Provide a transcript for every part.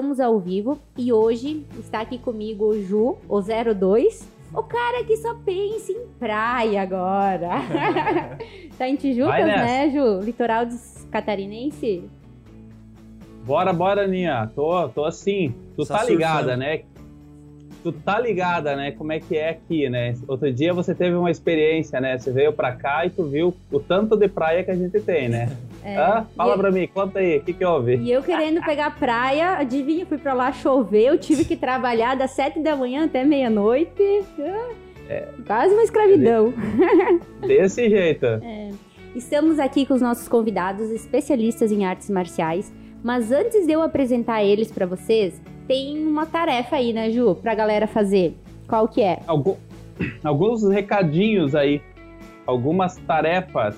Estamos ao vivo e hoje está aqui comigo o Ju, o 02, o cara que só pensa em praia agora. tá em Tijucas, né, Ju? Litoral catarinense? Bora, bora, Aninha. Tô, tô assim. Tu tá, tá ligada, né? Tu tá ligada, né? Como é que é aqui, né? Outro dia você teve uma experiência, né? Você veio pra cá e tu viu o tanto de praia que a gente tem, né? É, ah, fala pra mim, conta aí, o que que houve? E eu querendo pegar praia, adivinha, fui pra lá chover, eu tive que trabalhar das sete da manhã até meia-noite. É, quase uma escravidão. Desse jeito. É. Estamos aqui com os nossos convidados, especialistas em artes marciais, mas antes de eu apresentar eles para vocês, tem uma tarefa aí, né, Ju, pra galera fazer. Qual que é? Algum, alguns recadinhos aí, algumas tarefas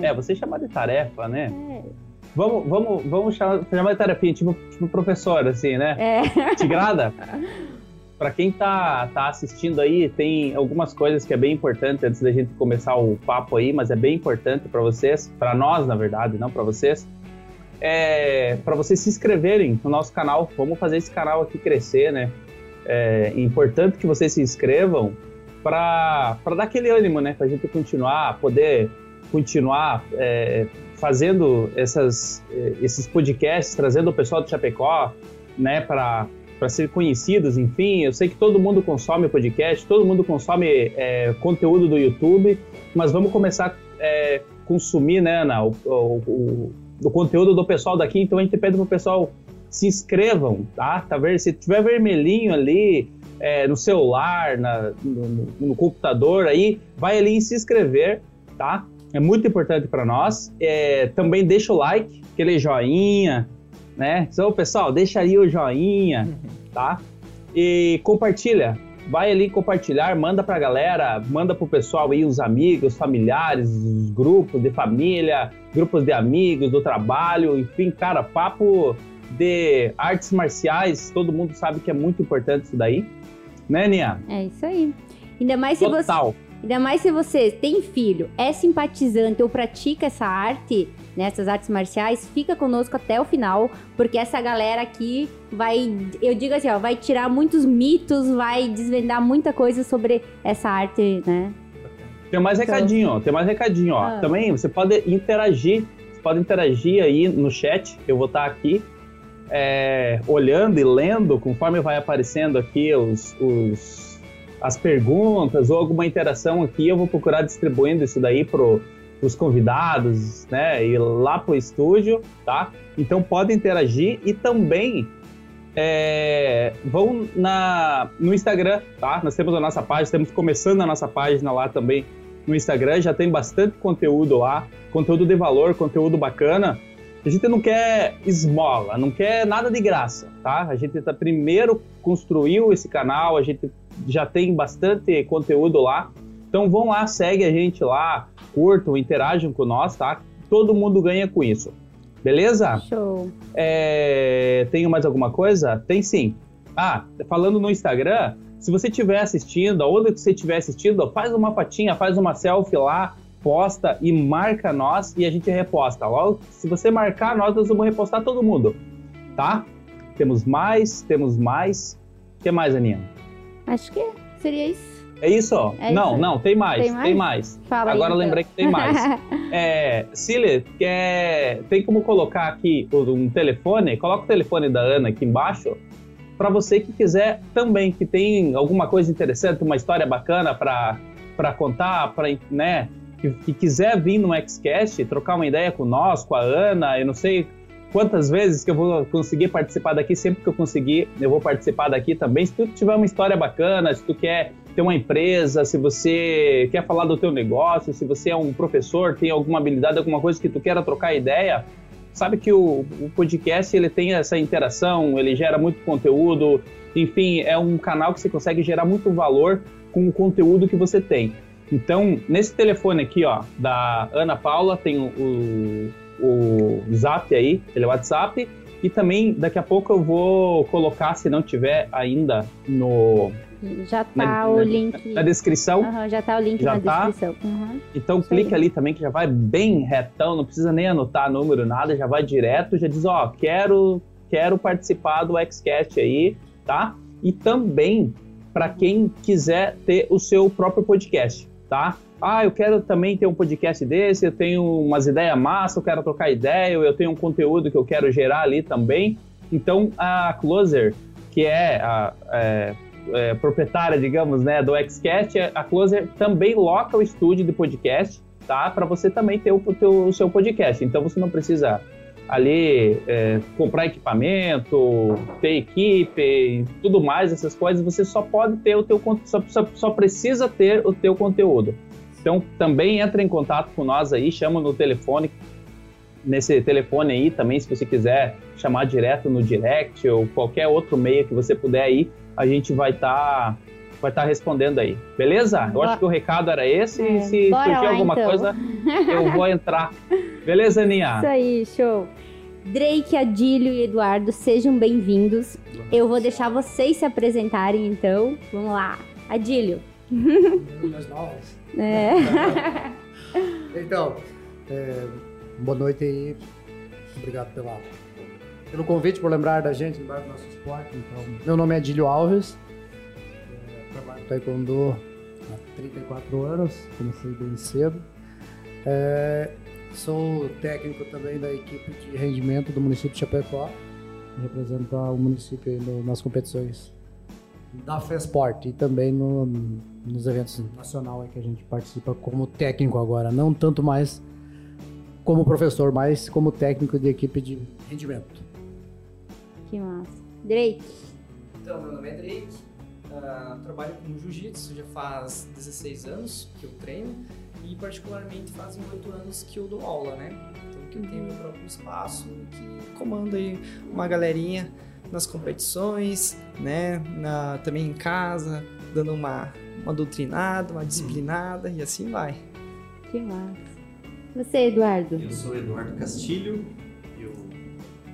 é, é você chama de tarefa, né? É. Vamos, vamos, vamos chamar, chamar de tarefinha, tipo, tipo professor, assim, né? É. Tigrada? Para quem tá, tá assistindo aí, tem algumas coisas que é bem importante antes da gente começar o papo aí, mas é bem importante para vocês, para nós, na verdade, não para vocês. É, para vocês se inscreverem no nosso canal. Vamos fazer esse canal aqui crescer, né? É importante que vocês se inscrevam para dar aquele ânimo, né? Para a gente continuar, poder continuar é, fazendo essas, é, esses podcasts, trazendo o pessoal do Chapecó, né, para ser conhecidos, enfim, eu sei que todo mundo consome podcast, todo mundo consome é, conteúdo do YouTube, mas vamos começar a é, consumir, né, Ana, o, o, o, conteúdo do pessoal daqui, então a gente pede para o pessoal se inscrevam, tá? Tá vendo? Se tiver vermelhinho ali é, no celular, na, no, no, computador aí, vai ali e se inscrever, tá? É muito importante para nós. É, também deixa o like, aquele joinha, né? Então, pessoal, deixa aí o joinha, tá? E compartilha. Vai ali compartilhar, manda pra galera, manda pro pessoal aí, os amigos, familiares, os grupos de família, grupos de amigos, do trabalho, enfim, cara, papo de artes marciais, todo mundo sabe que é muito importante isso daí. Né, Nia? É isso aí. Ainda mais se Total. você Ainda mais se você tem filho, é simpatizante ou pratica essa arte, nessas né, artes marciais, fica conosco até o final, porque essa galera aqui vai, eu digo assim, ó, vai tirar muitos mitos, vai desvendar muita coisa sobre essa arte, né? Tem mais então, recadinho, ó, tem mais recadinho, ó. Ah. Também você pode interagir, você pode interagir aí no chat, eu vou estar aqui é, olhando e lendo conforme vai aparecendo aqui os, os as perguntas ou alguma interação aqui, eu vou procurar distribuindo isso daí pro os convidados, né, e lá pro estúdio, tá? Então podem interagir e também é, vão na, no Instagram, tá? Nós temos a nossa página, estamos começando a nossa página lá também no Instagram, já tem bastante conteúdo lá, conteúdo de valor, conteúdo bacana. A gente não quer esmola, não quer nada de graça, tá? A gente tá, primeiro construiu esse canal, a gente já tem bastante conteúdo lá. Então vão lá, segue a gente lá, curtam, interajam com nós, tá? Todo mundo ganha com isso. Beleza? Show. É... Tenho mais alguma coisa? Tem sim. Ah, falando no Instagram, se você estiver assistindo, aonde você estiver assistindo, faz uma patinha, faz uma selfie lá, posta e marca nós e a gente reposta. Logo, se você marcar nós, nós vamos repostar todo mundo, tá? Temos mais, temos mais. O que mais, Aninha? Acho que seria isso. É isso? É não, isso? não, tem mais, tem mais. Tem mais. Fala Agora aí, então. lembrei que tem mais. é, Cile, quer, tem como colocar aqui um telefone? Coloca o telefone da Ana aqui embaixo. Para você que quiser também, que tem alguma coisa interessante, uma história bacana para contar, para né, que, que, quiser vir no Xcast, trocar uma ideia com nós, com a Ana, eu não sei quantas vezes que eu vou conseguir participar daqui, sempre que eu conseguir, eu vou participar daqui também. Se tu tiver uma história bacana, se tu quer ter uma empresa, se você quer falar do teu negócio, se você é um professor, tem alguma habilidade, alguma coisa que tu queira trocar ideia, sabe que o, o podcast ele tem essa interação, ele gera muito conteúdo, enfim, é um canal que você consegue gerar muito valor com o conteúdo que você tem. Então, nesse telefone aqui, ó, da Ana Paula, tem o, o Zap aí, ele é o WhatsApp. E também daqui a pouco eu vou colocar, se não tiver ainda no. Já tá na, o na, link. Na descrição. Uhum, já tá o link já na tá. descrição. Uhum. Então Isso clica aí. ali também que já vai bem retão, não precisa nem anotar número, nada, já vai direto, já diz, ó, quero quero participar do XCast aí, tá? E também para quem quiser ter o seu próprio podcast, tá? Ah, eu quero também ter um podcast desse, eu tenho umas ideias massas, eu quero trocar ideia, eu tenho um conteúdo que eu quero gerar ali também. Então, a Closer, que é a é, é, proprietária, digamos, né, do XCast, a Closer também loca o estúdio de podcast, tá? Para você também ter o, o seu podcast. Então, você não precisa ali é, comprar equipamento, ter equipe, tudo mais, essas coisas, você só pode ter o teu só, só, só precisa ter o teu conteúdo. Então também entra em contato com nós aí, chama no telefone, nesse telefone aí também, se você quiser chamar direto no direct ou qualquer outro meio que você puder aí, a gente vai estar tá, vai estar tá respondendo aí. Beleza? Eu acho que o recado era esse é, e se surgir alguma então. coisa, eu vou entrar. Beleza, Aninha? Isso aí, show. Drake, Adílio e Eduardo, sejam bem-vindos. Eu vou deixar vocês se apresentarem, então. Vamos lá. Adílio. Mais novos. É. então, é, boa noite aí. Obrigado pela, pelo convite, por lembrar da gente, lembrar do nosso esporte. Então, meu nome é Adílio Alves. É, trabalho no Taekwondo há 34 anos. Comecei bem cedo. É, Sou técnico também da equipe de rendimento do município de Chapecó. Represento o município nas competições da FESPORT e também no, nos eventos nacionais que a gente participa como técnico agora. Não tanto mais como professor, mas como técnico de equipe de rendimento. Que massa. Drake. Então, meu nome é Drake. Uh, trabalho com jiu-jitsu já faz 16 anos que eu treino e particularmente fazem oito anos que eu dou aula, né? Então que eu tenho meu próprio espaço que comando aí uma galerinha nas competições, né? Na, também em casa, dando uma, uma doutrinada, uma disciplinada e assim vai. Que massa. Você, Eduardo? Eu sou Eduardo Castilho, eu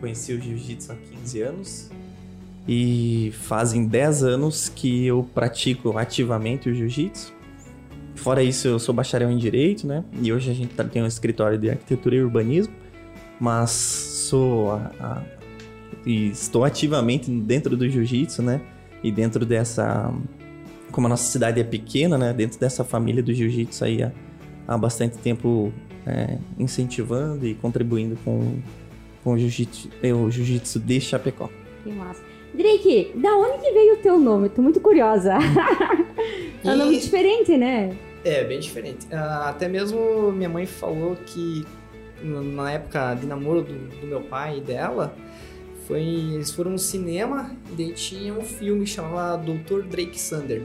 conheci o jiu-jitsu há 15 anos e fazem 10 anos que eu pratico ativamente o jiu-jitsu. Fora isso, eu sou bacharel em Direito, né? E hoje a gente tá, tem um escritório de arquitetura e urbanismo, mas sou a, a, e estou ativamente dentro do jiu-jitsu, né? E dentro dessa. Como a nossa cidade é pequena, né? Dentro dessa família do jiu-jitsu aí há, há bastante tempo é, incentivando e contribuindo com, com o jiu-jitsu jiu de Chapecó. Que massa. Drake, da onde que veio o teu nome? Tô muito curiosa. é um nome diferente, né? É, bem diferente. Uh, até mesmo minha mãe falou que na época de namoro do, do meu pai e dela, foi, eles foram no cinema e daí tinha um filme que chamava Dr. Drake Sander.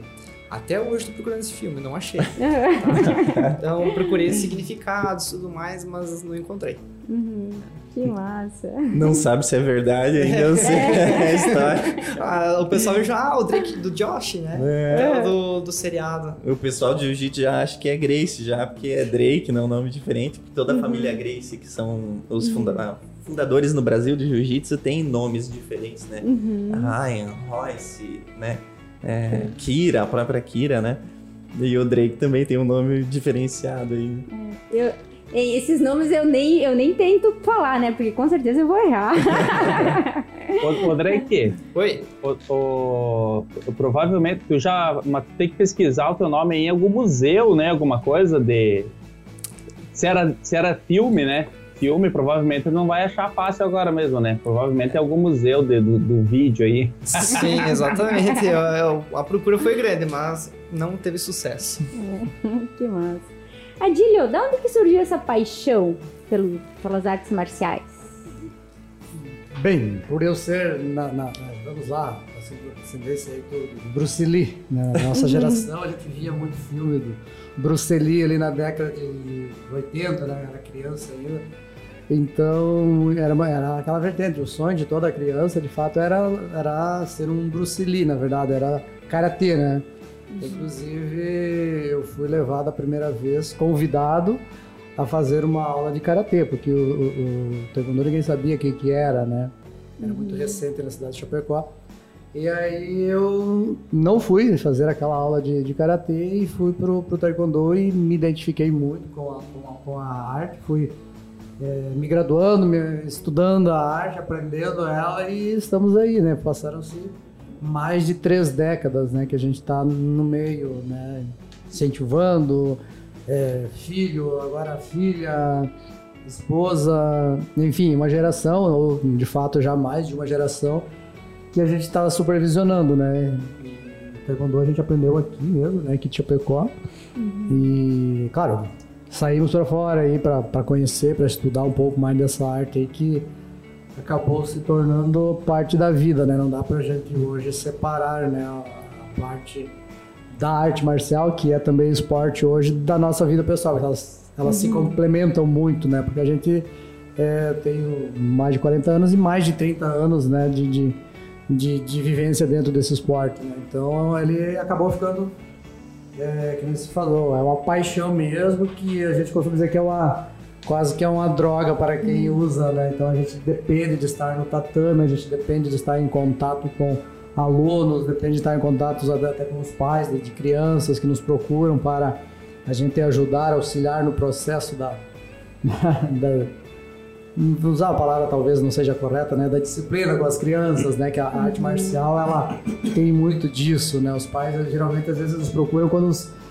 Até hoje tô procurando esse filme, não achei. então procurei significados e tudo mais, mas não encontrei. Uhum. Que massa. Não sabe se é verdade ainda, não sei é. a história. Ah, o pessoal já, ah, o Drake do Josh, né? É. Do, do seriado. O pessoal de Jiu-Jitsu já acha que é Grace, já, porque é Drake, não é um nome diferente. Toda a uhum. família Grace, que são os uhum. funda fundadores no Brasil de Jiu-Jitsu, tem nomes diferentes, né? Uhum. Ryan, Royce, né? É, Kira, a própria Kira, né? E o Drake também tem um nome diferenciado aí. É, eu, esses nomes eu nem, eu nem tento falar, né? Porque com certeza eu vou errar. o, o Drake. Oi. O, o, o, provavelmente tu já tem que pesquisar o teu nome em algum museu, né? Alguma coisa de. Se era, se era filme, né? Filme, provavelmente não vai achar fácil agora mesmo, né? Provavelmente é algum museu de, do, do vídeo aí. Sim, exatamente. eu, eu, a procura foi grande, mas não teve sucesso. que massa. Adílio, da onde que surgiu essa paixão pelo, pelas artes marciais? Bem, por eu ser, na, na, vamos lá, assim, descendência aí do Bruce Lee, né? na nossa geração a gente via muito filme do Bruce Lee ali na década de 80, né? era criança ainda. Então, era, era aquela vertente, o sonho de toda criança, de fato, era, era ser um Bruce Lee, na verdade, era karatê, né? Inclusive, eu fui levado a primeira vez, convidado a fazer uma aula de karatê, porque o, o, o taekwondo ninguém sabia o que, que era, né? Era muito uhum. recente na cidade de Chapecó. E aí eu não fui fazer aquela aula de, de karatê e fui pro, pro taekwondo e me identifiquei muito com a, com a, com a arte. Fui é, me graduando, me, estudando a arte, aprendendo ela e estamos aí, né? Passaram-se mais de três décadas, né? Que a gente está no meio, né? Incentivando, é, filho, agora filha, esposa, enfim, uma geração, ou de fato já mais de uma geração, que a gente está supervisionando, né? Taekwondo a gente aprendeu aqui mesmo, né? Que Chapecó. Uhum. E, claro, saímos para fora aí para conhecer, para estudar um pouco mais dessa arte aí que acabou se tornando parte da vida, né? Não dá pra gente hoje separar, né? A, a parte da arte marcial, que é também esporte hoje, da nossa vida pessoal. Elas, elas uhum. se complementam muito, né? Porque a gente é, tem mais de 40 anos e mais de 30 anos, né? De, de, de, de vivência dentro desse esporte, né? Então ele acabou ficando é, que você falou, é uma paixão mesmo que a gente costuma dizer que é uma quase que é uma droga para quem uhum. usa, né? Então a gente depende de estar no tatame, a gente depende de estar em contato com alunos, depende de estar em contato até com os pais de crianças que nos procuram para a gente ajudar, auxiliar no processo da, da usar a palavra talvez não seja correta, né, da disciplina com as crianças, né, que a arte marcial ela tem muito disso, né, os pais geralmente às vezes nos procuram quando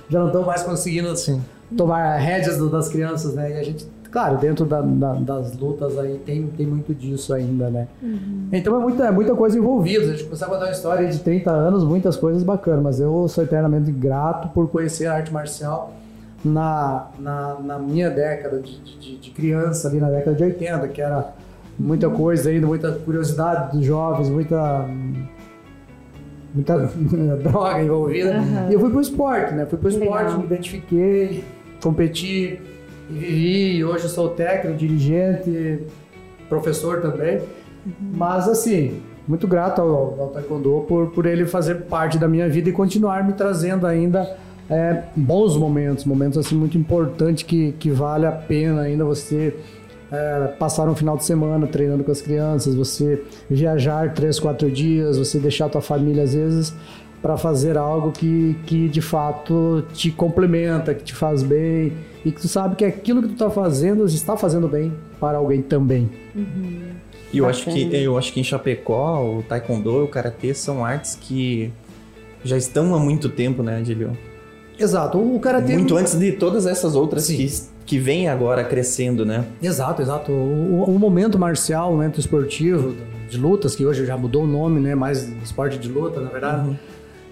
já não estão mais conseguindo assim, tomar rédeas das crianças, né, e a gente claro, dentro da, da, das lutas aí tem, tem muito disso ainda, né? Uhum. Então é muita, é muita coisa envolvida. A gente começar a contar uma história de 30 anos, muitas coisas bacanas, mas eu sou eternamente grato por conhecer a arte marcial na, na, na minha década de, de, de, criança, ali na década de 80, que era muita coisa ainda, muita curiosidade dos jovens, muita muita droga envolvida. Uhum. E eu fui pro esporte, né? Fui pro esporte, Legal. me identifiquei, competi e vivi. E hoje eu sou técnico, dirigente, professor também. Uhum. Mas assim, muito grato ao, ao Taekwondo por, por ele fazer parte da minha vida e continuar me trazendo ainda é, bons momentos, momentos assim muito importantes que, que vale a pena ainda você é, passar um final de semana treinando com as crianças, você viajar três, quatro dias, você deixar a tua família às vezes para fazer algo que, que de fato te complementa, que te faz bem e que tu sabe que aquilo que tu está fazendo está fazendo bem para alguém também. Uhum. E eu acho, que, eu acho que em Chapecó, o Taekwondo e o Karatê são artes que já estão há muito tempo, né, Adilio? Exato. O karatê. Muito antes de todas essas outras que, que vêm agora crescendo, né? Exato, exato. O, o, momento marcial, o momento esportivo, de lutas, que hoje já mudou o nome, né? Mais esporte de luta, na verdade. Uhum.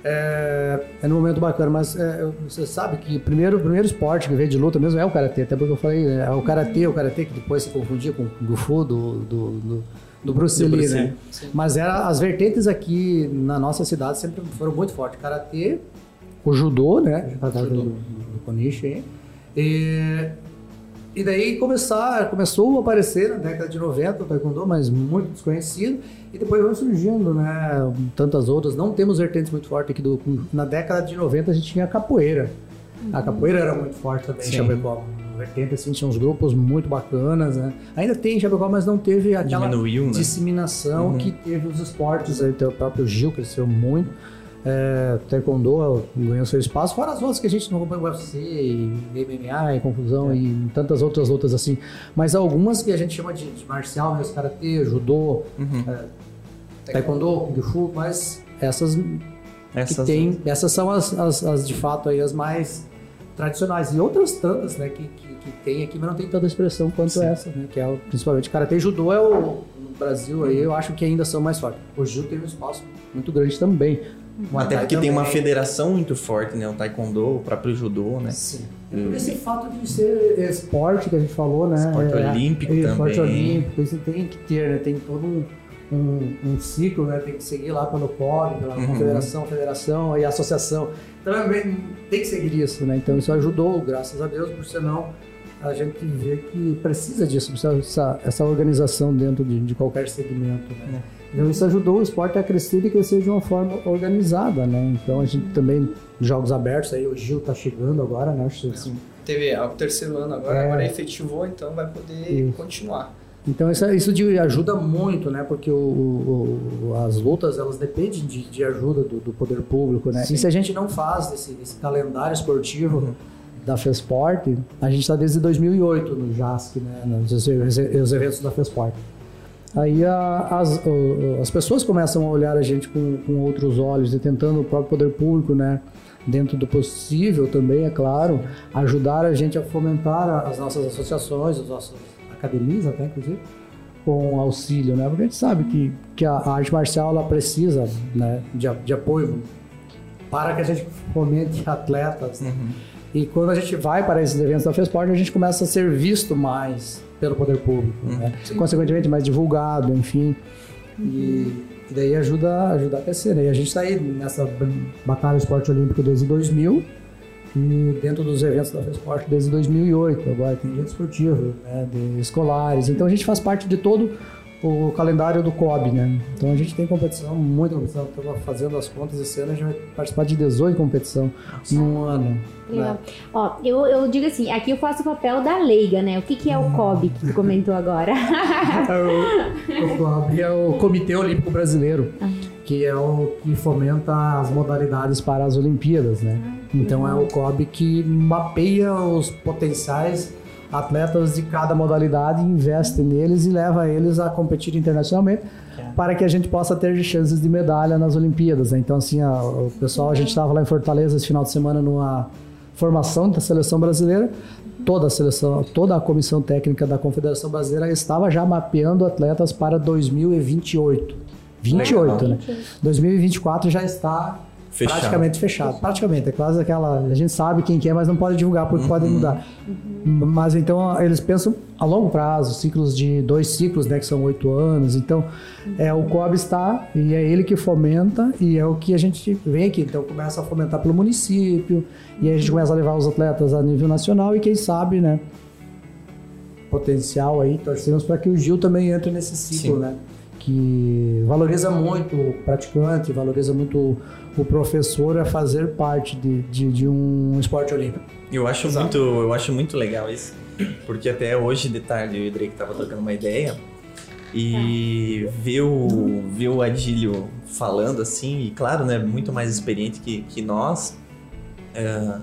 É, é um momento bacana, mas é, você sabe que primeiro, o primeiro esporte que veio de luta mesmo é o karatê, até porque eu falei, é o karatê, o karatê que depois se confundia com o Gufu do, do, do, do Bruce Lee, né? Sim. Mas era, as vertentes aqui na nossa cidade sempre foram muito fortes. Karatê, o judô, né? Judô. Do, do Konishi. E, e daí começar, começou a aparecer na década de 90 o Taekwondo, mas muito desconhecido. E depois vão surgindo, né? Tantas outras. Não temos vertentes muito fortes aqui do. Na década de 90 a gente tinha a capoeira. Uhum. A capoeira era muito forte também em Chapecó. Vertente, assim, tinha uns grupos muito bacanas, né? Ainda tem em Chapecó, mas não teve aquela Diminuiu, né? disseminação uhum. que teve os esportes. Aí, o próprio Gil cresceu muito é, Taekwondo ganhou seu espaço, fora as outras que a gente não acompanha UFC, e MMA, e Confusão é. e tantas outras lutas assim. Mas algumas que a gente chama de, de marcial, mesmo, Karatê, Judô, uhum. é, Taekwondo, Kung Fu, mas essas, essas, tem, essas são as, as, as, de fato aí as mais tradicionais. E outras tantas né, que, que, que tem aqui, mas não tem tanta expressão quanto Sim. essa, né, que é o, principalmente Karatê e Judô é o, Brasil aí, eu acho que ainda são mais fortes. O Jiu tem um espaço muito grande também. Até porque também. tem uma federação muito forte, né? O taekwondo, o próprio judô, né? Sim. É por esse fato de ser esporte que a gente falou, né? Esporte é, olímpico é, também. Esporte olímpico, isso tem que ter, né? Tem todo um, um, um ciclo, né? Tem que seguir lá pelo COB, pela uhum. confederação, federação e associação. Então é tem que seguir isso, né? Então isso ajudou, graças a Deus, por senão a gente vê que precisa disso, precisa essa, essa organização dentro de, de qualquer segmento, né? É. Então isso ajudou o esporte a crescer e crescer de uma forma organizada, né? Então a gente também, jogos abertos, aí o Gil tá chegando agora, né? Acho assim, Teve o terceiro ano agora, é, agora efetivou, então vai poder isso. continuar. Então isso, isso de, ajuda muito, né? Porque o, o, as lutas elas dependem de, de ajuda do, do, poder público, né? Sim. E se a gente não faz esse, esse calendário esportivo uhum da Fesport, a gente está desde 2008 no JASC, né, nos os eventos da Fesport. Aí a, as, as pessoas começam a olhar a gente com, com outros olhos e tentando o próprio poder público, né, dentro do possível também, é claro, ajudar a gente a fomentar as nossas associações, as nossas academias até, inclusive, com auxílio, né? Porque a gente sabe que, que a, arte marcial ela precisa né, de, de apoio para que a gente fomente atletas. Uhum. E quando a gente vai para esses eventos da FESPORT, a gente começa a ser visto mais pelo poder público, uhum. né? consequentemente mais divulgado, enfim. E, e, daí ajuda, ajuda a crescer. Né? E a gente está aí nessa batalha esporte olímpico desde 2000 e dentro dos eventos da FESPORT desde 2008. Agora tem evento esportivo, né, de escolares. Então a gente faz parte de todo o calendário do COB, né? Então a gente tem competição, muita competição. Estava fazendo as contas esse ano, a gente vai participar de 18 competição no ano. Legal. Né? Ó, eu, eu digo assim, aqui eu faço o papel da leiga, né? O que, que é o COB que tu comentou agora? o, o COB é o Comitê Olímpico Brasileiro, ah. que é o que fomenta as modalidades para as Olimpíadas, né? Ah, então é o COB que mapeia os potenciais atletas de cada modalidade, investe neles e leva eles a competir internacionalmente é. para que a gente possa ter chances de medalha nas Olimpíadas. Né? Então, assim, a, o pessoal, a gente estava lá em Fortaleza esse final de semana numa formação da seleção brasileira. Toda a seleção, toda a comissão técnica da Confederação Brasileira estava já mapeando atletas para 2028. 28, Legal. né? 2024 já está Fechado. Praticamente fechado. Praticamente. É quase aquela. A gente sabe quem quer, é, mas não pode divulgar porque uhum. pode mudar. Uhum. Mas então eles pensam a longo prazo, ciclos de dois ciclos, né? Que são oito anos. Então é o COB está e é ele que fomenta e é o que a gente vem aqui. Então começa a fomentar pelo município e aí a gente começa a levar os atletas a nível nacional e quem sabe, né? Potencial aí, torcemos para que o Gil também entre nesse ciclo, Sim. né? Que valoriza muito o praticante, valoriza muito o professor a fazer parte de, de, de um esporte olímpico. Eu acho, muito, eu acho muito legal isso, porque até hoje de tarde eu e o Drake tava trocando uma ideia e ver o, ver o Adílio falando assim, e claro, né, muito mais experiente que, que nós, é,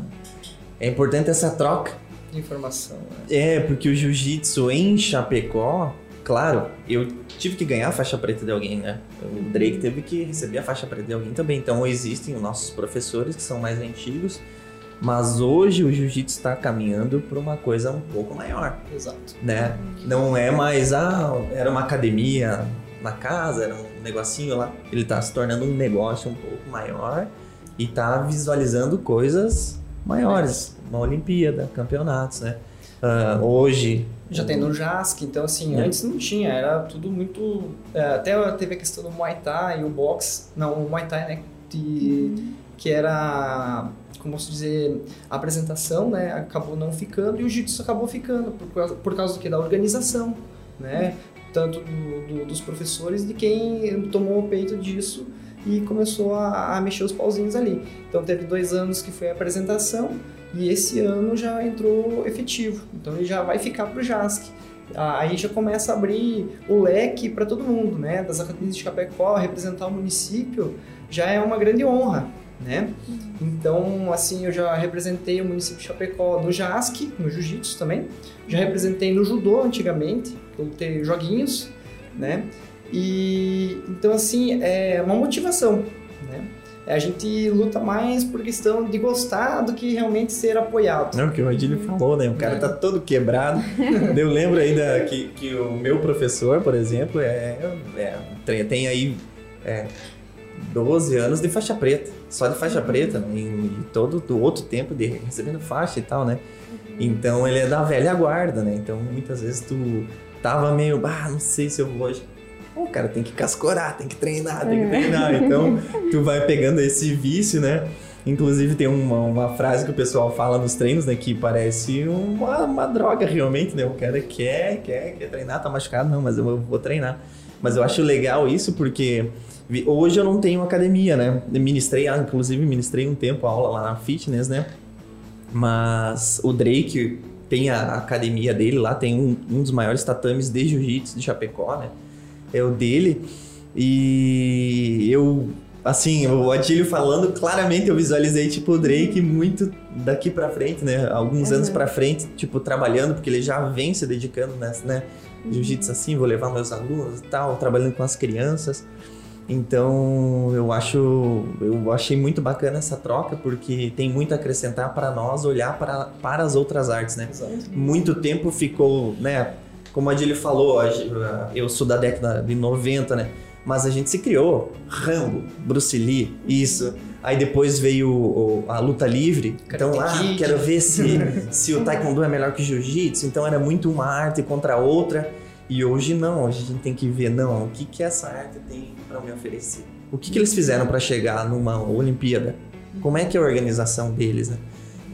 é importante essa troca. De informação. Né? É, porque o jiu-jitsu em Chapecó, claro, eu tive que ganhar a faixa preta de alguém, né? O Drake teve que receber a faixa preta de alguém também. Então existem os nossos professores que são mais antigos, mas hoje o jiu-jitsu está caminhando para uma coisa um pouco maior. Exato. Né? Não é mais, ah, era uma academia na casa, era um negocinho lá. Ele está se tornando um negócio um pouco maior e está visualizando coisas maiores. Uma Olimpíada, campeonatos, né? Uh, hoje já tem no JASC, então assim, é. antes não tinha, era tudo muito. É, até teve a questão do Muay Thai e o box. Não, o Muay Thai, né? Que, que era, como posso dizer, a apresentação, né? Acabou não ficando e o Jiu-Jitsu acabou ficando, por causa, por causa do que? Da organização, né? Tanto do, do, dos professores de quem tomou o peito disso e começou a, a mexer os pauzinhos ali. Então teve dois anos que foi a apresentação e esse ano já entrou efetivo, então ele já vai ficar para o JASC. Aí já começa a abrir o leque para todo mundo, né? Das academias de Chapecó, representar o município já é uma grande honra, né? Então, assim, eu já representei o município de Chapecó no JASC, no Jiu-Jitsu também. Já representei no Judô antigamente, eu lutei joguinhos, né? E então, assim, é uma motivação, né? A gente luta mais por questão de gostar do que realmente ser apoiado. É o que o Adílio falou, né? O cara é. tá todo quebrado. Eu lembro ainda que, que o meu professor, por exemplo, é, é tem aí é, 12 anos de faixa preta. Só de faixa preta, né? e, todo o outro tempo de recebendo faixa e tal, né? Então ele é da velha guarda, né? Então muitas vezes tu tava meio, ah, não sei se eu vou hoje cara tem que cascorar, tem que treinar, tem que é. treinar. Então, tu vai pegando esse vício, né? Inclusive tem uma, uma frase que o pessoal fala nos treinos, né? Que parece uma, uma droga realmente, né? O cara quer, quer, quer treinar, tá machucado, não, mas eu vou treinar. Mas eu acho legal isso porque hoje eu não tenho academia, né? Ministrei, ah, inclusive ministrei um tempo a aula lá na fitness, né? Mas o Drake tem a academia dele lá, tem um, um dos maiores tatames de jiu-jitsu de Chapecó, né? É o dele. E eu assim, o Adílio falando, claramente eu visualizei, tipo, o Drake muito daqui para frente, né? Alguns uhum. anos para frente, tipo, trabalhando, porque ele já vem se dedicando nessa, né? Jiu-jitsu assim, vou levar meus alunos e tal, trabalhando com as crianças. Então, eu acho, eu achei muito bacana essa troca porque tem muito a acrescentar para nós olhar para, para as outras artes, né? Exato. Muito tempo ficou, né? Como a Adílio falou, eu sou da década de 90, né? Mas a gente se criou. Rambo, Bruce Lee, isso. Aí depois veio a luta livre. Então, ah, quero ver se, se o taekwondo é melhor que o jiu-jitsu. Então era muito uma arte contra a outra. E hoje não, hoje a gente tem que ver, não, o que, que essa arte tem para me oferecer? O que, que eles fizeram para chegar numa Olimpíada? Como é que é a organização deles, né?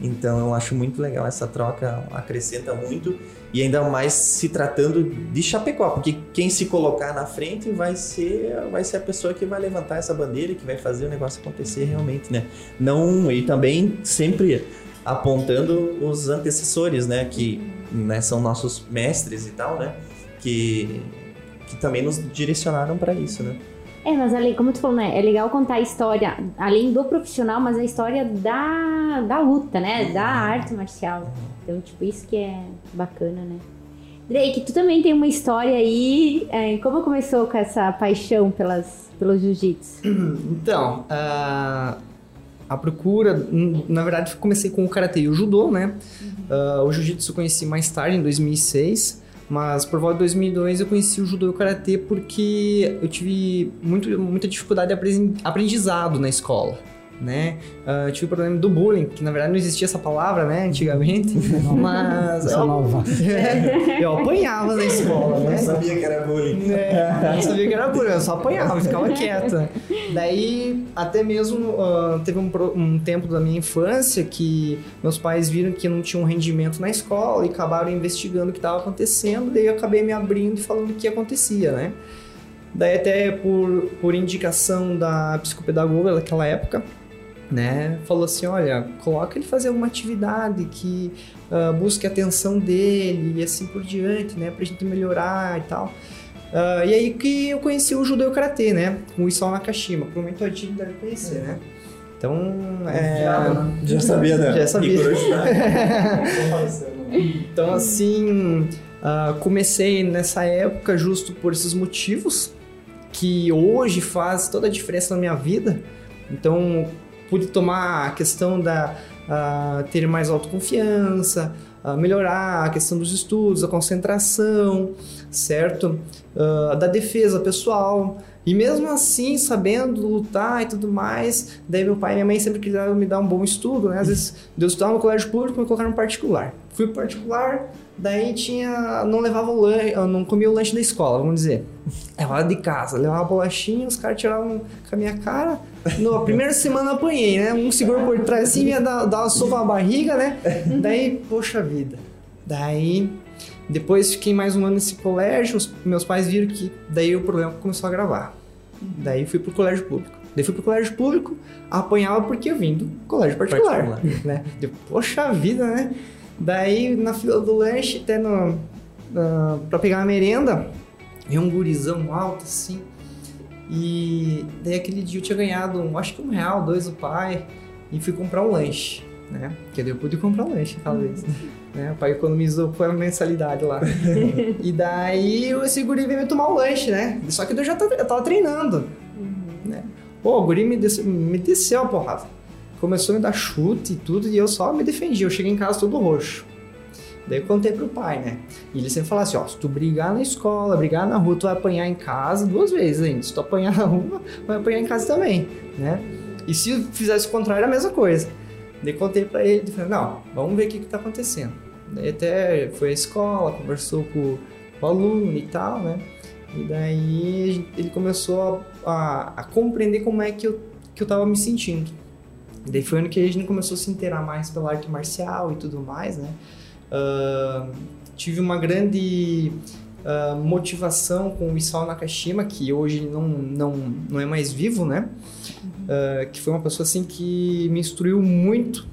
Então eu acho muito legal essa troca, acrescenta muito e ainda mais se tratando de Chapecó, porque quem se colocar na frente vai ser vai ser a pessoa que vai levantar essa bandeira que vai fazer o negócio acontecer realmente, né? Não e também sempre apontando os antecessores, né, que né, são nossos mestres e tal, né? que, que também nos direcionaram para isso, né? É, mas ali, como tu falou, né? É legal contar a história, além do profissional, mas a história da, da luta, né? Da arte marcial. Então, tipo, isso que é bacana, né? Drake, tu também tem uma história aí. É, como começou com essa paixão pelas, pelo jiu-jitsu? Então, uh, a procura, na verdade, comecei com o karatê e o judô, né? Uhum. Uh, o jiu-jitsu eu conheci mais tarde, em 2006. Mas por volta de 2002 eu conheci o judô e o karatê porque eu tive muito, muita dificuldade de aprendizado na escola né? Uh, tive o problema do bullying, que na verdade não existia essa palavra, né, antigamente. mas. eu, nova. É, eu apanhava na escola, né? Não sabia que era bullying. É, não sabia que era bullying, eu só apanhava, ficava quieto. Daí, até mesmo uh, teve um, um, tempo da minha infância que meus pais viram que não tinha um rendimento na escola e acabaram investigando o que estava acontecendo, daí eu acabei me abrindo e falando o que acontecia, né? Daí até por, por indicação da psicopedagoga daquela época, né? Falou assim, olha, coloca ele fazer alguma atividade que uh, busque a atenção dele e assim por diante, né? Pra gente melhorar e tal. Uh, e aí que eu conheci o judô e o karatê, né? Com o Isao Nakashima. Provavelmente o Adilho deve conhecer, né? Então, é... já, né? já sabia, né? Já sabia. então, assim, uh, comecei nessa época justo por esses motivos que hoje faz toda a diferença na minha vida. Então, pude tomar a questão da ter mais autoconfiança, melhorar a questão dos estudos, a concentração, certo? Uh, da defesa pessoal. E mesmo assim, sabendo lutar e tudo mais, daí meu pai e minha mãe sempre quiseram me dar um bom estudo, né? Às vezes, Deus estava no colégio público, me colocaram no particular. Fui particular, daí tinha... Não levava o lanche, não comia o lanche da escola, vamos dizer. Levava de casa, levava bolachinha, os caras tiravam com a minha cara. Na primeira semana apanhei, né? Um seguro por trás assim, ia dar, dar uma sopa na barriga, né? Daí, poxa vida. Daí depois fiquei mais um ano nesse colégio, os meus pais viram que daí o problema começou a gravar. Daí fui pro colégio público. Daí fui pro colégio público, apanhava porque eu vim do colégio particular, particular. né? Deu, poxa vida, né? Daí na fila do lanche, até no, uh, pra pegar a merenda, vi um gurizão alto assim. E daí aquele dia eu tinha ganhado, um, acho que um real, dois do pai, e fui comprar um lanche, né? Porque daí eu pude comprar um lanche aquela vez. Né? O pai economizou com a mensalidade lá. e daí esse guri veio me tomar o lanche, né? Só que eu já tava, eu tava treinando. Uhum. Né? Pô, o guri me desceu, me desceu a porrada. Começou a me dar chute e tudo, e eu só me defendi. Eu cheguei em casa todo roxo. Daí eu contei pro pai, né? E ele sempre falava assim, ó, se tu brigar na escola, brigar na rua, tu vai apanhar em casa duas vezes ainda. Se tu apanhar na rua, vai apanhar em casa também, né? E se fizesse o contrário, a mesma coisa. Daí contei pra ele, ele não, vamos ver o que que tá acontecendo. Daí até foi à escola, conversou com, o aluno e tal, né? E daí ele começou a, a, a, compreender como é que eu, que eu tava me sentindo. Daí foi ano que a gente começou a se inteirar mais pela arte marcial e tudo mais, né? Uh, tive uma grande uh, motivação com o Isao Nakashima, que hoje não, não, não é mais vivo, né? Uh, que foi uma pessoa assim que me instruiu muito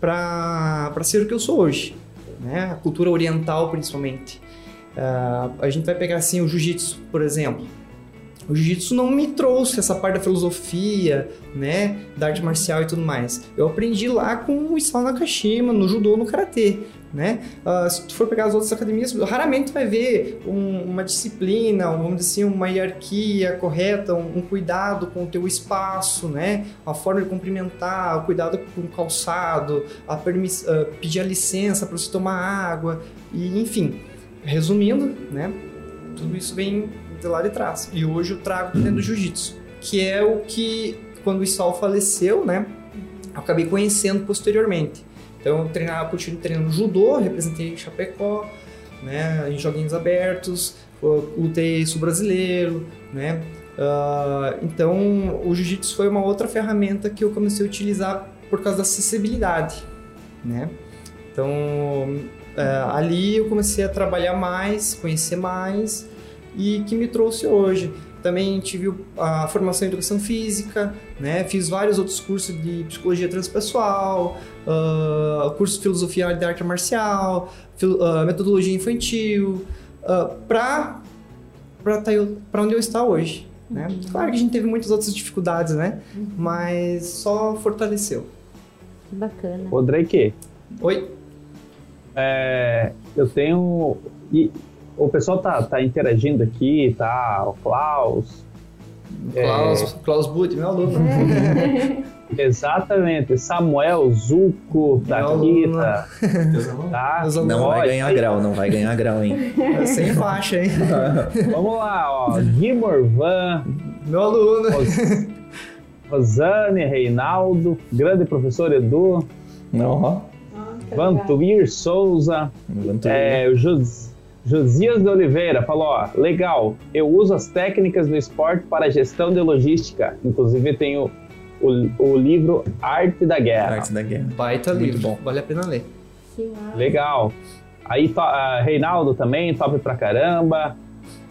para ser o que eu sou hoje né? A cultura oriental, principalmente. A gente vai pegar assim o jiu-jitsu, por exemplo. o jiu-jitsu não me trouxe essa parte da filosofia, né, da arte marcial e tudo mais. Eu aprendi lá com o Isao Nakashima, no judô, no karatê, né? Uh, se tu for pegar as outras academias, raramente tu vai ver um, uma disciplina, vamos dizer assim, uma hierarquia correta, um, um, cuidado com o teu espaço, né? A forma de cumprimentar, o cuidado com o calçado, a uh, pedir a licença para você tomar água, e enfim. Resumindo, né? Tudo isso vem de lá de trás. E hoje eu trago dentro do jiu-jitsu, que é o que, quando o Isal faleceu, né? Eu acabei conhecendo posteriormente. Então eu treinava, continuei treinando judô, representei Chapecó, né, em joguinhos abertos, lutei sul-brasileiro, né? Uh, então o jiu-jitsu foi uma outra ferramenta que eu comecei a utilizar por causa da acessibilidade, né? Então uh, ali eu comecei a trabalhar mais, conhecer mais e que me trouxe hoje. Também tive a formação em educação física, né? Fiz vários outros cursos de psicologia transpessoal, uh, curso de filosofia de arte marcial, fil, uh, metodologia infantil, uh, para para tá onde eu estou hoje. Né? Uhum. Claro que a gente teve muitas outras dificuldades, né? Uhum. Mas só fortaleceu. Que bacana. Ô, Drake. Oi. É, eu tenho. E o pessoal tá, tá interagindo aqui, tá? O Klaus. Klaus, é... Klaus Butt, meu aluno. Exatamente, Samuel Zuco tá aqui, tá, tá? Não vai ganhar grau, não vai ganhar grau, hein? É sem faixa, hein? Vamos lá, ó. Gui Morvan. Meu aluno. Rosane, Reinaldo, grande professor Edu. Não, Vantuir Souza. Vantuir. É, o José Josias de Oliveira falou: ó, legal, eu uso as técnicas do esporte para gestão de logística. Inclusive, tenho o, o livro Arte da Guerra. Arte da Guerra. Baita Muito livro, bom. vale a pena ler. Legal. Aí, uh, Reinaldo também, top pra caramba.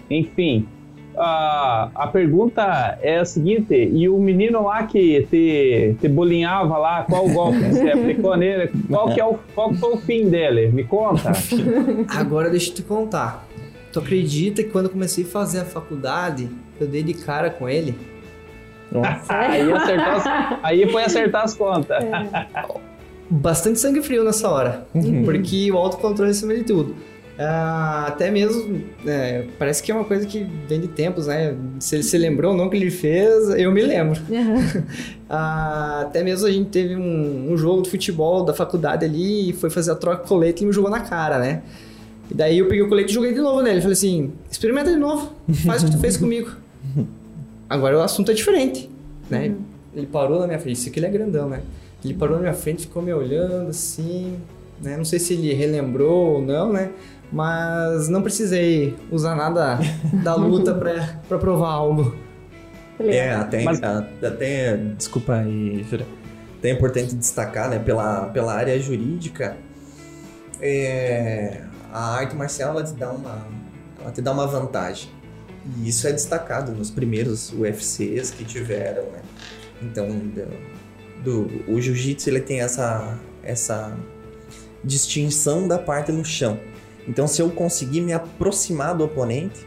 Enfim, uh, a pergunta é a seguinte: e o menino lá que te, te bolinhava lá, qual golpe você aplicou nele? Qual, que é o, qual foi o fim dele? Me conta. Agora deixa eu te contar. Tu acredita que quando eu comecei a fazer a faculdade, eu dei de cara com ele? aí, as, aí foi acertar as contas. É. Bastante sangue frio nessa hora, uhum. porque o autocontrole é acima de tudo. Uh, até mesmo, é, parece que é uma coisa que vem de tempos, né? Se ele se lembrou ou não que ele fez, eu me lembro. Uhum. uh, até mesmo a gente teve um, um, jogo de futebol da faculdade ali e foi fazer a troca de colete e me jogou na cara, né? E daí eu peguei o colete e joguei de novo nele. Falei assim: experimenta de novo, faz o que tu fez comigo. Agora o assunto é diferente, né? Uhum. Ele parou na minha frente, isso aqui ele é grandão, né? Ele parou na minha frente, ficou me olhando assim, né? Não sei se ele relembrou ou não, né? mas não precisei usar nada da luta para provar algo. É, até, mas... até desculpa aí, Jura. Até é importante destacar, né, pela, pela área jurídica, é, a arte marcial ela te dá uma ela te dá uma vantagem. E isso é destacado nos primeiros UFCs que tiveram, né? Então, do, do o jiu-jitsu ele tem essa essa distinção da parte no chão. Então, se eu conseguir me aproximar do oponente,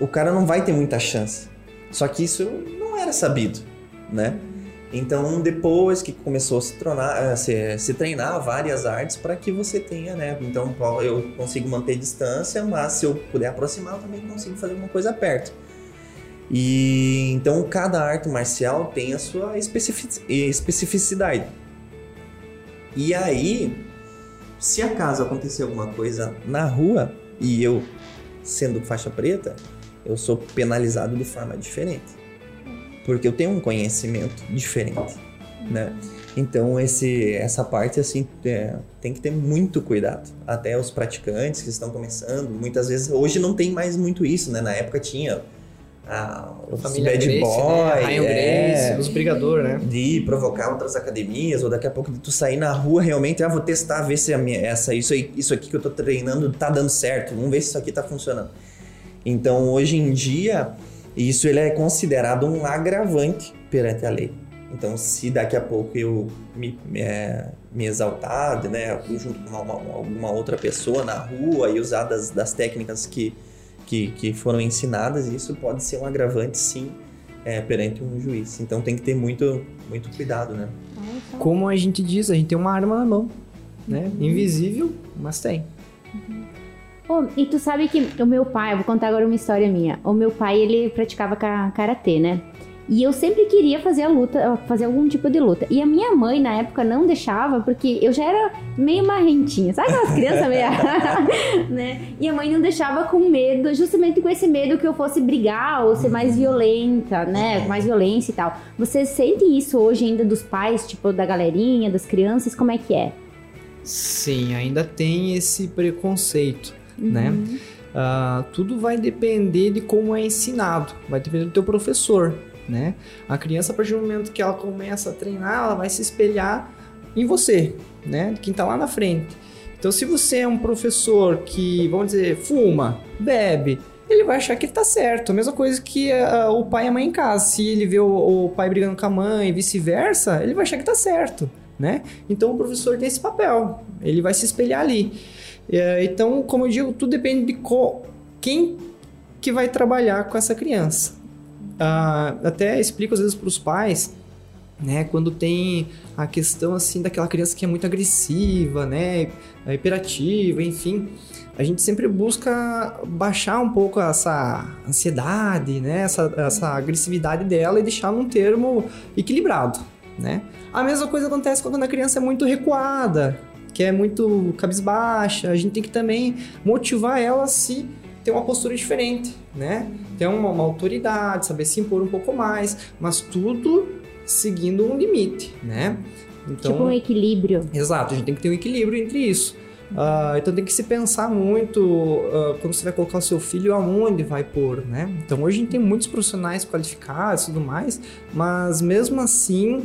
o cara não vai ter muita chance. Só que isso não era sabido, né? Então, depois que começou a se, tornar, a se, se treinar várias artes para que você tenha, né? Então, eu consigo manter distância, mas se eu puder aproximar, eu também consigo fazer uma coisa perto. E então, cada arte marcial tem a sua especificidade. E aí, se acaso acontecer alguma coisa na rua e eu sendo faixa preta, eu sou penalizado de forma diferente. Porque eu tenho um conhecimento diferente, né? Então esse, essa parte assim é, tem que ter muito cuidado. Até os praticantes que estão começando, muitas vezes hoje não tem mais muito isso, né? Na época tinha a, os Família bad Grace, boy, né? É, Grace, os brigador, né? De provocar outras academias, ou daqui a pouco de tu sair na rua realmente, ah, vou testar, ver se minha, essa, isso, aí, isso aqui que eu tô treinando tá dando certo, vamos ver se isso aqui tá funcionando. Então, hoje em dia, isso ele é considerado um agravante perante a lei. Então, se daqui a pouco eu me, é, me exaltar, né, junto com uma, uma, alguma outra pessoa na rua e usar das, das técnicas que que, que foram ensinadas, e isso pode ser um agravante, sim, é, perante um juiz. Então tem que ter muito, muito cuidado, né? Como a gente diz, a gente tem uma arma na mão, né? Uhum. Invisível, mas tem. Oh, e tu sabe que o meu pai, eu vou contar agora uma história minha. O meu pai, ele praticava karatê, né? E eu sempre queria fazer a luta, fazer algum tipo de luta. E a minha mãe, na época, não deixava, porque eu já era meio marrentinha. Sabe aquelas crianças meio... né? E a mãe não deixava com medo, justamente com esse medo que eu fosse brigar ou ser mais violenta, né? Mais violência e tal. Você sente isso hoje ainda dos pais, tipo, da galerinha, das crianças? Como é que é? Sim, ainda tem esse preconceito? Uhum. né? Uh, tudo vai depender de como é ensinado, vai depender do teu professor né? A criança, a partir do momento que ela começa a treinar, ela vai se espelhar em você, né? Quem está lá na frente. Então, se você é um professor que, vamos dizer, fuma, bebe, ele vai achar que ele tá certo. A mesma coisa que uh, o pai e a mãe em casa. Se ele vê o, o pai brigando com a mãe e vice-versa, ele vai achar que tá certo, né? Então, o professor tem esse papel. Ele vai se espelhar ali. Uh, então, como eu digo, tudo depende de quem que vai trabalhar com essa criança. Uh, até explico às vezes para os pais, né, quando tem a questão assim daquela criança que é muito agressiva, né, é hiperativa, enfim, a gente sempre busca baixar um pouco essa ansiedade, né, essa, essa agressividade dela e deixar num termo equilibrado, né. A mesma coisa acontece quando a criança é muito recuada, que é muito cabisbaixa, a gente tem que também motivar ela a se ter uma postura diferente, né? Ter uma, uma autoridade, saber se impor um pouco mais, mas tudo seguindo um limite, né? Então, tipo um equilíbrio. Exato, a gente tem que ter um equilíbrio entre isso. Uh, então tem que se pensar muito uh, quando você vai colocar o seu filho aonde vai pôr, né? Então hoje a gente tem muitos profissionais qualificados e tudo mais, mas mesmo assim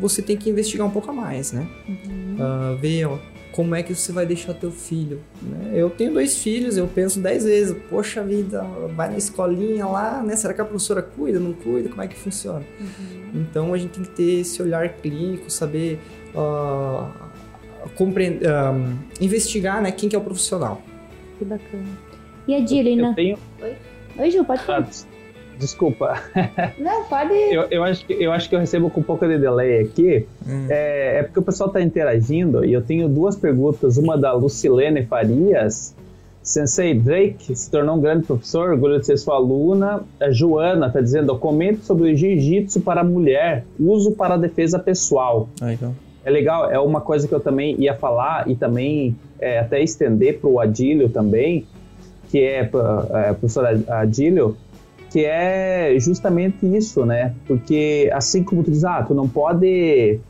você tem que investigar um pouco a mais, né? Uhum. Uh, ver como é que você vai deixar teu filho? Né? Eu tenho dois filhos, eu penso dez vezes, poxa vida, vai na escolinha lá, né? Será que a professora cuida, não cuida? Como é que funciona? Uhum. Então a gente tem que ter esse olhar clínico, saber uh, compreender, uh, investigar, né? Quem que é o profissional. Que bacana. E a Dilina? Tenho... Oi? Oi, Ju, pode falar. Desculpa. Não, pode. Eu, eu, acho que, eu acho que eu recebo com um pouco de delay aqui. Hum. É, é, porque o pessoal está interagindo e eu tenho duas perguntas. Uma da Lucilene Farias. Sensei Drake se tornou um grande professor, orgulho de ser sua aluna. A Joana está dizendo: comente sobre o jiu-jitsu para mulher, uso para defesa pessoal. Ah, então. É legal, é uma coisa que eu também ia falar e também é, até estender para o Adílio também, que é, é professor Adílio, que é justamente isso, né? Porque assim como tu diz, ah, tu não pode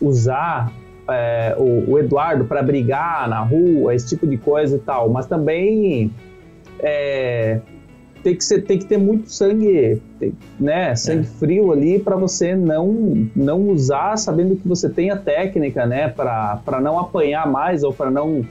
usar é, o, o, Eduardo para brigar na rua, esse tipo de coisa e tal, mas também é, tem, que ser, tem que ter muito sangue, né? Sangue é. frio ali para você não, não usar sabendo que você tem a técnica, né? Para não apanhar mais ou para não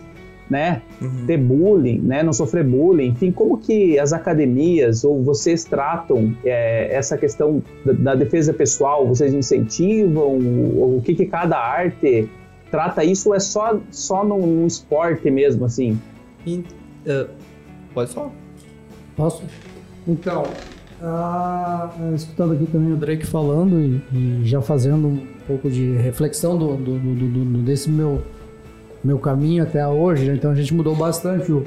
né? Uhum. Ter bullying, né? Não sofrer bullying. Enfim, como que as academias ou vocês tratam é, essa questão da, da, defesa pessoal? Vocês incentivam? O que, que cada arte trata isso? Ou é só, só no, esporte mesmo, assim? E, uh, pode falar. Posso? Então, uh, escutando aqui também o Drake falando e, e, já fazendo um pouco de reflexão do, do, do, do desse meu meu caminho até hoje, né? então a gente mudou bastante o,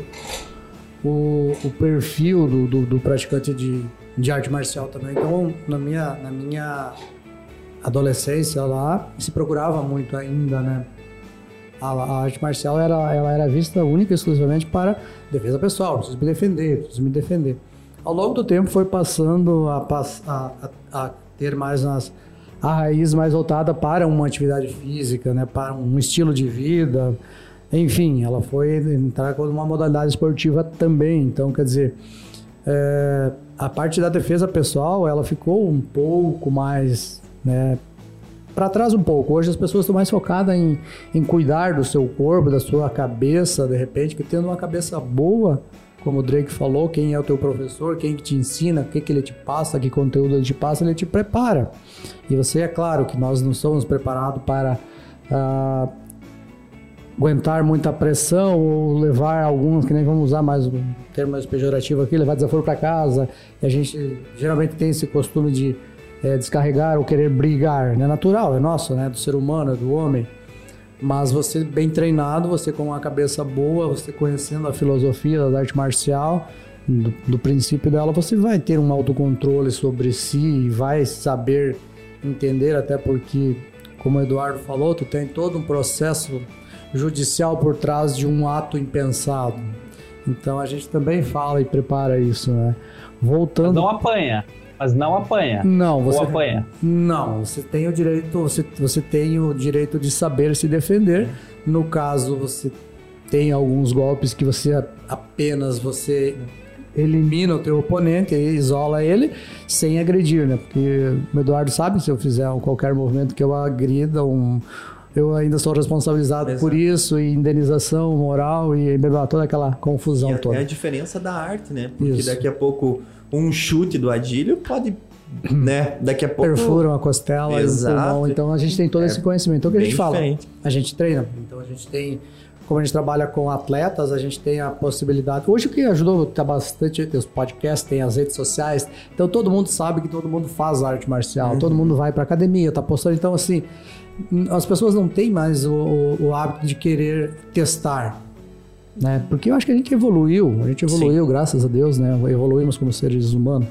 o, o perfil do, do, do, praticante de, de arte marcial também. Então, na minha, na minha adolescência lá, se procurava muito ainda, né? A, a, arte marcial era, ela era vista única e exclusivamente para defesa pessoal, preciso me defender, preciso me defender. Ao longo do tempo foi passando a, a, a, a ter mais as a raiz mais voltada para uma atividade física, né, para um estilo de vida. Enfim, ela foi entrar com uma modalidade esportiva também. Então, quer dizer, é, a parte da defesa pessoal, ela ficou um pouco mais, né, para trás um pouco. Hoje as pessoas estão mais focadas em, em cuidar do seu corpo, da sua cabeça, de repente, que tendo uma cabeça boa, como o Drake falou, quem é o teu professor, quem que te ensina, o que, que ele te passa, que conteúdo ele te passa, ele te prepara. E você, é claro que nós não somos preparados para uh, aguentar muita pressão ou levar alguns, que nem vamos usar mais um termo mais pejorativo aqui, levar desaforo para casa. E a gente geralmente tem esse costume de é, descarregar ou querer brigar. É natural, é nosso, né? Do ser humano, é do homem. Mas você bem treinado, você com uma cabeça boa, você conhecendo a filosofia da arte marcial, do, do princípio dela, você vai ter um autocontrole sobre si, vai saber entender, até porque, como o Eduardo falou, tu tem todo um processo judicial por trás de um ato impensado. Então a gente também fala e prepara isso, né? Voltando. Não apanha mas não apanha. Não, você Ou apanha. Não, você tem o direito, você, você tem o direito de saber se defender. No caso, você tem alguns golpes que você apenas você elimina o teu oponente e isola ele sem agredir, né? Porque o Eduardo sabe se eu fizer qualquer movimento que eu agrida um eu ainda sou responsabilizado Exato. por isso, e indenização moral e toda aquela confusão e toda. É a diferença da arte, né? Porque isso. daqui a pouco um chute do Adílio pode né? Daqui a pouco. Perfura uma costela Exato. pulmão. Então a gente tem todo é esse conhecimento. Então o que a gente fala? Diferente. A gente treina. Então a gente tem. Como a gente trabalha com atletas, a gente tem a possibilidade. Hoje o que ajudou tá bastante os podcasts, tem as redes sociais. Então todo mundo sabe que todo mundo faz arte marcial, uhum. todo mundo vai para academia, tá postando. Então assim, as pessoas não têm mais o, o, o hábito de querer testar né? Porque eu acho que a gente evoluiu, a gente evoluiu, Sim. graças a Deus, né? Evoluímos como seres humanos.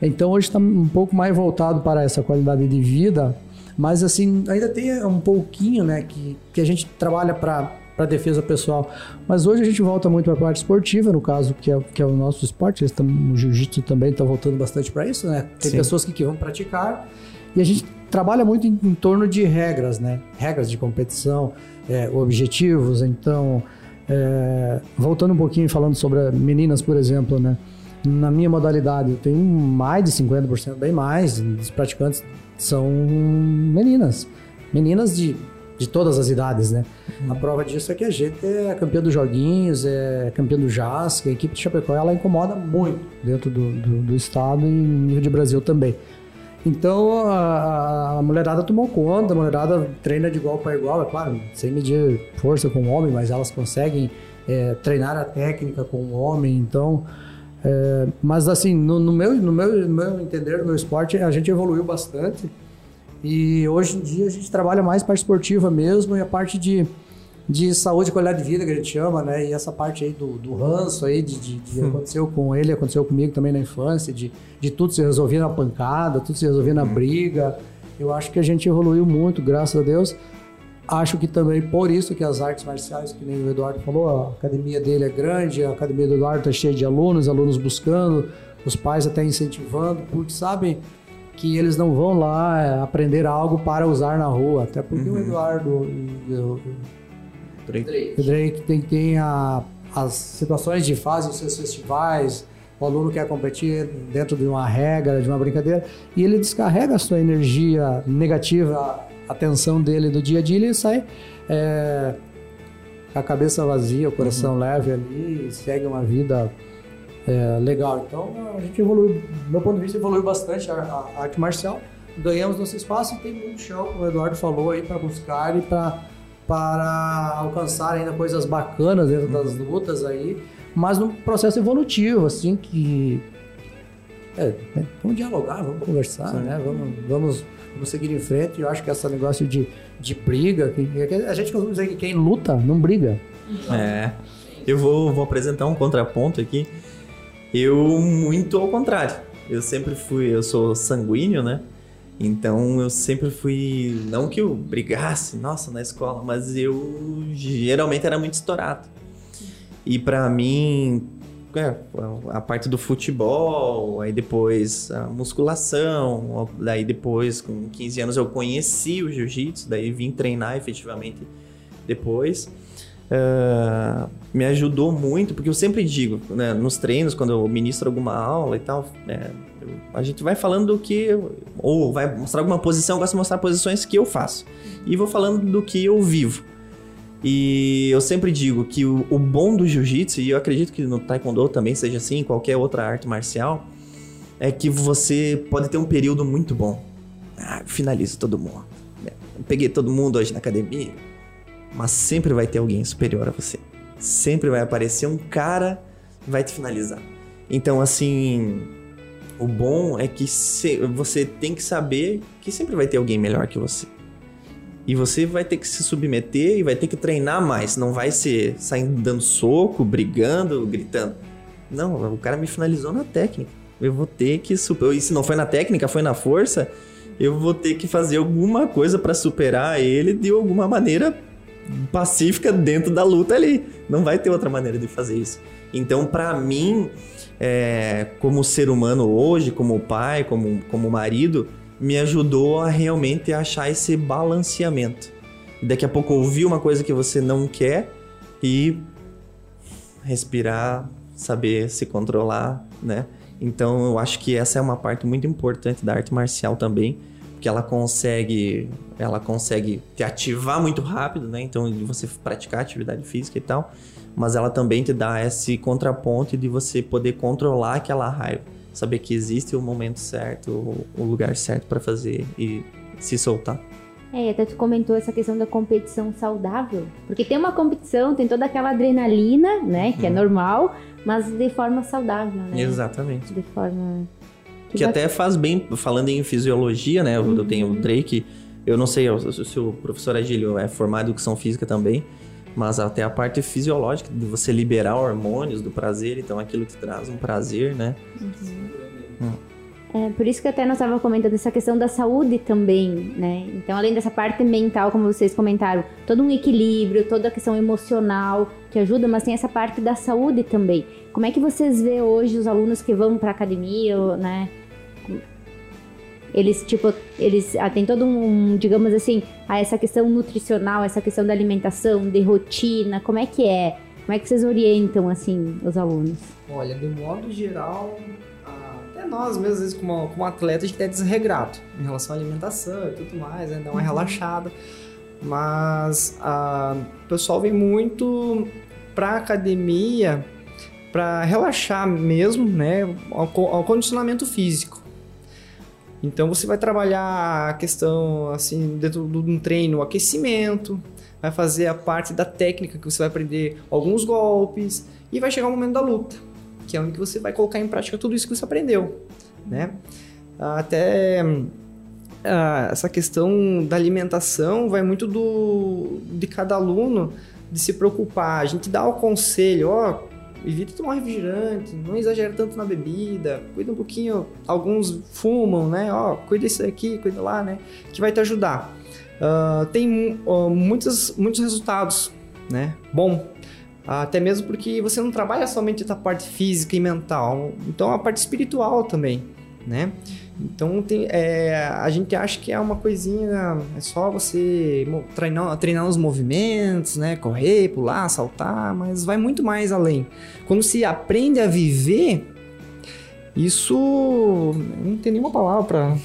Então hoje está um pouco mais voltado para essa qualidade de vida, mas assim, ainda tem um pouquinho, né, que, que a gente trabalha para para defesa pessoal. Mas hoje a gente volta muito para a parte esportiva, no caso, que é, que é o nosso esporte. O jiu-jitsu também está voltando bastante para isso, né? Tem Sim. pessoas que, que vão praticar e a gente trabalha muito em, em torno de regras, né? Regras de competição, é, objetivos. Então, é, voltando um pouquinho falando sobre meninas, por exemplo, né? Na minha modalidade, eu tenho mais de 50%, bem mais, dos praticantes são meninas. Meninas de, de todas as idades, né? Uhum. A prova disso é que a gente é campeã dos joguinhos, é campeã do JASC, a equipe de Chapecó, ela incomoda muito dentro do, do, do estado e nível de Brasil também. Então a, a, mulherada tomou conta, a mulherada treina de igual para igual, é claro, sem medir força com o homem, mas elas conseguem é, treinar a técnica com o homem, então. É, mas assim, no, no, meu, no, meu, no meu entender, no meu esporte, a gente evoluiu bastante. E hoje em dia a gente trabalha mais parte esportiva mesmo e a parte de de saúde e qualidade de vida que a gente chama, né? E essa parte aí do, do ranço aí, de, de, de hum. aconteceu com ele, aconteceu comigo também na infância, de, de tudo se resolver na pancada, tudo se resolver na hum. briga. Eu acho que a gente evoluiu muito, graças a Deus. Acho que também por isso que as artes marciais, que nem o Eduardo falou, a academia dele é grande, a academia do Eduardo está cheia de alunos, alunos buscando, os pais até incentivando, porque sabem que eles não vão lá é, aprender algo para usar na rua, até porque uhum. o Eduardo Drake. O Drake tem, tem a, as situações de fase os seus festivais, o aluno quer competir dentro de uma regra, de uma brincadeira, e ele descarrega a sua energia negativa, a tensão dele do dia a dia, e ele sai é, com a cabeça vazia, o coração uhum. leve ali, e segue uma vida é, legal. Então a gente evoluiu, do meu ponto de vista, evoluiu bastante a, a arte marcial. Ganhamos nosso espaço e tem muito chão, como o Eduardo falou aí, para buscar e para para alcançar ainda coisas bacanas dentro das lutas aí, mas num processo evolutivo, assim, que. É, vamos dialogar, vamos conversar, Sim. né? Vamos, vamos, vamos seguir em frente. Eu acho que esse negócio de, de briga, que, a gente costuma dizer que quem luta não briga. É. Eu vou, vou apresentar um contraponto aqui. Eu, muito ao contrário. Eu sempre fui, eu sou sanguíneo, né? Então eu sempre fui. Não que eu brigasse, nossa, na escola, mas eu geralmente era muito estourado. E para mim, é, a parte do futebol, aí depois a musculação, daí depois, com 15 anos, eu conheci o jiu-jitsu, daí vim treinar efetivamente depois. Uh, me ajudou muito, porque eu sempre digo, né, nos treinos, quando eu ministro alguma aula e tal, é, a gente vai falando do que. Ou vai mostrar alguma posição, eu gosto de mostrar posições que eu faço. E vou falando do que eu vivo. E eu sempre digo que o, o bom do jiu-jitsu, e eu acredito que no taekwondo também seja assim, em qualquer outra arte marcial, é que você pode ter um período muito bom. Ah, finalizo todo mundo. Peguei todo mundo hoje na academia. mas sempre vai ter alguém superior a você. Sempre vai aparecer um cara vai te finalizar. Então, assim, o bom é que você tem que saber que sempre vai ter alguém melhor que você. E você vai ter que se submeter e vai ter que treinar mais. Não vai ser saindo dando soco, brigando, gritando. Não, o cara me finalizou na técnica. Eu vou ter que superar. E se não foi na técnica, foi na força, eu vou ter que fazer alguma coisa para superar ele de alguma maneira pacífica dentro da luta ali. Não vai ter outra maneira de fazer isso. Então, para mim, é, como ser humano hoje, como pai, como, como marido, me ajudou a realmente achar esse balanceamento. Daqui a pouco ouvir uma coisa que você não quer e respirar, saber se controlar, né? Então eu acho que essa é uma parte muito importante da arte marcial também, porque ela consegue, ela consegue te ativar muito rápido, né? Então de você praticar atividade física e tal, mas ela também te dá esse contraponto de você poder controlar aquela raiva saber que existe o momento certo, o lugar certo para fazer e se soltar. É, até tu comentou essa questão da competição saudável, porque tem uma competição, tem toda aquela adrenalina, né, que é uhum. é normal, mas de forma saudável, né? Exatamente. De forma que, que até faz bem, falando em fisiologia, né? Uhum. Eu tenho o Drake, eu não sei se o professor Agílio é formado em educação física também, mas até a parte fisiológica de você liberar hormônios do prazer, então aquilo que traz um prazer, né? Uhum. Hum. É, por isso que até nós estávamos comentando essa questão da saúde também, né? Então, além dessa parte mental, como vocês comentaram, todo um equilíbrio, toda a questão emocional que ajuda, mas tem essa parte da saúde também. Como é que vocês vê hoje os alunos que vão para academia, né? Eles, tipo, eles ah, tem todo um, digamos assim, ah, essa questão nutricional, essa questão da alimentação, de rotina, como é que é? Como é que vocês orientam, assim, os alunos? Olha, de modo geral, até nós mesmo, às vezes, como, como atleta, a gente é desregrado em relação à alimentação e tudo mais, né? Dá uma uhum. relaxada. Mas a, o pessoal vem muito pra academia para relaxar mesmo, né? Ao, ao condicionamento físico. Então você vai trabalhar a questão assim dentro de um treino, o aquecimento, vai fazer a parte da técnica que você vai aprender alguns golpes e vai chegar o momento da luta, que é onde você vai colocar em prática tudo isso que você aprendeu, né? Até uh, essa questão da alimentação vai muito do de cada aluno de se preocupar. A gente dá o conselho, ó, evita tomar refrigerante, não exagera tanto na bebida, cuida um pouquinho, alguns fumam, né? Ó, cuida isso aqui, cuida lá, né? Que vai te ajudar. Uh, tem uh, muitos, muitos resultados, né? Bom, até mesmo porque você não trabalha somente a parte física e mental, então a parte espiritual também, né? Então tem, é, a gente acha que é uma coisinha, é só você treinar, treinar os movimentos, né? Correr, pular, saltar, mas vai muito mais além. Quando se aprende a viver, isso não tem nenhuma palavra para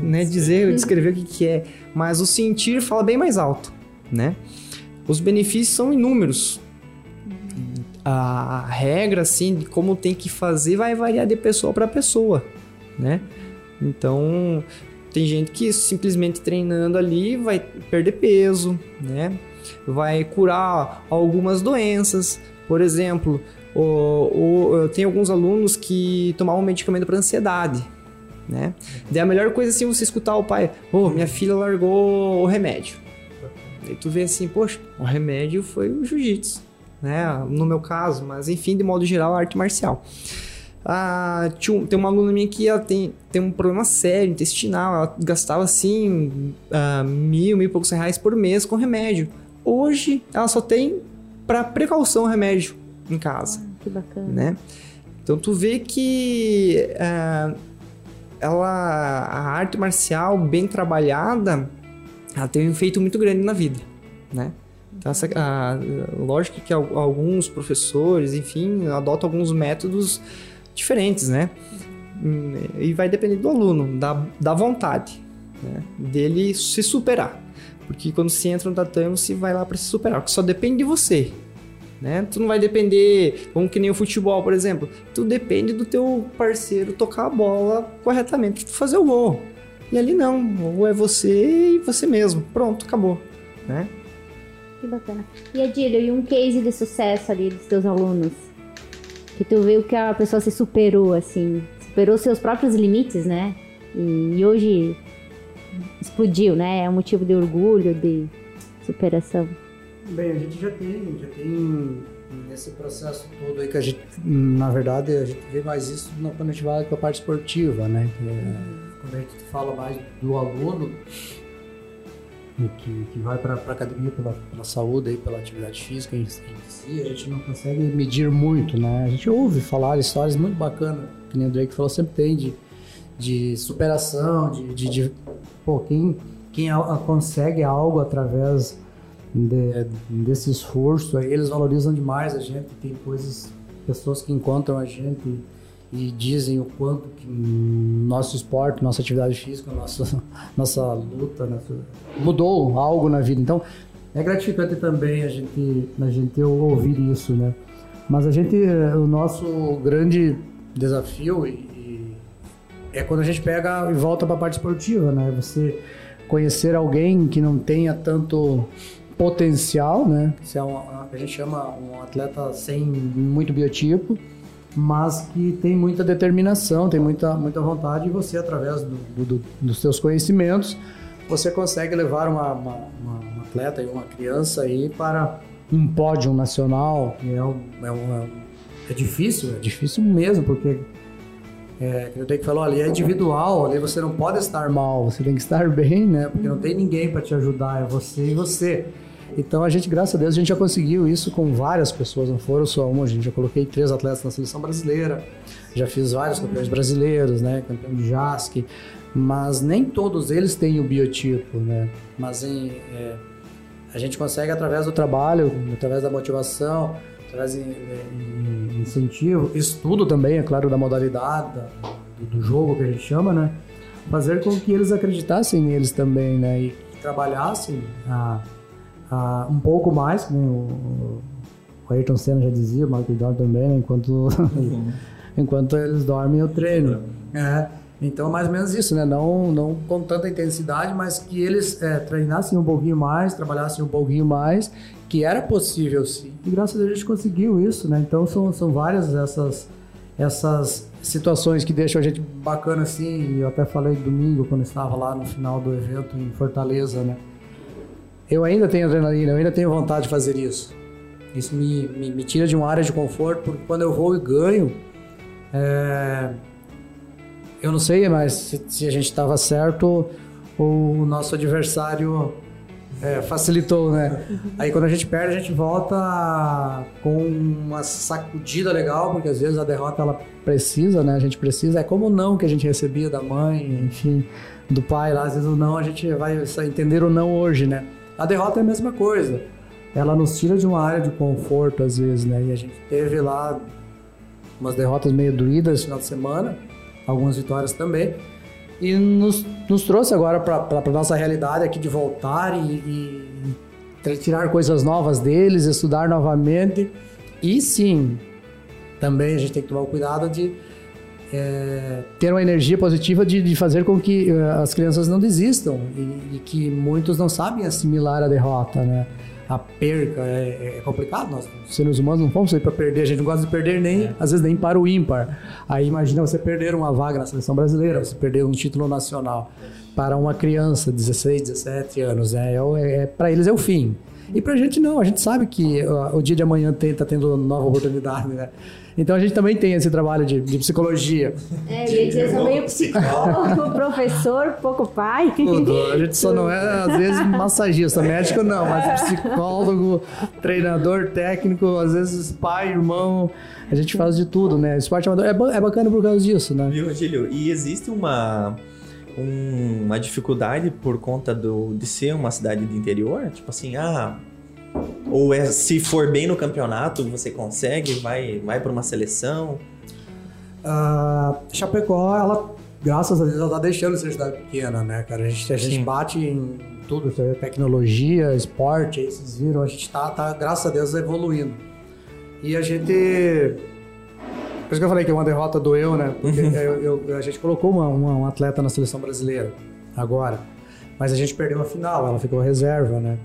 né, dizer, descrever o que, que é, mas o sentir fala bem mais alto, né? Os benefícios são inúmeros. A regra, assim, de como tem que fazer vai variar de pessoa para pessoa, né? Então, tem gente que simplesmente treinando ali vai perder peso, né? Vai curar algumas doenças. Por exemplo, o, o, tem alguns alunos que tomavam medicamento para ansiedade, né? Daí a melhor coisa assim você escutar o pai, ô, oh, minha filha largou o remédio. Aí tu vê assim, poxa, o remédio foi o jiu-jitsu, né? No meu caso, mas enfim, de modo geral, a arte marcial. Ah, tem uma aluna minha que ela tem, tem um problema sério intestinal. Ela gastava assim ah, mil, mil e poucos reais por mês com remédio. Hoje ela só tem para precaução remédio em casa. Ah, que bacana. Né? Então tu vê que ah, ela, a arte marcial bem trabalhada, ela tem um efeito muito grande na vida, né? Então, essa, a, lógico que alguns professores, enfim, adotam alguns métodos diferentes, né? E vai depender do aluno, da, da vontade, né? dele se superar. Porque quando você entra no tatame, você vai lá para se superar, porque só depende de você. Né? Tu não vai depender, como que nem o futebol, por exemplo. Tu depende do teu parceiro tocar a bola corretamente, tu fazer o gol. E ali não, ou é você e você mesmo. Pronto, acabou, né? Que bacana. E Adílio, e um case de sucesso ali dos teus alunos? Que tu viu que a pessoa se superou, assim, superou seus próprios limites, né? E, e hoje explodiu, né? É um motivo de orgulho, de superação. Bem, a gente já tem, já tem nesse processo todo aí que a gente, na verdade, a gente vê mais isso quando a gente vai para a parte esportiva, né? Que é, quando a gente fala mais do aluno que, que vai para a academia pela, pela saúde, aí, pela atividade física em, si, a gente não consegue medir muito, né? A gente ouve falar histórias muito bacanas, que nem o Drake falou, sempre tem de, de superação, de, de, de pô, quem, quem a, a consegue algo através de, desse esforço, eles valorizam demais a gente. Tem coisas, pessoas que encontram a gente e dizem o quanto que nosso esporte, nossa atividade física, nossa, nossa luta nossa, mudou algo na vida. Então, é gratificante também a gente, a gente ouvir isso, né? Mas a gente, o nosso grande desafio e, e é quando a gente pega e volta para a parte esportiva, né? Você conhecer alguém que não tenha tanto potencial, né? Que é um, a gente chama um atleta sem muito biotipo, mas que tem muita determinação, tem muita, muita vontade e você, através do, do, dos seus conhecimentos, você consegue levar uma, uma, uma, atleta e uma criança aí para um pódio nacional. É, um, é, uma, é difícil, é difícil mesmo, porque é, que o Deck falou ali, é individual, ali você não pode estar mal, você tem que estar bem, né? Porque não tem ninguém para te ajudar, é você e você. Então a gente, graças a Deus, a gente já conseguiu isso com várias pessoas, não foram só uma. A gente já coloquei três atletas na seleção brasileira, já fiz vários campeões brasileiros, né? Campeão de JASC, mas nem todos eles têm o biotipo, né? Mas em, é, a gente consegue através do trabalho, através da motivação, através de, incentivo, estudo também, é claro, da modalidade, da, do, do jogo que a gente chama, né? Fazer com que eles acreditassem neles também, né? E trabalhassem a uh, um pouco mais, como o, Ayrton Senna já dizia, o Michael Jordan também, né? enquanto, enquanto eles dormem eu treino. É, então, mais ou menos isso, né? Não, não com tanta intensidade, mas que eles é, treinassem um pouquinho mais, trabalhassem um pouquinho mais, que era possível sim. E graças a Deus a gente conseguiu isso, né? Então, são, são várias essas, essas situações que deixam a gente bacana assim. Eu até falei domingo, quando estava lá no final do evento em Fortaleza, né? Eu ainda tenho adrenalina, eu ainda tenho vontade de fazer isso. Isso me, me, me tira de uma área de conforto, porque quando eu vou e ganho, é... eu não sei, mas se, se a gente estava certo, o nosso adversário é, facilitou, né? Aí quando a gente perde, a gente volta com uma sacudida legal, porque às vezes a derrota ela precisa, né? A gente precisa. É como o não que a gente recebia da mãe, enfim, do pai lá. Às vezes o não a gente vai entender o não hoje, né? A derrota é a mesma coisa. Ela nos tira de uma área de conforto às vezes, né? E a gente teve lá umas derrotas meio doídas no final de semana, algumas vitórias também. E nos, nos trouxe agora para a nossa realidade aqui de voltar e, e tirar coisas novas deles, estudar novamente. E sim, também a gente tem que tomar o cuidado de é, ter uma energia positiva de, de, fazer com que uh, as crianças não desistam e, e, que muitos não sabem assimilar a derrota, né? A perca é, é complicado, nós seres humanos não fomos aí para perder, a gente não gosta de perder nem, é. às vezes nem para o ímpar. Aí imagina você perder uma vaga na seleção brasileira, você perder um título nacional para uma criança, 16, 17 anos, né? é, é para eles é o fim. E para a gente não, a gente sabe que uh, o dia de amanhã está tendo nova oportunidade, né? Então a gente também tem esse trabalho de, de psicologia. É, dizer, eu sou meio psicólogo, professor, pouco pai. Tudo. A gente só não é, às vezes, massagista, médico não, mas psicólogo, treinador, técnico, às vezes pai, irmão. A gente faz de tudo, né? Esporte amador é, é bacana por causa disso, né? Viu, Gílio? E existe uma uma dificuldade por conta do, de ser uma cidade de interior? Tipo assim, ah, ou é, se for bem no campeonato, você consegue, vai, vai para uma seleção? Uh, Chapecó, ela, graças a Deus, ela tá deixando ser cidade pequena, né, cara? A gente, a gente bate em tudo, tecnologia, esporte, aí vocês viram, a gente tá, tá, graças a Deus, evoluindo. E a gente... Por isso que eu falei que uma derrota doeu, né? Porque uhum. eu, eu, a gente colocou uma, uma, um atleta na seleção brasileira, agora. Mas a gente perdeu a final, ela ficou reserva, né?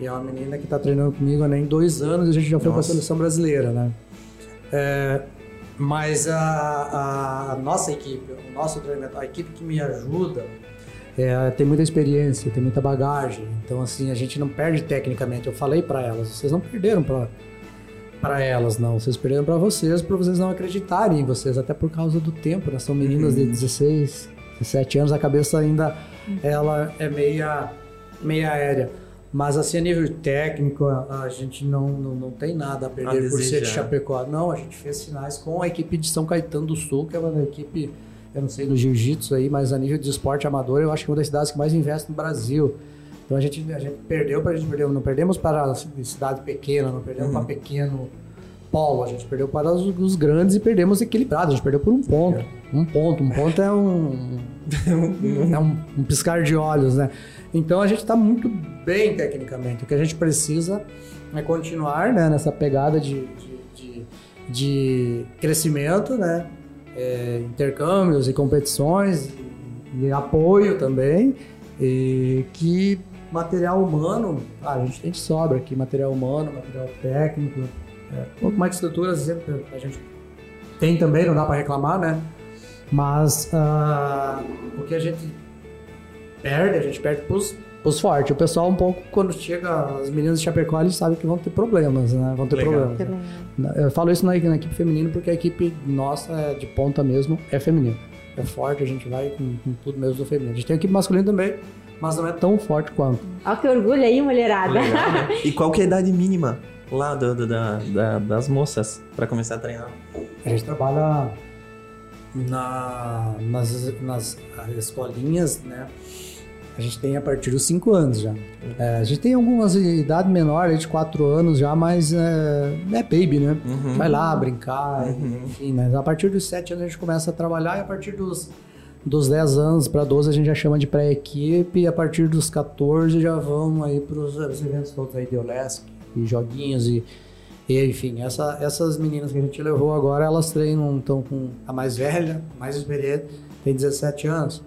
E é uma menina que está treinando comigo há nem dois anos e a gente já foi para a seleção brasileira, né? É, mas a, a, a, nossa equipe, o nosso treinamento, a equipe que me ajuda, é, tem muita experiência, tem muita bagagem. Então, assim, a gente não perde tecnicamente. Eu falei para elas, vocês não perderam para para elas, não. Vocês perderam para vocês, para vocês não acreditarem em vocês, até por causa do tempo, né? São meninas uhum. de 16, 17 anos, a cabeça ainda ela é meia, meia aérea. Mas assim, a nível técnico, a, a gente não, não, não, tem nada a perder a por ser de Chapecó. Não, a gente fez finais com a equipe de São Caetano do Sul, que é uma equipe, eu não sei no jiu-jitsu aí, mas a nível de esporte amador, eu acho que é uma das cidades que mais investe no Brasil. Então a gente, a gente perdeu para a gente perder, não perdemos para cidade pequena, não perdemos uhum. para pequeno polo, a gente perdeu para os, os, grandes e perdemos equilibrado, a gente perdeu por um ponto. Um ponto, um ponto é um é um, um piscar de olhos, né? Então a gente está muito bem tecnicamente. O que a gente precisa é continuar né, nessa pegada de, de, de, de crescimento, né? É, intercâmbios e competições e, e apoio também. E que material humano, ah, a gente tem de sobra aqui, material humano, material técnico, é, um pouco mais de estrutura, a gente tem também, não dá para reclamar, né? Mas uh, o que a gente perde, a gente perde pros, pros fortes. O pessoal um pouco, quando chega as meninas de Chapecó, eles sabem que vão ter problemas, né? Vão ter Legal. problemas. Eu falo isso na, na equipe feminina porque a equipe nossa é de ponta mesmo é feminina. É forte, a gente vai com, com tudo mesmo do feminino. A gente tem a equipe masculina também, mas não é tão forte quanto. Olha que orgulho aí, mulherada. Legal, né? E qual que é a idade mínima lá do, do da, da, das moças para começar a treinar? A gente trabalha na, nas, nas escolinhas, né? A gente tem a partir dos 5 anos já. É, a gente tem algumas idade menor, de 4 anos já, mas é, é baby, né? Uhum. Vai lá brincar, uhum. enfim, mas a partir dos 7 anos a gente começa a trabalhar e a partir dos, dos 10 anos para 12 a gente já chama de pré-equipe e a partir dos 14 já vamos aí para os eventos todos aí de Olesc e joguinhos e e, enfim, essa, essas meninas que a gente levou agora, elas treinam, estão com a mais velha, mais experiente, tem 17 anos.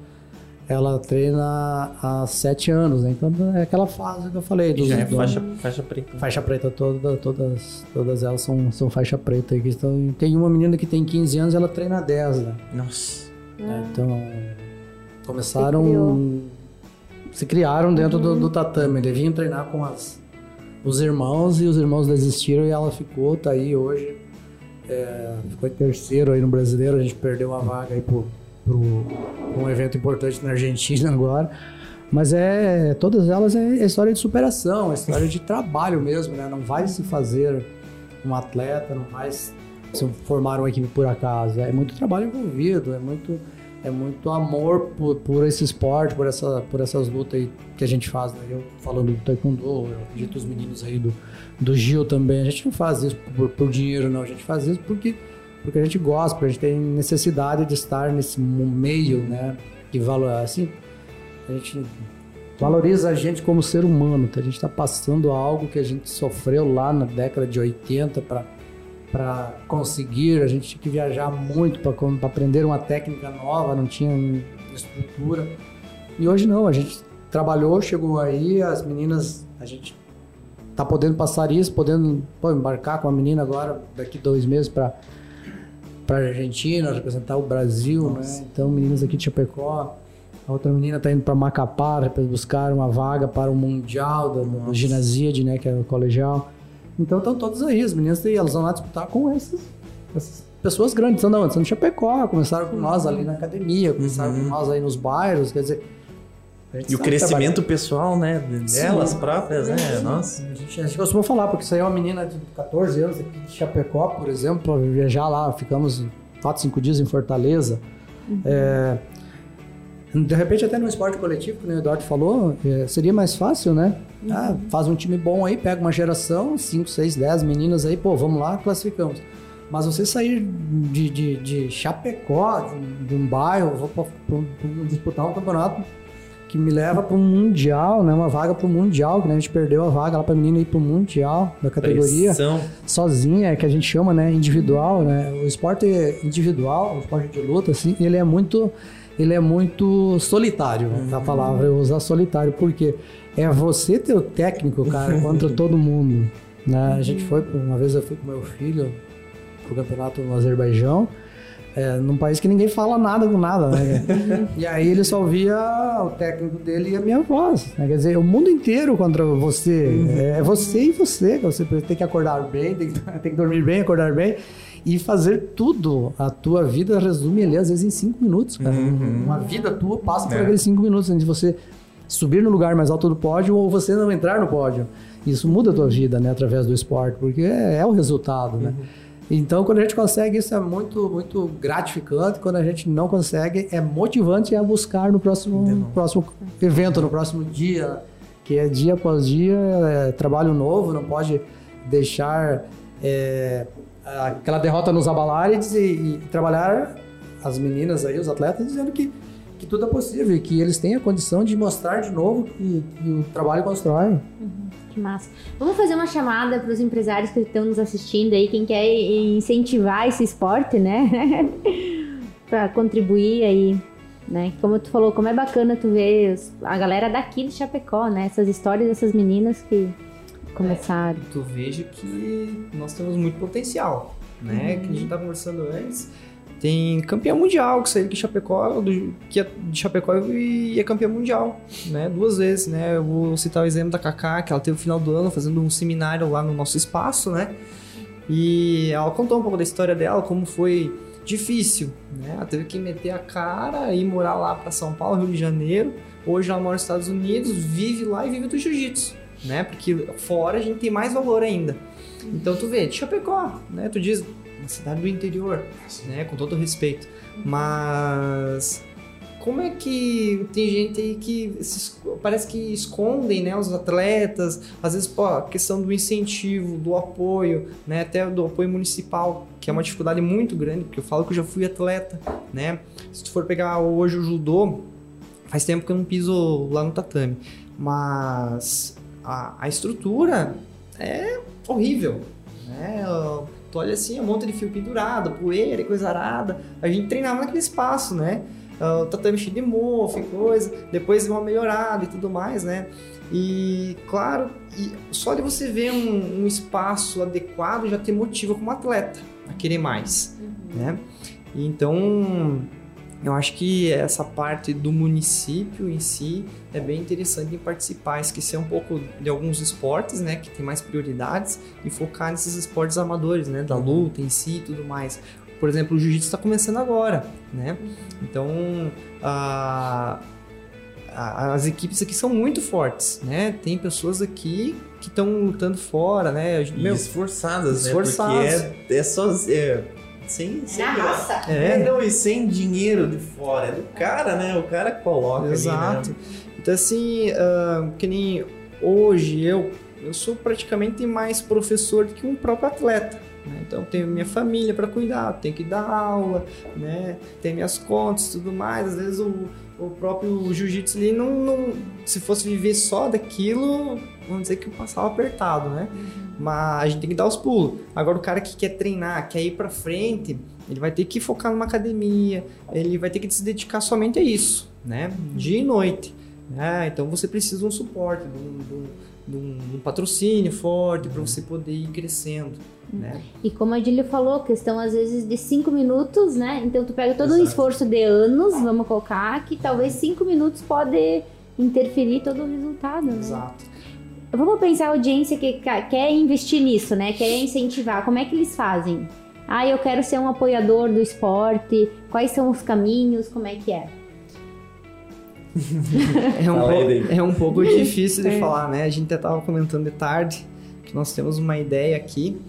Ela treina há 7 anos, né? Então é aquela fase que eu falei. Dos, já é faixa, faixa preta. Faixa preta, toda, todas, todas elas são, são faixa preta. Então, tem uma menina que tem 15 anos, ela treina há 10, né? Nossa. É, então, começaram... Se criaram dentro do, do tatame. Deviam treinar com as os irmãos e os irmãos desistiram e ela ficou, tá aí hoje. É, ficou em terceiro aí no brasileiro, a gente perdeu uma vaga aí pro, pro, um evento importante na Argentina agora. Mas é, todas elas é história de superação, é história de trabalho mesmo, né? Não vai se fazer um atleta, não vai se formar uma equipe por acaso. É muito trabalho envolvido, é muito é muito amor por, por esse esporte, por, essa, por essas lutas aí que a gente faz. Né? Eu falando do taekwondo, eu acredito os meninos aí do, do Gil também. A gente não faz isso por, por dinheiro, não. A gente faz isso porque, porque a gente gosta, porque a gente tem necessidade de estar nesse meio, né? De valor, assim, a gente valoriza a gente como ser humano. Tá? A gente está passando algo que a gente sofreu lá na década de 80 para para conseguir, a gente tinha que viajar muito para aprender uma técnica nova, não tinha estrutura. E hoje não, a gente trabalhou, chegou aí, as meninas, a gente tá podendo passar isso, podendo pô, embarcar com a menina agora, daqui dois meses para para Argentina, representar o Brasil, né? Nossa. né? Então, meninas aqui de Chapecó, a outra menina está indo para Macapá para buscar uma vaga para o Mundial do, do Ginásio, né, que é o colegial. Então estão todos aí, as meninas elas vão lá disputar com essas, essas pessoas grandes. Estão não, estão no Chapecó, começaram com nós ali na academia, começaram uhum. com nós aí nos bairros, quer dizer. E o crescimento pessoal, né, delas Sim. próprias, né? Nossa. A gente, a gente costuma falar, porque isso aí é uma menina de 14 anos aqui de Chapecó, por exemplo, para viajar lá, ficamos 4, 5 dias em Fortaleza. Uhum. É, de repente, até no esporte coletivo, como o Eduardo falou, é, seria mais fácil, né? Uhum. Ah, faz um time bom aí, pega uma geração, 5, 6, 10 meninas aí, pô, vamos lá, classificamos. Mas você sair de, de, de Chapecó, de um, de um bairro, vou pra, pra, pra, disputar um campeonato que me leva para um mundial, né? Uma vaga para o mundial, que né? a gente perdeu a vaga lá para a menina ir para o mundial da categoria Pressão. sozinha, que a gente chama, né? Individual, né? O esporte individual, o esporte de luta, assim, ele é muito ele é muito solitário, uhum. a palavra eu usar solitário, porque é você ter o técnico, cara, contra todo mundo. Né? A gente foi, uma vez eu fui com meu filho pro campeonato no Azerbaijão, é, num país que ninguém fala nada com nada, né? e aí ele só via o técnico dele e a minha voz. Né? Quer dizer, o mundo inteiro contra você. Uhum. É você e você. Você tem que acordar bem, tem que, tem que dormir bem, acordar bem e fazer tudo. A tua vida resume ali, às vezes, em cinco minutos, cara. Uhum. Uma vida tua passa por é. aqueles cinco minutos antes de você subir no lugar mais alto do pódio ou você não entrar no pódio. Isso muda a tua vida, né, através do esporte, porque é, é o resultado, né? Uhum. Então, quando a gente consegue, isso é muito, muito gratificante. Quando a gente não consegue, é motivante a buscar no próximo, próximo evento, no próximo dia, que é dia após dia, é trabalho novo, não pode deixar é, aquela derrota nos abalar e, e, trabalhar as meninas aí, os atletas, dizendo que, que tudo é possível e que eles têm a condição de mostrar de novo que, que o trabalho constrói. Uhum. Que massa. Vamos fazer uma chamada para os empresários que estão nos assistindo aí, quem quer incentivar esse esporte, né? para contribuir aí, né? Como tu falou, como é bacana tu ver a galera daqui de Chapecó, né? Essas histórias dessas meninas que começaram. É, tu veja que nós temos muito potencial, né? Uhum. Que a gente tá conversando antes tem campeão mundial que saiu de Chapecó, do, que é de Chapecó e é campeão mundial, né? Duas vezes, né? Eu vou citar o exemplo da Kaká, que ela teve no final do ano fazendo um seminário lá no nosso espaço, né? E ela contou um pouco da história dela, como foi difícil, né? Ela teve que meter a cara e morar lá para São Paulo, Rio de Janeiro. Hoje ela mora nos Estados Unidos, vive lá e vive do jiu-jitsu, né? Porque fora a gente tem mais valor ainda. Então tu vê, de Chapecó, né? Tu diz, uma cidade do interior, né? Com todo respeito. Mas como é que tem gente aí que se, parece que escondem, né, os atletas, às vezes, pô, a questão do incentivo, do apoio, né, até do apoio municipal, que é uma dificuldade muito grande, porque eu falo que eu já fui atleta, né? Se tu for pegar hoje o judô, faz tempo que eu não piso lá no tatame, mas a, a estrutura é horrível, né? Tu olha assim, um monte de fio pendurado, poeira e coisa arada. A gente treinava naquele espaço, né? Uh, o tatame cheio de mofo e coisa. Depois uma melhorada e tudo mais, né? E, claro, e só de você ver um, um, espaço adequado já te motiva como atleta a querer mais, uhum. né? E então eu acho que essa parte do município em si é bem interessante em participar, esquecer um pouco de alguns esportes, né, que tem mais prioridades e focar nesses esportes amadores, né, da luta em si e tudo mais. Por exemplo, o jiu-jitsu está começando agora, né? Então, a, as equipes aqui são muito fortes, né? Tem pessoas aqui que estão lutando fora, né? Meu, esforçadas, esforçadas, né? Porque é, é só... É sem, sem raça. É. Não, e sem dinheiro de fora. É do cara, né? O cara coloca. Exato. Ali, né? Então, assim, uh, que nem hoje eu, eu sou praticamente mais professor do que um próprio atleta. Né? Então, tenho minha família para cuidar, tenho que dar aula, né? Tem minhas contas e tudo mais. Às vezes o, o próprio jiu-jitsu ali não, não. Se fosse viver só daquilo, vamos dizer que eu passava apertado, né? Uhum. Mas a gente tem que dar os pulos. Agora, o cara que quer treinar, quer ir para frente, ele vai ter que focar numa academia, ele vai ter que se dedicar somente a isso, né? Dia e noite. Né? Então, você precisa de um suporte, de um, de um, de um, patrocínio forte para você poder ir crescendo. Né? E como a Dília falou, questão às vezes de cinco minutos, né? Então tu pega todo Exato. um esforço de anos, vamos colocar, que talvez cinco minutos pode interferir todo o resultado, né? Exato. Vamos pensar a audiência que quer investir nisso, né? Quer incentivar. Como é que eles fazem? Ah, eu quero ser um apoiador do esporte. Quais são os caminhos? Como é que é? é, um pouco, é um pouco difícil de é. falar, né? A gente até estava comentando de tarde que nós temos uma ideia aqui.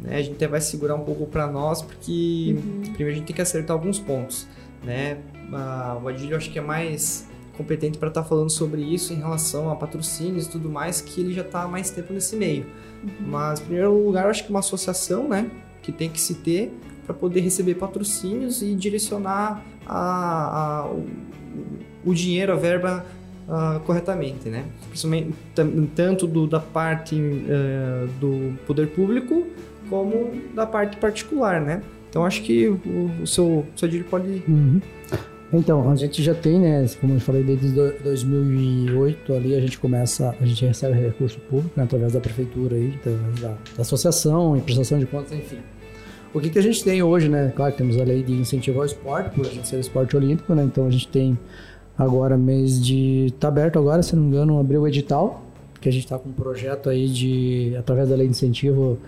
Né? A gente até vai segurar um pouco para nós, porque uhum. primeiro a gente tem que acertar alguns pontos. Né? Ah, o Adílio acho que é mais competente para estar tá falando sobre isso em relação a patrocínios e tudo mais, que ele já está há mais tempo nesse meio. Uhum. Mas, em primeiro lugar, eu acho que uma associação, né, que tem que se ter para poder receber patrocínios e direcionar a, a, o, o, dinheiro, a verba uh, corretamente, né? Principalmente tanto do, da parte uh, do poder público como da parte particular, né? Então acho que o, o seu, o seu pode. Uhum. Então, a gente já tem, né, como eu falei, desde 2008 ali a gente começa, a gente recebe recurso público né, através da prefeitura aí, através da, da associação e prestação de contas, enfim. O que, que a gente tem hoje, né? Claro, temos a lei de incentivo ao esporte, por a gente ser esporte olímpico, né? Então a gente tem agora mês de... tá aberto agora, se não me engano, abriu o edital, que a gente está com um projeto aí de, através da lei de incentivo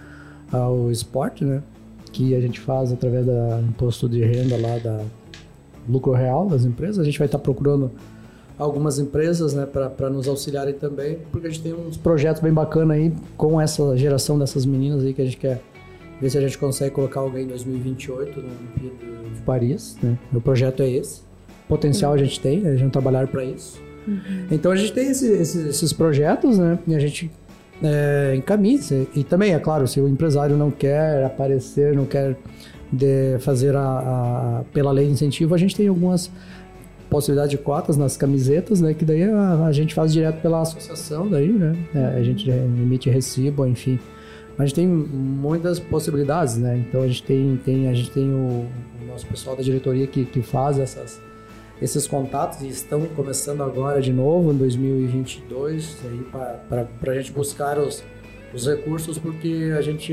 ao esporte, né? Que a gente faz através do imposto de renda lá da lucro real das empresas. A gente vai estar procurando algumas empresas né, para nos auxiliarem também, porque a gente tem uns projetos bem bacanas aí com essa geração dessas meninas aí que a gente quer ver se a gente consegue colocar alguém em 2028 na Olimpíada de Paris. Né? Meu projeto é esse. Potencial uhum. a gente tem, né? a gente trabalhar para isso. Uhum. Então a gente tem esse, esse, esses projetos, né? E a gente é, encaminha. E também, é claro, se o empresário não quer aparecer, não quer de fazer a, a, pela lei de incentivo, a gente tem algumas possibilidades de cotas nas camisetas, né? Que daí a, a gente faz direto pela associação, daí, né? É, a gente emite recibo, enfim. A gente tem muitas possibilidades, né? Então a gente tem, tem a gente tem o, o nosso pessoal da diretoria que, que faz essas esses contatos e estão começando agora de novo em 2022 aí para a gente buscar os, os recursos porque a gente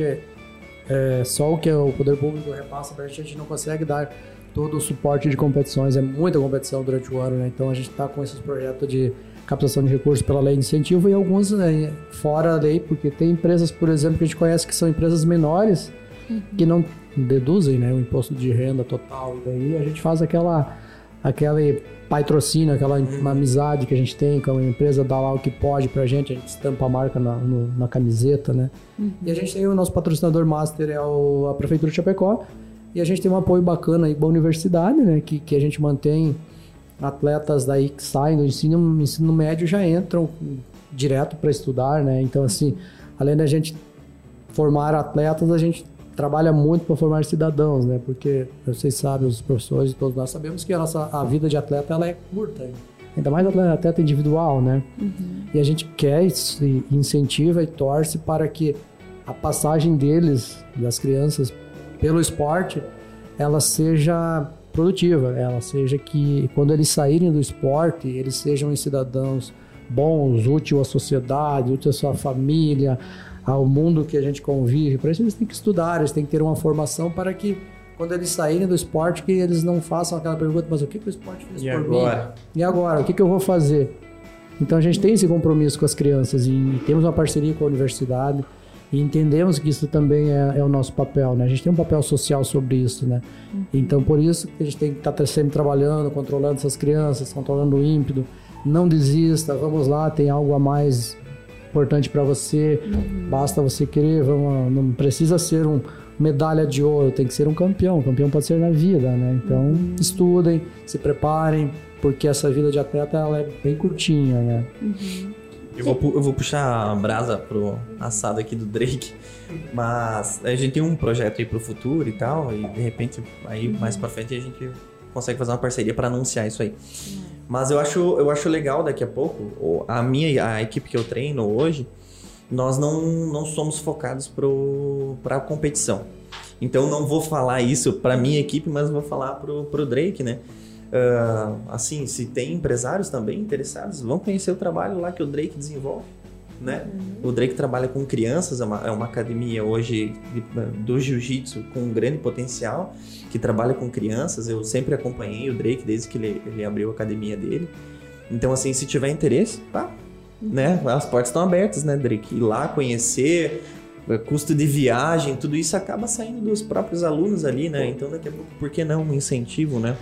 é, só o que o poder público repassa para a gente, a gente não consegue dar todo o suporte de competições, é muita competição durante o ano, né? Então a gente está com esses projetos de captação de recursos pela lei de incentivo e alguns né, fora a lei, porque tem empresas, por exemplo, que a gente conhece que são empresas menores uhum. que não deduzem né, o imposto de renda total. E daí a gente faz aquela aquele patrocínio, aquela amizade que a gente tem com a empresa, dá lá o que pode pra gente, a gente estampa a marca na, no, na camiseta, né? Uhum. E a gente tem o nosso patrocinador master, é o, a Prefeitura de Chapecó, e a gente tem um apoio bacana aí com a universidade, né? Que, que a gente mantém atletas daí que saem do ensino, ensino médio já entram direto para estudar, né? Então, assim, além da gente formar atletas, a gente trabalha muito para formar cidadãos, né? Porque vocês sabem, os professores e todos nós sabemos que a nossa a vida de atleta ela é curta, ainda mais atleta individual, né? Uhum. E a gente quer e incentiva e torce para que a passagem deles, das crianças, pelo esporte, ela seja produtiva, ela seja que quando eles saírem do esporte, eles sejam cidadãos bons, úteis à sociedade, úteis à sua família, ao mundo que a gente convive. Para isso eles têm que estudar, eles têm que ter uma formação para que quando eles saírem do esporte que eles não façam aquela pergunta, mas o que, que o esporte fez e por agora? mim? E agora? O que, que eu vou fazer? Então a gente tem esse compromisso com as crianças e temos uma parceria com a universidade e entendemos que isso também é, é o nosso papel, né? A gente tem um papel social sobre isso, né? Uhum. Então por isso que a gente tem que estar tá sempre trabalhando, controlando essas crianças, controlando o ímpeto. Não desista, vamos lá, tem algo a mais importante para você. Uhum. Basta você querer, vamos, não precisa ser um medalha de ouro, tem que ser um campeão. O campeão pode ser na vida, né? Então, uhum. estudem, se preparem, porque essa vida de atleta ela é bem curtinha, né? Uhum. Eu vou, eu vou puxar a brasa pro assado aqui do Drake, mas a gente tem um projeto aí pro futuro e tal, e de repente aí mais para frente a gente consegue fazer uma parceria para anunciar isso aí. Mas eu acho, eu acho legal daqui a pouco, a minha a equipe que eu treino hoje, nós não, não somos focados para a competição. Então não vou falar isso para minha equipe, mas vou falar pro, pro Drake, né? Uh, assim, se tem empresários também interessados, vão conhecer o trabalho lá que o Drake desenvolve. Né? Uhum. O Drake trabalha com crianças, é uma, é uma academia hoje de, do jiu-jitsu com um grande potencial que trabalha com crianças. Eu sempre acompanhei o Drake desde que ele, ele abriu a academia dele. Então, assim, se tiver interesse, tá, né? As portas estão abertas, né, Drake? Ir lá conhecer, é, custo de viagem, tudo isso acaba saindo dos próprios alunos ali, né? Então, daqui a pouco, por que não um incentivo, né?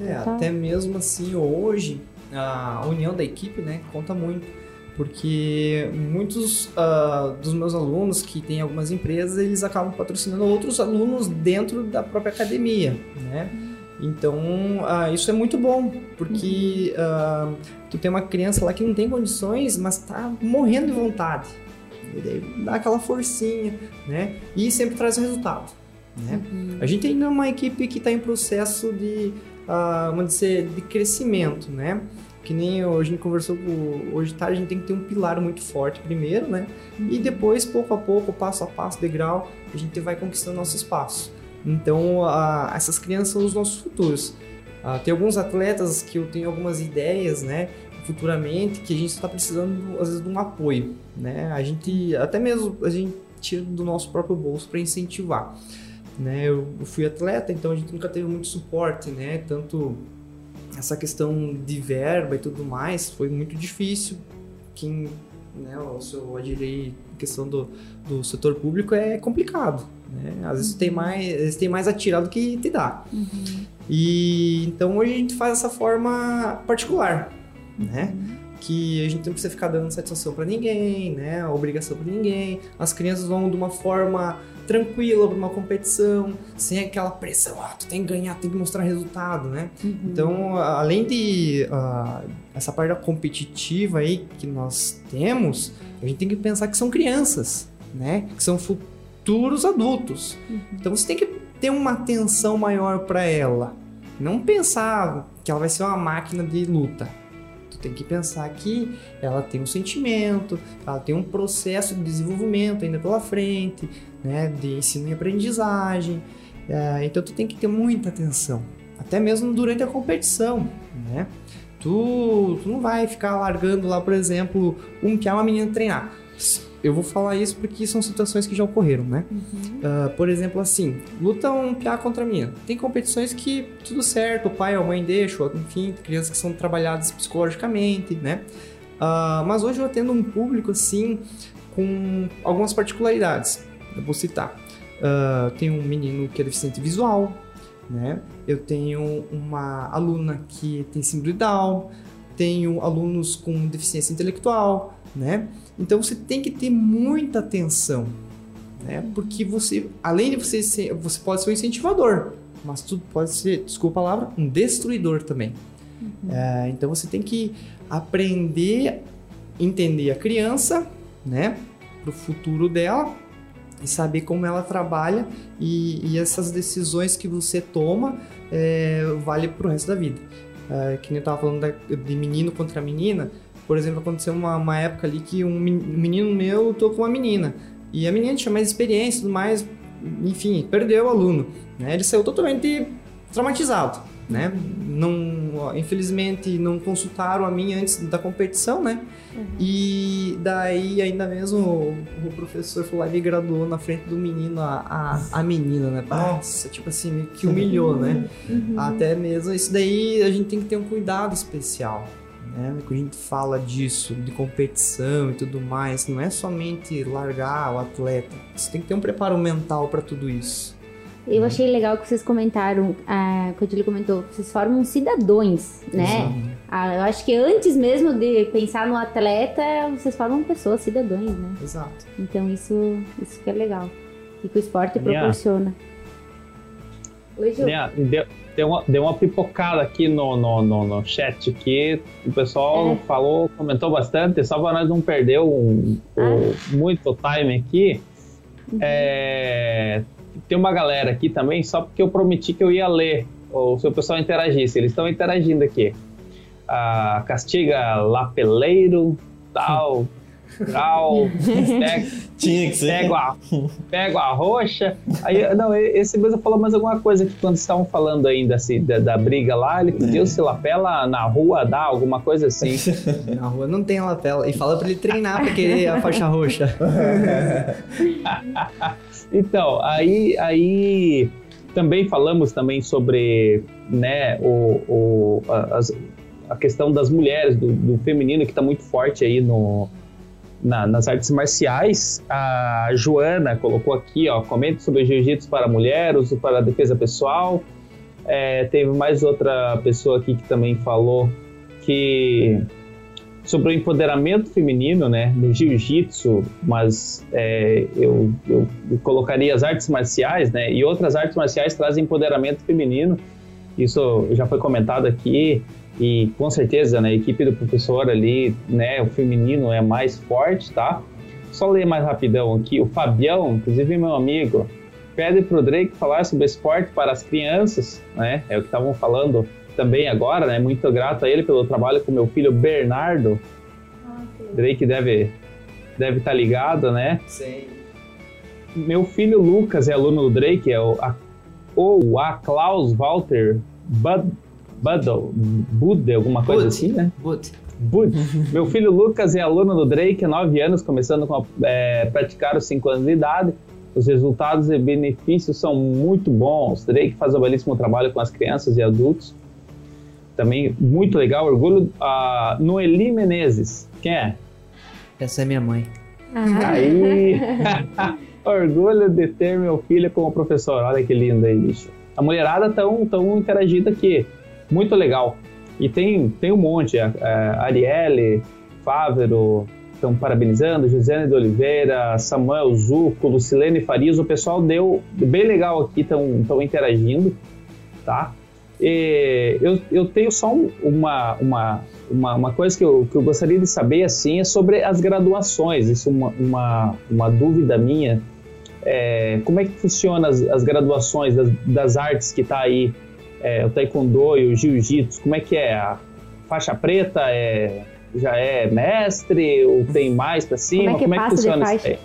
É, até mesmo assim, hoje, a união da equipe, né, conta muito porque muitos uh, dos meus alunos que têm algumas empresas, eles acabam patrocinando outros alunos dentro da própria academia, né? Então, uh, isso é muito bom, porque uh, tu tem uma criança lá que não tem condições, mas tá morrendo de vontade. E daí dá aquela forcinha, né? E sempre traz resultado, né? Uhum. A gente ainda é uma equipe que está em processo de, uh, vamos dizer, de crescimento, né? Que nem hoje a gente conversou hoje tarde, a gente tem que ter um pilar muito forte primeiro, né? E uhum. depois, pouco a pouco, passo a passo, degrau, a gente vai conquistando nosso espaço. Então, a, essas crianças são os nossos futuros. Uh, tem alguns atletas que eu tenho algumas ideias, né? Futuramente, que a gente está precisando, às vezes, de um apoio, né? A gente, até mesmo, a gente tira do nosso próprio bolso para incentivar, né? Eu, eu fui atleta, então a gente nunca teve muito suporte, né? Tanto essa questão de verba e tudo mais foi muito difícil. Quem, né, o seu Adirei, questão do, do setor público é complicado, né? Às vezes tem mais, às vezes tem mais atirado do que te dá. Uhum. E então hoje a gente faz essa forma particular, né? Uhum. Que a gente não precisa ficar dando satisfação para ninguém, né? Obrigação para ninguém. As crianças vão de uma forma tranquila para uma competição, sem aquela pressão, ah, tu tem que ganhar, tem que mostrar resultado, né? Uhum. Então, além de uh, essa parte competitiva aí que nós temos, a gente tem que pensar que são crianças, né? Que são futuros adultos. Uhum. Então, você tem que ter uma atenção maior para ela. Não pensar que ela vai ser uma máquina de luta tem que pensar que ela tem um sentimento, ela tem um processo de desenvolvimento ainda pela frente, né, de ensino e aprendizagem. É, então tu tem que ter muita atenção, até mesmo durante a competição, né? Tu, tu não vai ficar largando lá, por exemplo, um que é uma menina treinar eu vou falar isso porque são situações que já ocorreram, né? Uhum. Uh, por exemplo, assim, luta um PA contra mim. Tem competições que tudo certo, o pai ou a mãe deixam, enfim, crianças que são trabalhadas psicologicamente, né? Uh, mas hoje eu atendo um público, assim, com algumas particularidades. Eu vou citar. Uh, tem um menino que é deficiente visual, né? Eu tenho uma aluna que tem síndrome de Down, tenho alunos com deficiência intelectual, né? Então você tem que ter muita atenção, né? Porque você, além de você ser, você pode ser um incentivador, mas tudo pode ser, desculpa a palavra, um destruidor também. Uhum. É, então você tem que aprender, entender a criança, né? Para o futuro dela e saber como ela trabalha e, e essas decisões que você toma é, vale para o resto da vida. É, que nem eu estava falando da, de menino contra menina, por exemplo, aconteceu uma, uma época ali que um menino meu lutou com uma menina. E a menina tinha mais experiência e tudo mais, enfim, perdeu o aluno. Né? Ele saiu totalmente traumatizado. Né? Não, infelizmente não consultaram a mim antes da competição, né? Uhum. E daí ainda mesmo o, o, professor foi lá e graduou na frente do menino, a, a, a menina, né? Nossa, tipo assim, que humilhou, né? Uhum. Até mesmo isso daí a gente tem que ter um cuidado especial, né? Quando a gente fala disso, de competição e tudo mais, não é somente largar o atleta. Você tem que ter um preparo mental para tudo isso. Eu achei legal que vocês comentaram, ah, quando ele comentou, vocês formam cidadãos, né? Ah, eu acho que antes mesmo de pensar no atleta, vocês formam pessoas, cidadãos, né? Exato. Então isso, isso que é legal. E que o esporte proporciona. Oi, Ju. Deu, deu, uma, deu uma pipocada aqui no, no, no, no chat que o pessoal é. falou, comentou bastante, só para nós não perder um, ah. o, muito time aqui. Uhum. É, tem uma galera aqui também, só porque eu prometi que eu ia ler, ou se o pessoal interagisse. Eles estão interagindo aqui. Castiga Lapeleiro, tal, tal, pego, Tinha que ser. Pego a, pego a roxa. Aí, não, esse mesmo falou mais alguma coisa que quando estavam falando ainda assim, da, da briga lá, ele pediu é. se lapela na rua dá, alguma coisa assim. Na rua não tem lapela. E fala pra ele treinar pra querer a faixa roxa. então, aí, aí também falamos também sobre né, o, o, as, a questão das mulheres, do, do feminino que está muito forte aí no, na, nas artes marciais. A Joana colocou aqui, ó, comente sobre jiu-jitsu para mulher, uso para defesa pessoal. É, teve mais outra pessoa aqui que também falou que sobre o empoderamento feminino, né, no jiu-jitsu, mas é, eu, eu, colocaria as artes marciais, né, e outras artes marciais trazem empoderamento feminino. Isso já foi comentado aqui. E com certeza, né, a equipe do professor ali, né, o feminino é mais forte, tá? Só ler mais rapidão aqui. O Fabião, inclusive meu amigo, pede pro Drake falar sobre esporte para as crianças, né? É o que estavam falando também agora, né? Muito grato a ele pelo trabalho com meu filho Bernardo. Ah, Drake deve deve estar tá ligado, né? Sim. Meu filho Lucas é aluno do Drake, é o a, ou a Klaus Walter Bud Buddle, Buddha, alguma coisa Bud. assim, né? Bud. Bud. Meu filho Lucas é aluno do Drake, 9 anos, começando a é, praticar os 5 anos de idade. Os resultados e benefícios são muito bons. Drake faz um belíssimo trabalho com as crianças e adultos. Também muito legal. Orgulho uh, Noeli Menezes. Quem é? Essa é minha mãe. Ah. Aí! Orgulho de ter meu filho como professor. Olha que lindo aí, bicho. A mulherada tão, tão interagida aqui. Muito legal. E tem, tem um monte. A, a Arielle, Fávero, estão parabenizando. Josiane de Oliveira, Samuel Zuco, Lucilene Farias. O pessoal deu bem legal aqui, estão interagindo. Tá? E eu, eu tenho só uma, uma, uma, uma, coisa que eu, que eu gostaria de saber assim é sobre as graduações. Isso é uma, uma, uma dúvida minha. É, como é que funciona as, as graduações das, das, artes que está aí? É, o taekwondo e o jiu-jitsu, como é que é? A faixa preta é, já é mestre ou tem mais para cima? Como é que, como é que funciona isso aí?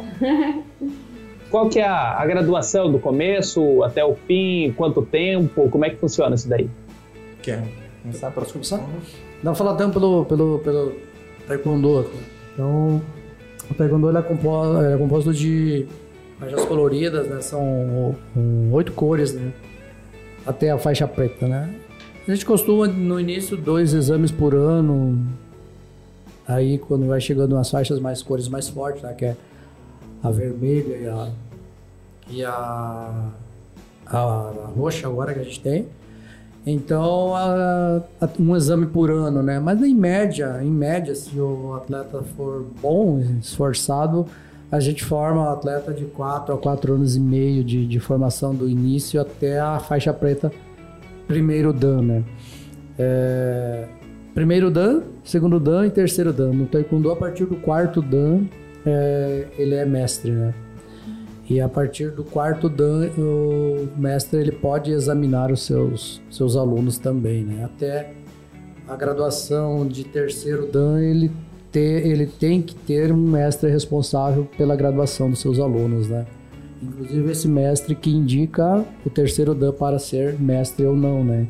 Qual que é a, a, graduação do começo até o fim? Quanto tempo? Como é que funciona isso daí? Quer começar? Posso começar? Não, falar tanto pelo, pelo, pelo taekwondo. Então, o taekwondo ele é, composto, ele é composto de faixas coloridas, né? São oito cores, né? Até a faixa preta, né? A gente costuma, no início, dois exames por ano. Aí, quando vai chegando umas faixas mais cores mais fortes, né? Que é a vermelha e a, e a, a, a roxa agora que a gente tem. Então, a, a, um exame por ano, né? Mas em média, em média, se o atleta for bom, esforçado, a gente forma o atleta de 4 a 4 anos e meio de, de formação do início até a faixa preta primeiro dan, né? É, primeiro dan, segundo dan e terceiro dan. No taekwondo, a partir do quarto dan, é, ele é mestre, né? E a partir do quarto dan, o mestre ele pode examinar os seus, seus alunos também, né? Até a graduação de terceiro dan, ele, ter, ele tem que ter um mestre responsável pela graduação dos seus alunos, né? Inclusive esse mestre que indica o terceiro dan para ser mestre ou não, né?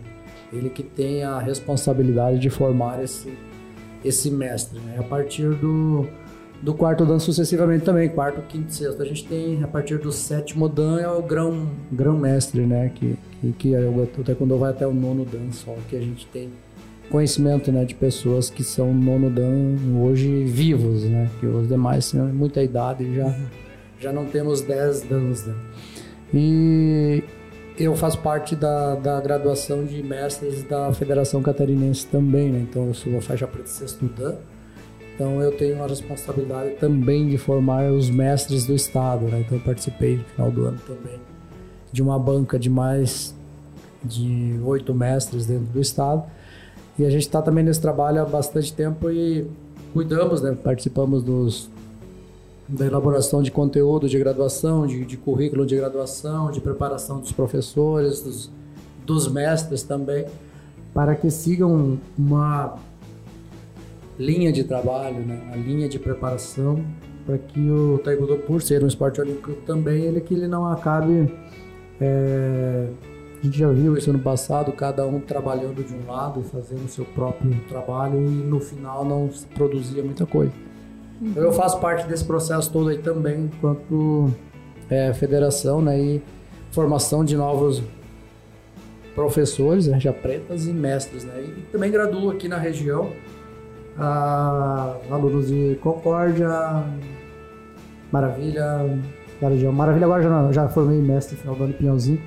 Ele que tem a responsabilidade de formar esse, esse mestre, né? A partir do do quarto dan sucessivamente também, quarto, quinto, sexto. A gente tem, a partir do sétimo dan, é o grão, grão mestre, né? Que, que, que é o, o taekwondo vai até o nono dan só, que a gente tem conhecimento, né? De pessoas que são nono dan hoje vivos, né? Que os demais têm muita idade já, já não temos dez dans, né? E eu faço parte da, da graduação de mestres da Federação Catarinense também, né? Então eu sou a faixa preta sexto dan. Então eu tenho a responsabilidade também de formar os mestres do estado, né? Então eu participei no final do ano também de uma banca de mais de oito mestres dentro do estado. E a gente está também nesse trabalho há bastante tempo e cuidamos, né? Participamos dos, da elaboração de conteúdo de graduação, de, de currículo de graduação, de preparação dos professores, dos, dos mestres também, para que sigam uma linha de trabalho, né? a linha de preparação para que o taekwondo, por ser um esporte olímpico também, ele que ele não acabe é, a gente já viu isso no passado, cada um trabalhando de um lado, fazendo o seu próprio trabalho e no final não se produzia muita coisa. Uhum. Eu faço parte desse processo todo aí também, enquanto é, federação, né, e formação de novos professores, né, já pretas e mestres, né, e também graduo aqui na região a alunos de Concórdia, Maravilha, da região. Maravilha agora já, já formei mestre no final do ano Pinhãozinho.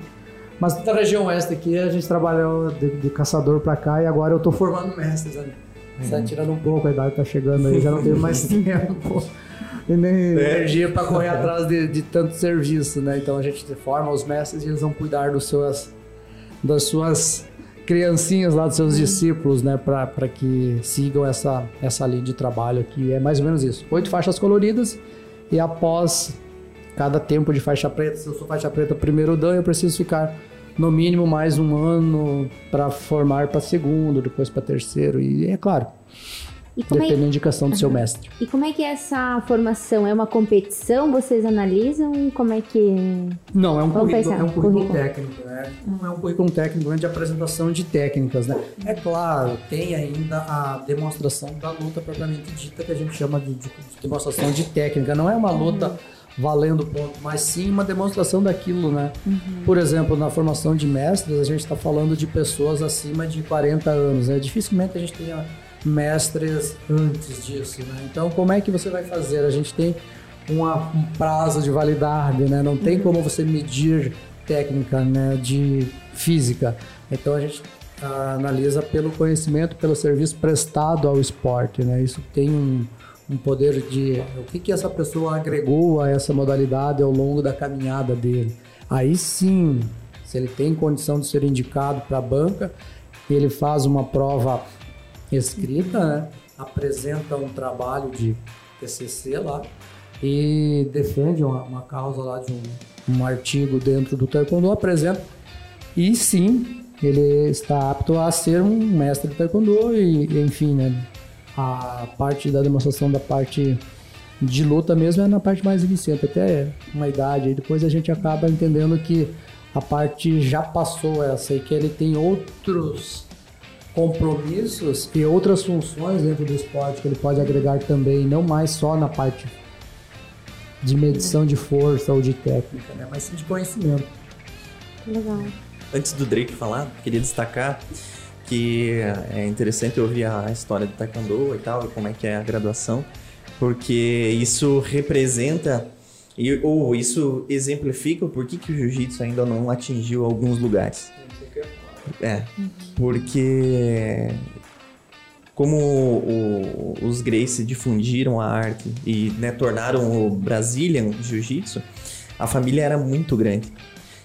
Mas da região oeste aqui a gente trabalhou de, de caçador para cá e agora eu tô formando mestres ali. Uhum. Tá tirando um pouco, a idade tá chegando aí, já não tenho mais tempo e nem é. energia para correr atrás de, de, tanto serviço, né? Então a gente forma os mestres e eles vão cuidar dos seus, das suas criancinhas lá dos seus discípulos, né, para que sigam essa, essa linha de trabalho aqui. É mais ou menos isso. Oito faixas coloridas e após cada tempo de faixa preta, se eu sou faixa preta primeiro dan, eu preciso ficar no mínimo mais um ano para formar para segundo, depois para terceiro e é claro. depende é... da indicação do uhum. seu mestre. E como é que é essa formação? É uma competição? Vocês analisam? Como é que. Não, é um, currículo, é um currículo, currículo, técnico, né? Não é um currículo técnico, é de apresentação de técnicas, né? É claro, tem ainda a demonstração da luta propriamente dita, que a gente chama de, de demonstração de técnica. Não é uma luta. Uhum valendo ponto, mas sim uma demonstração daquilo, né? Uhum. Por exemplo, na formação de mestres, a gente está falando de pessoas acima de 40 anos, né? Dificilmente a gente tenha mestres antes disso, né? Então, como é que você vai fazer? A gente tem uma, um prazo de validade, né? Não tem uhum. como você medir técnica, né? De física. Então, a gente ah, analisa pelo conhecimento, pelo serviço prestado ao esporte, né? Isso tem um, um poder de o que, que essa pessoa agregou a essa modalidade ao longo da caminhada dele. Aí sim, se ele tem condição de ser indicado para a banca, ele faz uma prova escrita, né? apresenta um trabalho de TCC lá e defende uma, uma causa lá de um, um artigo dentro do Taekwondo, apresenta e sim, ele está apto a ser um mestre de Taekwondo e, enfim, né? A parte da demonstração da parte de luta mesmo é na parte mais iniciante, até uma idade. E depois a gente acaba entendendo que a parte já passou essa e que ele tem outros compromissos e outras funções dentro do esporte que ele pode agregar também, não mais só na parte de medição de força ou de técnica, né? mas sim de conhecimento. Legal. Antes do Drake falar, queria destacar que é interessante ouvir a história do Taekwondo e tal, e como é que é a graduação, porque isso representa ou isso exemplifica o porquê que o jiu-jitsu ainda não atingiu alguns lugares. É, porque como o, os Gracie difundiram a arte e né, tornaram o Brazilian Jiu-Jitsu, a família era muito grande.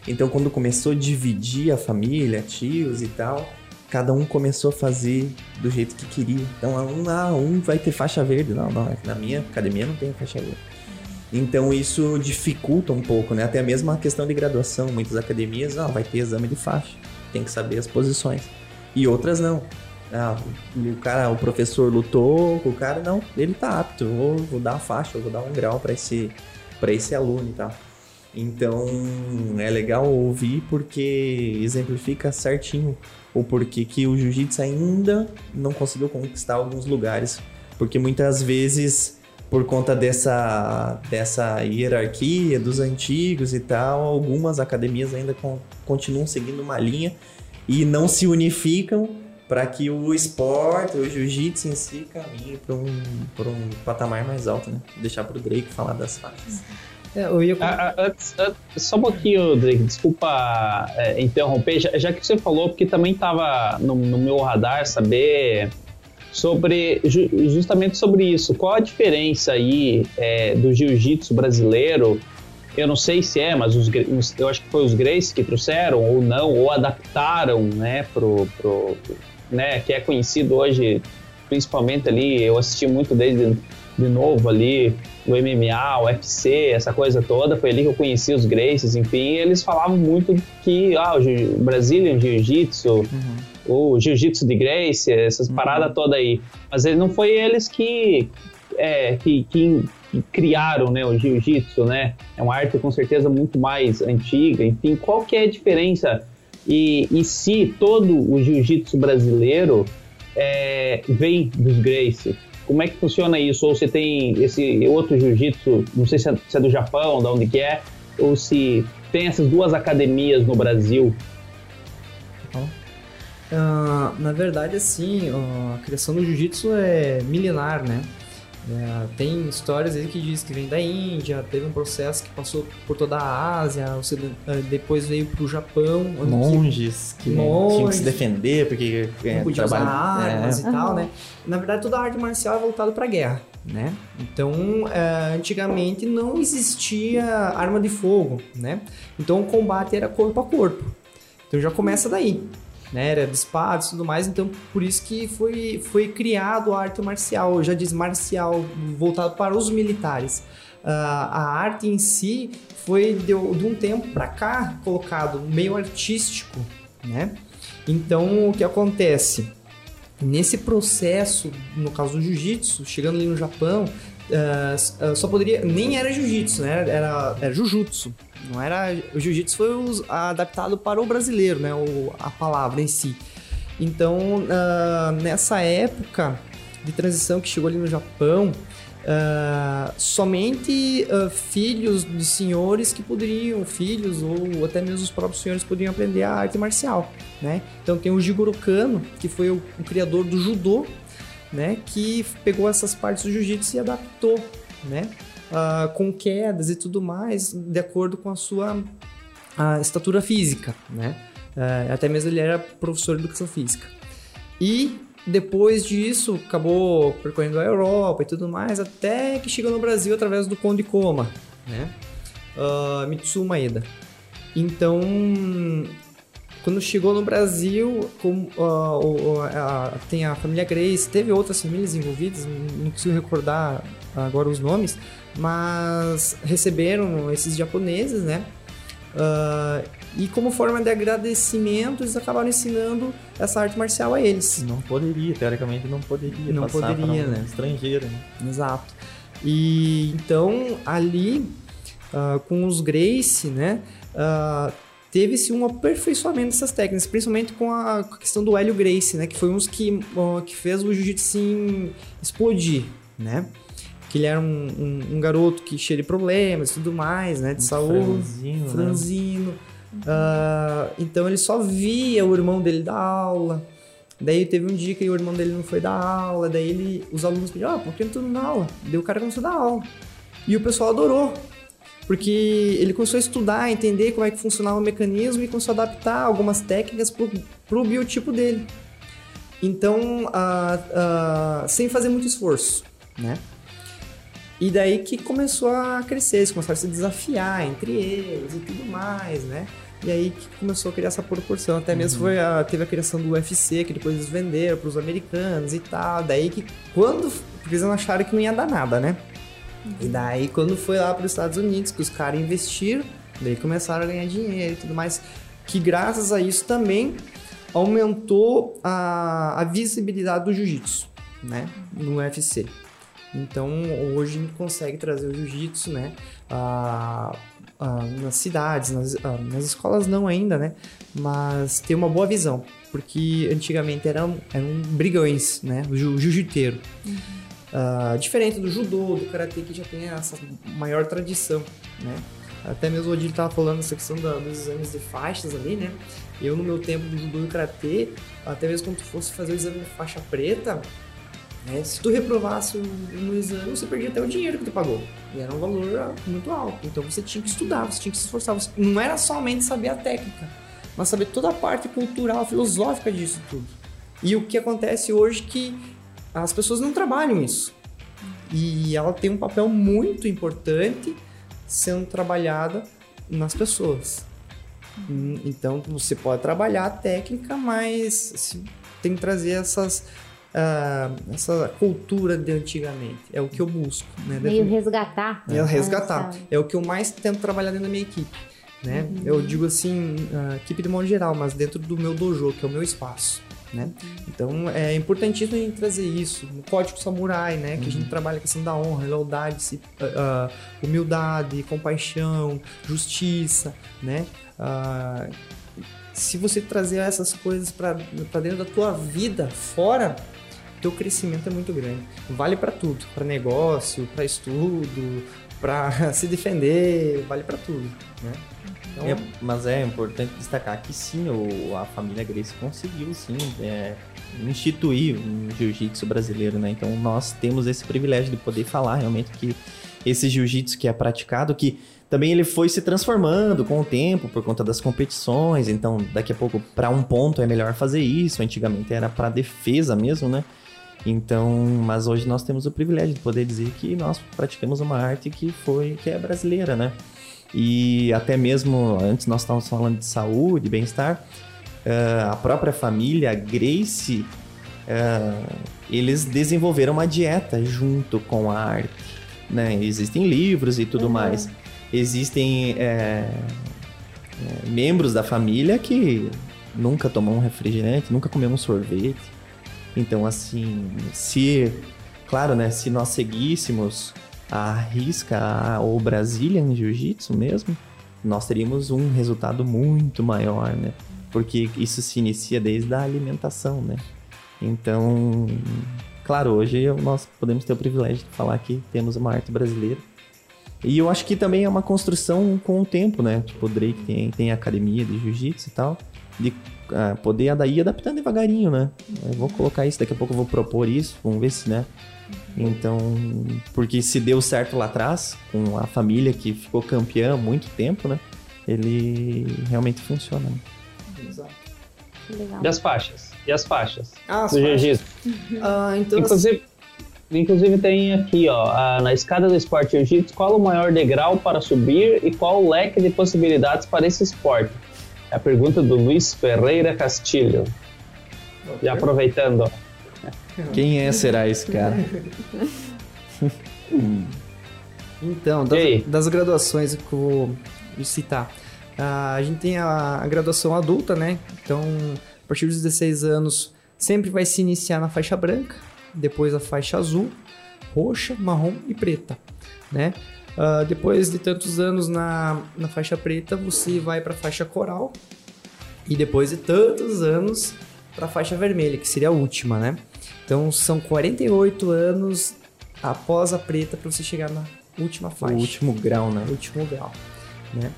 Então, quando começou a dividir a família, tios e tal, cada um começou a fazer do jeito que queria. Então, um, ah, um vai ter faixa verde. Não, não, na minha academia não tem faixa verde. Então, isso dificulta um pouco, né? Até mesmo a questão de graduação. Muitas academias, não, vai ter exame de faixa tem que saber as posições. E outras não. Ah, o cara, o professor lutou, o cara não, ele tá apto, vou, vou dar uma faixa, vou dar um grau para esse esse aluno e tal. Então, é legal ouvir porque exemplifica certinho o porquê que o jiu-jitsu ainda não conseguiu conquistar alguns lugares, porque muitas vezes por conta dessa, dessa hierarquia dos antigos e tal, algumas academias ainda con continuam seguindo uma linha e não se unificam para que o esporte, o jiu-jitsu em si, caminhe para um, um patamar mais alto, né? Deixar para o Drake falar das faixas. É, eu ia... Ah, ah, só um pouquinho, Drake, desculpa é, interromper, já, já, que você falou, porque também estava no, no meu radar saber sobre justamente sobre isso. Qual a diferença aí é, do jiu-jitsu brasileiro? Eu não sei se é, mas os, eu acho que foi os Grace que trouxeram ou não, ou adaptaram, né, pro, pro né, que é conhecido hoje, principalmente ali, eu assisti muito desde de novo ali, o MMA, o UFC, essa coisa toda, foi ali que eu conheci os Graces, enfim, eles falavam muito que, ah, o Brazilian Jiu-Jitsu, uhum o jiu-jitsu de Grace, essas uhum. paradas todas aí. Mas ele não foi eles que, é, que, que, criaram né, o jiu-jitsu, né? É uma arte com certeza muito mais antiga. Enfim, qual que é a diferença? E, e se todo o jiu-jitsu brasileiro é, vem dos Grace? Como é que funciona isso? Ou se tem esse outro jiu-jitsu, não sei se é, se é do Japão, de onde que é, ou se tem essas duas academias no Brasil Uh, na verdade, assim, a criação do jiu-jitsu é milenar, né? É, tem histórias aí que diz que vem da Índia, teve um processo que passou por toda a Ásia, ah, depois veio para o Japão. Monges que, que monges, tinham que se defender porque é, não podia trabalho, usar armas é. e tal, né? Na verdade, toda a arte marcial é voltada para a guerra, né? Então, é, antigamente não existia arma de fogo, né? Então, o combate era corpo a corpo. Então, já começa daí né? Era de espadas e tudo mais, então por isso que foi, foi criado a arte marcial, já diz marcial, voltado para os militares. Uh, a arte em si foi de, de um tempo para cá colocado meio artístico, né? Então o que acontece? nesse processo, no caso do jiu-jitsu, chegando ali no Japão, uh, só poderia. Nem era jiu-jitsu, né? Era, era jujutsu. Não era. O jiu-jitsu foi adaptado para o brasileiro, né? O, a palavra em si. Então, uh, nessa época de transição que chegou ali no Japão, Uh, somente uh, filhos de senhores que poderiam, filhos ou até mesmo os próprios senhores poderiam aprender a arte marcial, né? Então tem o Jigoro Kano, que foi o, o criador do judô, né? Que pegou essas partes do jiu-jitsu e adaptou, né? Uh, com quedas e tudo mais, de acordo com a sua a estatura física, né? até mesmo ele era professor de educação física. E depois disso, acabou percorrendo a Europa e tudo mais, até que chegou no Brasil através do Conde Koma, né? Uh, Mitsuo Maeda. Então, quando chegou no Brasil, com, uh, uh, tem a família Grace, teve outras famílias envolvidas, não consigo recordar agora os nomes, mas receberam esses japoneses, né? Uh, e como forma de agradecimento, eles acabaram ensinando essa arte marcial a eles. Não poderia, teoricamente não poderia não passar poderia, né? estrangeiro. Né? Exato. E então ali uh, com os Grace, né, uh, teve-se um aperfeiçoamento dessas técnicas, principalmente com a, questão do Hélio Grace, né, que foi um dos que, que fez o jiu-jitsu explodir, né? Que ele era um, um, um, garoto que cheio de problemas e tudo mais, né, de um saúde, franzino, franzino né? Uh, então ele só via o irmão dele dar aula. Daí teve um dia que o irmão dele não foi dar aula, daí ele, os alunos pediram, ah, por que não na aula? Daí o cara começou a dar aula. E o pessoal adorou, porque ele começou a estudar, entender como é que funcionava o mecanismo e começou a adaptar algumas técnicas pro, pro biotipo dele. Então, sem fazer muito esforço, né? E daí que começou a crescer, eles começaram a se desafiar entre eles e tudo mais, né? E aí que começou a criar essa proporção. Até mesmo uhum. foi a, teve a criação do UFC, que depois eles venderam para os americanos e tal. Daí que quando. Porque eles acharam que não ia dar nada, né? E daí quando foi lá para os Estados Unidos, que os caras investiram, daí começaram a ganhar dinheiro e tudo mais. Que graças a isso também aumentou a, a visibilidade do jiu-jitsu, né? No UFC. Então hoje a gente consegue trazer o jiu-jitsu, né? Nas cidades, nas, nas escolas não ainda, né? Mas ter uma boa visão, porque antigamente eram, eram brigões, né? O jiu-jiteiro. Uhum. Uh, diferente do judô, do karatê, que já tem essa maior tradição, né? Até mesmo o Odile estava falando essa questão da, dos exames de faixas ali, né? Eu, no meu tempo do judô e karatê, até mesmo quando tu fosse fazer o exame de faixa preta, né? Se tu reprovasse no exame, você perdia até o dinheiro que tu pagou. E era um valor muito alto. Então você tinha que estudar, você tinha que se esforçar. Você... Não era somente saber a técnica, mas saber toda a parte cultural, filosófica disso tudo. E o que acontece hoje que as pessoas não trabalham isso. E ela tem um papel muito importante sendo trabalhada nas pessoas. Então você pode trabalhar a técnica, mas tem que trazer essas uh, essa cultura de antigamente. É o que eu busco. Né? Meio resgatar. É resgatar. É o que eu mais tento trabalhar dentro da minha equipe. Né? Uhum. Eu digo assim, uh, equipe de modo geral, mas dentro do meu dojo, que é o meu espaço. Né? Então é importantíssimo a gente trazer isso, o código samurai, né? Que uhum. a gente uhum. trabalha a questão da honra, lealdade, uh, humildade, compaixão, justiça, né? Uh, se você trazer essas coisas para dentro da tua vida, fora teu crescimento é muito grande. Vale para tudo, para negócio, para estudo, para se defender, vale para tudo, né? Então... É, mas é importante destacar que sim, o, a família Grace conseguiu sim é, instituir o jiu-jitsu brasileiro, né? Então nós temos esse privilégio de poder falar realmente que esse jiu-jitsu que é praticado, que também ele foi se transformando com o tempo por conta das competições. Então, daqui a pouco, para um ponto é melhor fazer isso. Antigamente era para defesa mesmo, né? Então, mas hoje nós temos o privilégio de poder dizer que nós praticamos uma arte que foi que é brasileira, né? E até mesmo antes nós estávamos falando de saúde, bem-estar, uh, a própria família, a Grace, uh, eles desenvolveram uma dieta junto com a arte, né? Existem livros e tudo uhum. mais. Existem é, é, membros da família que nunca tomou um refrigerante, nunca comeu um sorvete Então, assim, se, claro, né, se nós seguíssemos a risca ou Brazilian Jiu-Jitsu mesmo, nós teríamos um resultado muito maior, né? Porque isso se inicia desde a alimentação, né? Então, claro, hoje nós podemos ter o privilégio de falar que temos uma arte brasileira. E eu acho que também é uma construção com o tempo, né? Tipo, o Drake tem, tem academia de jiu-jitsu e tal, de uh, poder daí adaptando devagarinho, né? Eu vou colocar isso, daqui a pouco eu vou propor isso, vamos ver se, né? Então, porque se deu certo lá atrás, com a família que ficou campeã há muito tempo, né? Ele realmente funciona. Né? Exato. Legal. E as faixas? E as faixas? Ah, as do jiu-jitsu. Ah, então inclusive, inclusive tem aqui, ó, a, na escada do esporte jiu-jitsu, qual o maior degrau para subir e qual o leque de possibilidades para esse esporte? É a pergunta do Luiz Ferreira Castilho. E aproveitando, ó. Quem é será esse cara? então, das, das, graduações que eu vou citar. a gente tem a, a, graduação adulta, né? Então, a partir dos 16 anos, sempre vai se iniciar na faixa branca, depois a faixa azul, roxa, marrom e preta, né? Uh, depois de tantos anos na, na faixa preta, você vai para a faixa coral. E depois de tantos anos para a faixa vermelha, que seria a última, né? Então são 48 anos após a preta para você chegar na última faixa. O último grau, né? O último grau, né?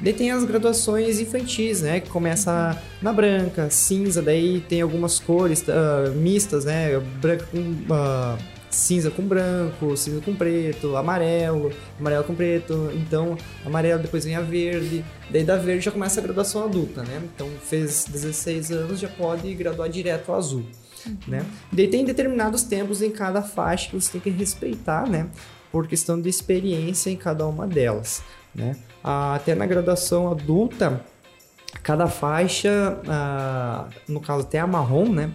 Daí tem as graduações infantis, né? Que começa na branca, cinza, daí tem algumas cores uh, mistas, né? Branca com uh, cinza com branco, cinza com preto, amarelo, amarelo com preto. Então, amarelo depois vem a verde. Daí da verde já começa a graduação adulta, né? Então, fez 16 anos já pode graduar direto ao azul. Né? Daí tem determinados tempos em cada faixa que você tem que respeitar, né? Por questão de experiência em cada uma delas, né? Até na graduação adulta, cada faixa, ah, no caso até a marrom, né?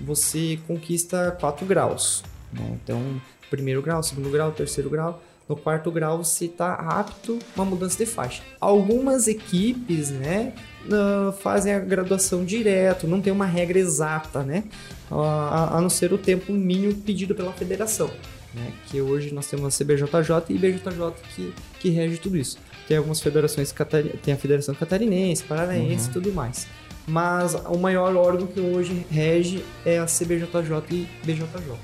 Você conquista 4 graus. Né? Então, primeiro grau, segundo grau, terceiro grau. No quarto grau você está apto uma mudança de faixa. Algumas equipes, né, uh, fazem a graduação direto, não tem uma regra exata, né, a, a, não ser o tempo mínimo pedido pela federação, né, que hoje nós temos a CBJJ e IBJJ que, que rege tudo isso. Tem algumas federações, tem a Federação Catarinense, Paranaense uhum. e tudo mais. Mas o maior órgão que hoje rege é a CBJJ e BJJ.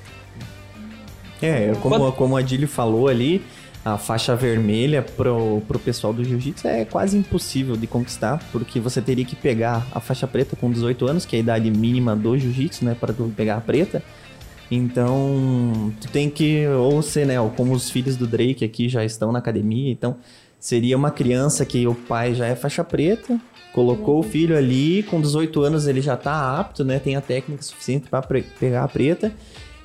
É, como, como a Adílio falou ali, a faixa vermelha pro, pro pessoal do jiu-jitsu é quase impossível de conquistar, porque você teria que pegar a faixa preta com 18 anos, que é a idade mínima do jiu-jitsu, né, para tu pegar a preta. Então, tu tem que ou ser, né, como os filhos do Drake aqui já estão na academia, então seria uma criança que o pai já é faixa preta, colocou o filho ali, com 18 anos ele já tá apto, né, tem a técnica suficiente para pegar a preta,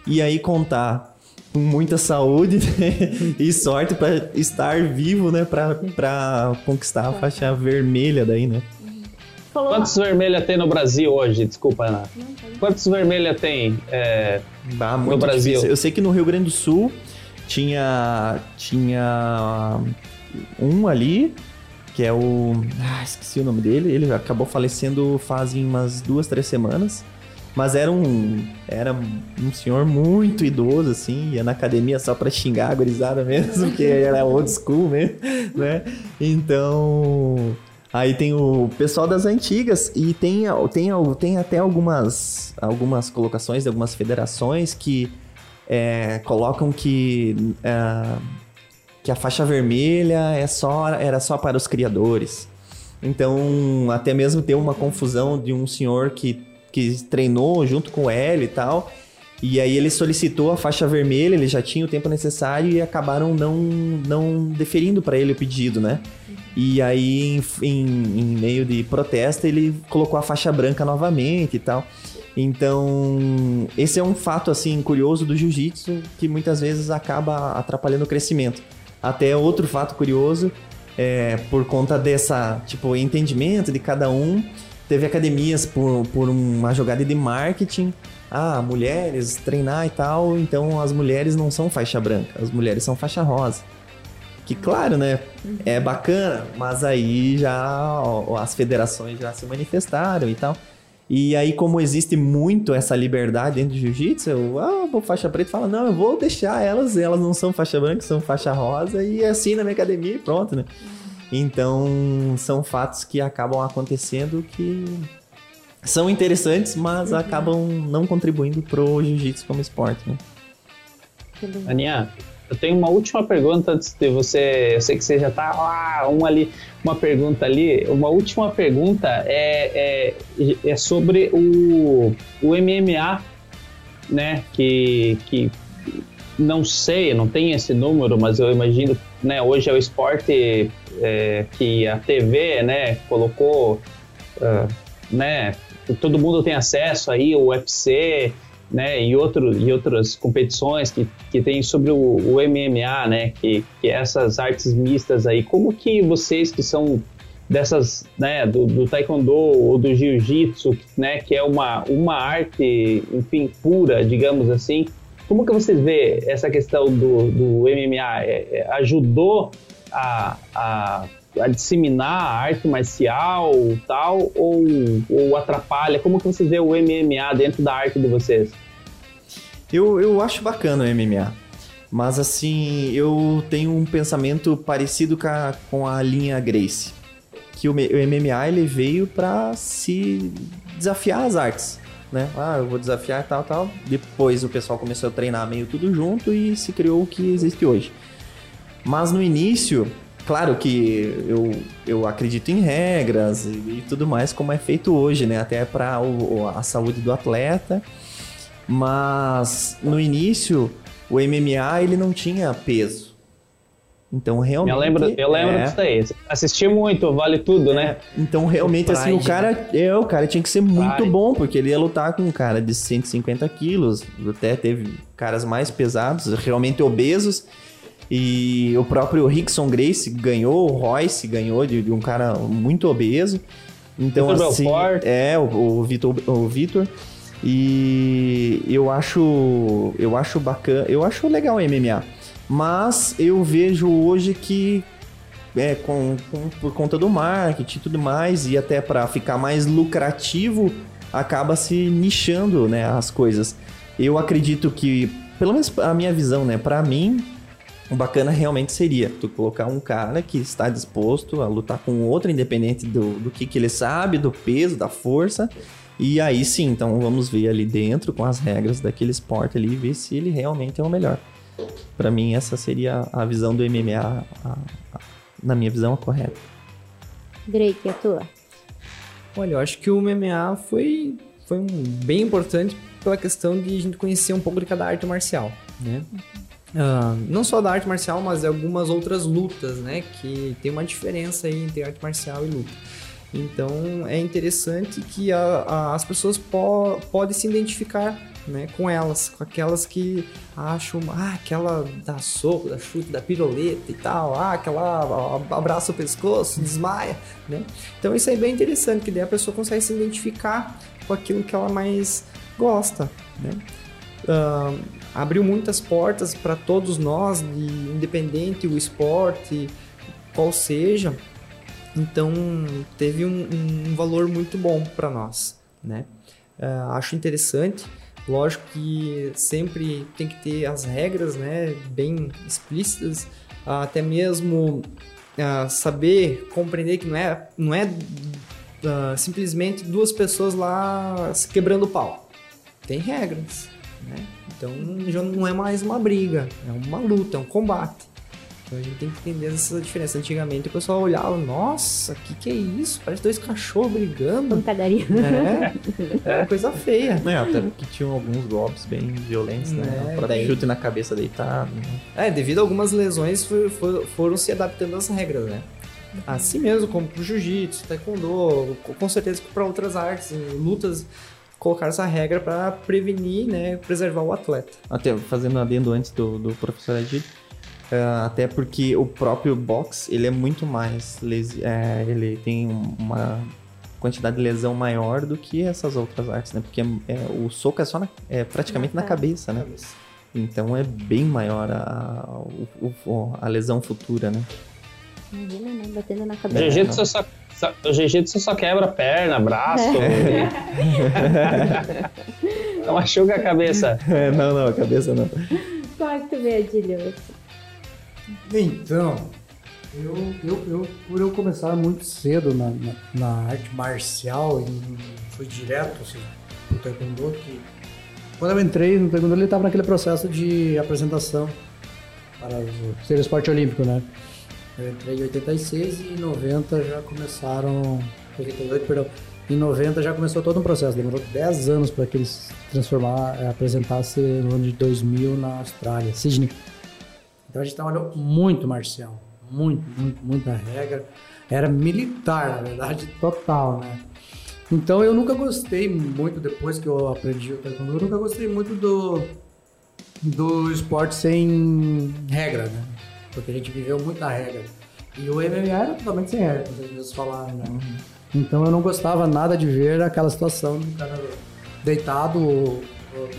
e aí contar com muita saúde né? e sorte para estar vivo, né? Para conquistar a faixa vermelha daí, né? Falou. Quantos vermelha tem no Brasil hoje? Desculpa, Ana. Quantos vermelha tem é, ah, no Brasil? Difícil. Eu sei que no Rio Grande do Sul tinha tinha um ali que é o ah, esqueci o nome dele. Ele acabou falecendo fazem umas duas, três semanas. Mas era um, era um senhor muito idoso, assim, ia na academia só pra xingar a gurizada mesmo, porque era old school mesmo, né? Então. Aí tem o pessoal das antigas e tem, tem, tem até algumas, algumas colocações de algumas federações que é, colocam que, é, que a faixa vermelha é só, era só para os criadores. Então, até mesmo tem uma confusão de um senhor que que treinou junto com Hélio e tal. E aí ele solicitou a faixa vermelha, ele já tinha o tempo necessário e acabaram não, não deferindo para ele o pedido, né? E aí, em, em, em, meio de protesto, ele colocou a faixa branca novamente e tal. Então, esse é um fato, assim, curioso do jiu-jitsu que muitas vezes acaba atrapalhando o crescimento. Até outro fato curioso, é, por conta dessa, tipo, entendimento de cada um, Teve academias por, por uma jogada de marketing. Ah, mulheres, treinar e tal. Então as mulheres não são faixa branca, as mulheres são faixa rosa. Que claro, né? É bacana, mas aí já ó, as federações já se manifestaram e tal. E aí, como existe muito essa liberdade dentro do jiu-jitsu, eu, ah, vou faixa preta fala, não, eu vou deixar elas, elas não são faixa branca, são faixa rosa, e é assim na minha academia e pronto, né? Então, são fatos que acabam acontecendo que são interessantes, mas uhum. acabam não contribuindo pro jiu-jitsu como esporte, né? Aninha, eu tenho uma última pergunta antes de você. Eu sei que você já tá lá, um ali, uma pergunta ali. Uma última pergunta é, é, é sobre o, o MMA, né? Que, que não sei, não tem esse número, mas eu imagino, né? Hoje é o esporte é, que a TV, né? Colocou, uh, né? Todo mundo tem acesso aí, o UFC né, e, outro, e outras competições que, que tem sobre o, o MMA, né, que, que é essas artes mistas aí. Como que vocês que são dessas, né, do, do taekwondo ou do jiu-jitsu, né, que é uma, uma arte, enfim, pura, digamos assim, como que vocês vê essa questão do, do MMA? É, é, ajudou a, a a disseminar a arte marcial tal ou, ou atrapalha? Como que vocês vê o MMA dentro da arte de vocês? Eu, eu acho bacana o MMA. Mas assim, eu tenho um pensamento parecido com a, com a linha Grace. Que o, o MMA ele veio para se desafiar as artes. Né? Ah, eu vou desafiar tal, tal. Depois o pessoal começou a treinar meio tudo junto e se criou o que existe hoje. Mas no início, Claro que eu, eu acredito em regras e, e tudo mais, como é feito hoje, né? Até para a saúde do atleta. Mas no início, o MMA ele não tinha peso. Então realmente. Eu lembro, eu lembro é, disso aí. Assisti muito, vale tudo, né? Então realmente, assim, o cara. É, o cara tinha que ser muito bom, porque ele ia lutar com um cara de 150 quilos. Até teve caras mais pesados, realmente obesos. E o próprio Rickson Grace ganhou, o Royce ganhou de, de um cara muito obeso. Então, Victor assim, Belfort. é, o, o Vitor, o Vitor. E eu acho, eu acho bacana, eu acho legal o MMA. Mas eu vejo hoje que é, com, com, por conta do marketing e tudo mais, e até para ficar mais lucrativo, acaba se nichando né, as coisas. Eu acredito que, pelo menos a minha visão, né, para mim, o bacana realmente seria tu colocar um cara que está disposto a lutar com outro, independente do, do que, que ele sabe, do peso, da força. E aí sim, então vamos ver ali dentro com as regras daquele esporte ali e ver se ele realmente é o melhor. Para mim, essa seria a visão do MMA, a, a, na minha visão, a correta. Drake, a tua? Olha, eu acho que o MMA foi, foi um, bem importante pela questão de a gente conhecer um pouco de cada arte marcial, né? Uh, não só da arte marcial, mas de algumas outras lutas, né? Que tem uma diferença aí entre arte marcial e luta. Então é interessante que a, a, as pessoas po podem se identificar né, com elas, com aquelas que acham, ah, aquela da soco, da chute, da piroleta e tal, ah, aquela abraça o pescoço, desmaia, né? Então isso é bem interessante, que daí a pessoa consegue se identificar com aquilo que ela mais gosta, né? Uh, abriu muitas portas para todos nós, de, independente o esporte, qual seja. Então teve um, um valor muito bom para nós, né? Uh, acho interessante. Lógico que sempre tem que ter as regras, né, bem explícitas, uh, até mesmo uh, saber compreender que não é, não é simplesmente duas pessoas lá se quebrando o pau. Tem regras, né? Então já não é mais uma briga, é uma luta, é um combate. Então a gente tem que entender essa diferença. Antigamente o pessoal olhava, nossa, o que, que é isso? Parece dois cachorros brigando. Pancadaria. É, é coisa feia. É, até porque tinham alguns golpes bem violentos, né? É, pra daí... chute na cabeça deitado. Né? É, devido a algumas lesões for, for, foram se adaptando às regras, né? Assim mesmo, como pro jiu-jitsu, taekwondo, com certeza para outras artes, lutas colocar essa regra para prevenir, né, preservar o atleta. Até fazendo adendo antes do, do professor Edith, uh, até porque o próprio box ele é muito mais lesi é, ele tem uma quantidade de lesão maior do que essas outras artes, né? Porque é, é, o soco é só na, é praticamente na cabeça, né? Então é bem maior a, a, a lesão futura, né? Imagina, né? Batendo na cabeça. Jiu-jitsu só jiu-jitsu só quebra perna, braço. É. não machuca a cabeça. É, não, não, a cabeça não. Qual é que tu vê, Adilho? Então, eu, eu, eu, por eu começar muito cedo na, na, na arte marcial, e fui direto assim, pro Taekwondo, que quando eu entrei no Taekwondo, ele estava naquele processo de apresentação para ser esporte olímpico, né? Eu entrei em 86 e em 90 já começaram. 88, perdão. Em 90 já começou todo um processo. Demorou 10 anos para que eles transformar, eh, apresentasse no ano de 2000 na Austrália, Sydney. Então a gente trabalhou muito marcial, muito, muito, muita regra. Era militar, na verdade, total, né? Então eu nunca gostei muito, depois que eu aprendi o taekwondo, eu nunca gostei muito do, do esporte sem regra, né? Porque a gente viveu muita regra. E o MMA era totalmente sem regra, como vocês falaram, né? Então eu não gostava nada de ver aquela situação do cara deitado,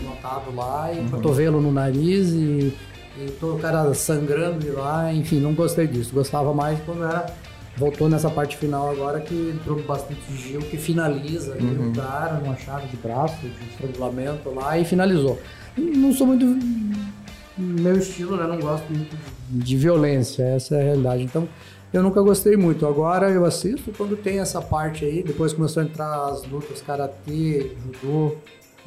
notado lá, e uhum. cotovelo no nariz e, e todo o cara sangrando lá, enfim, não gostei disso. Gostava mais quando era voltou nessa parte final agora que entrou bastante Gil que finaliza uhum. o cara numa chave de braço, de estrangulamento lá e finalizou. Não sou muito meu estilo, né? Não gosto muito de violência, essa é a realidade. Então, eu nunca gostei muito. Agora eu assisto quando tem essa parte aí, depois começou a entrar as lutas karatê, judô,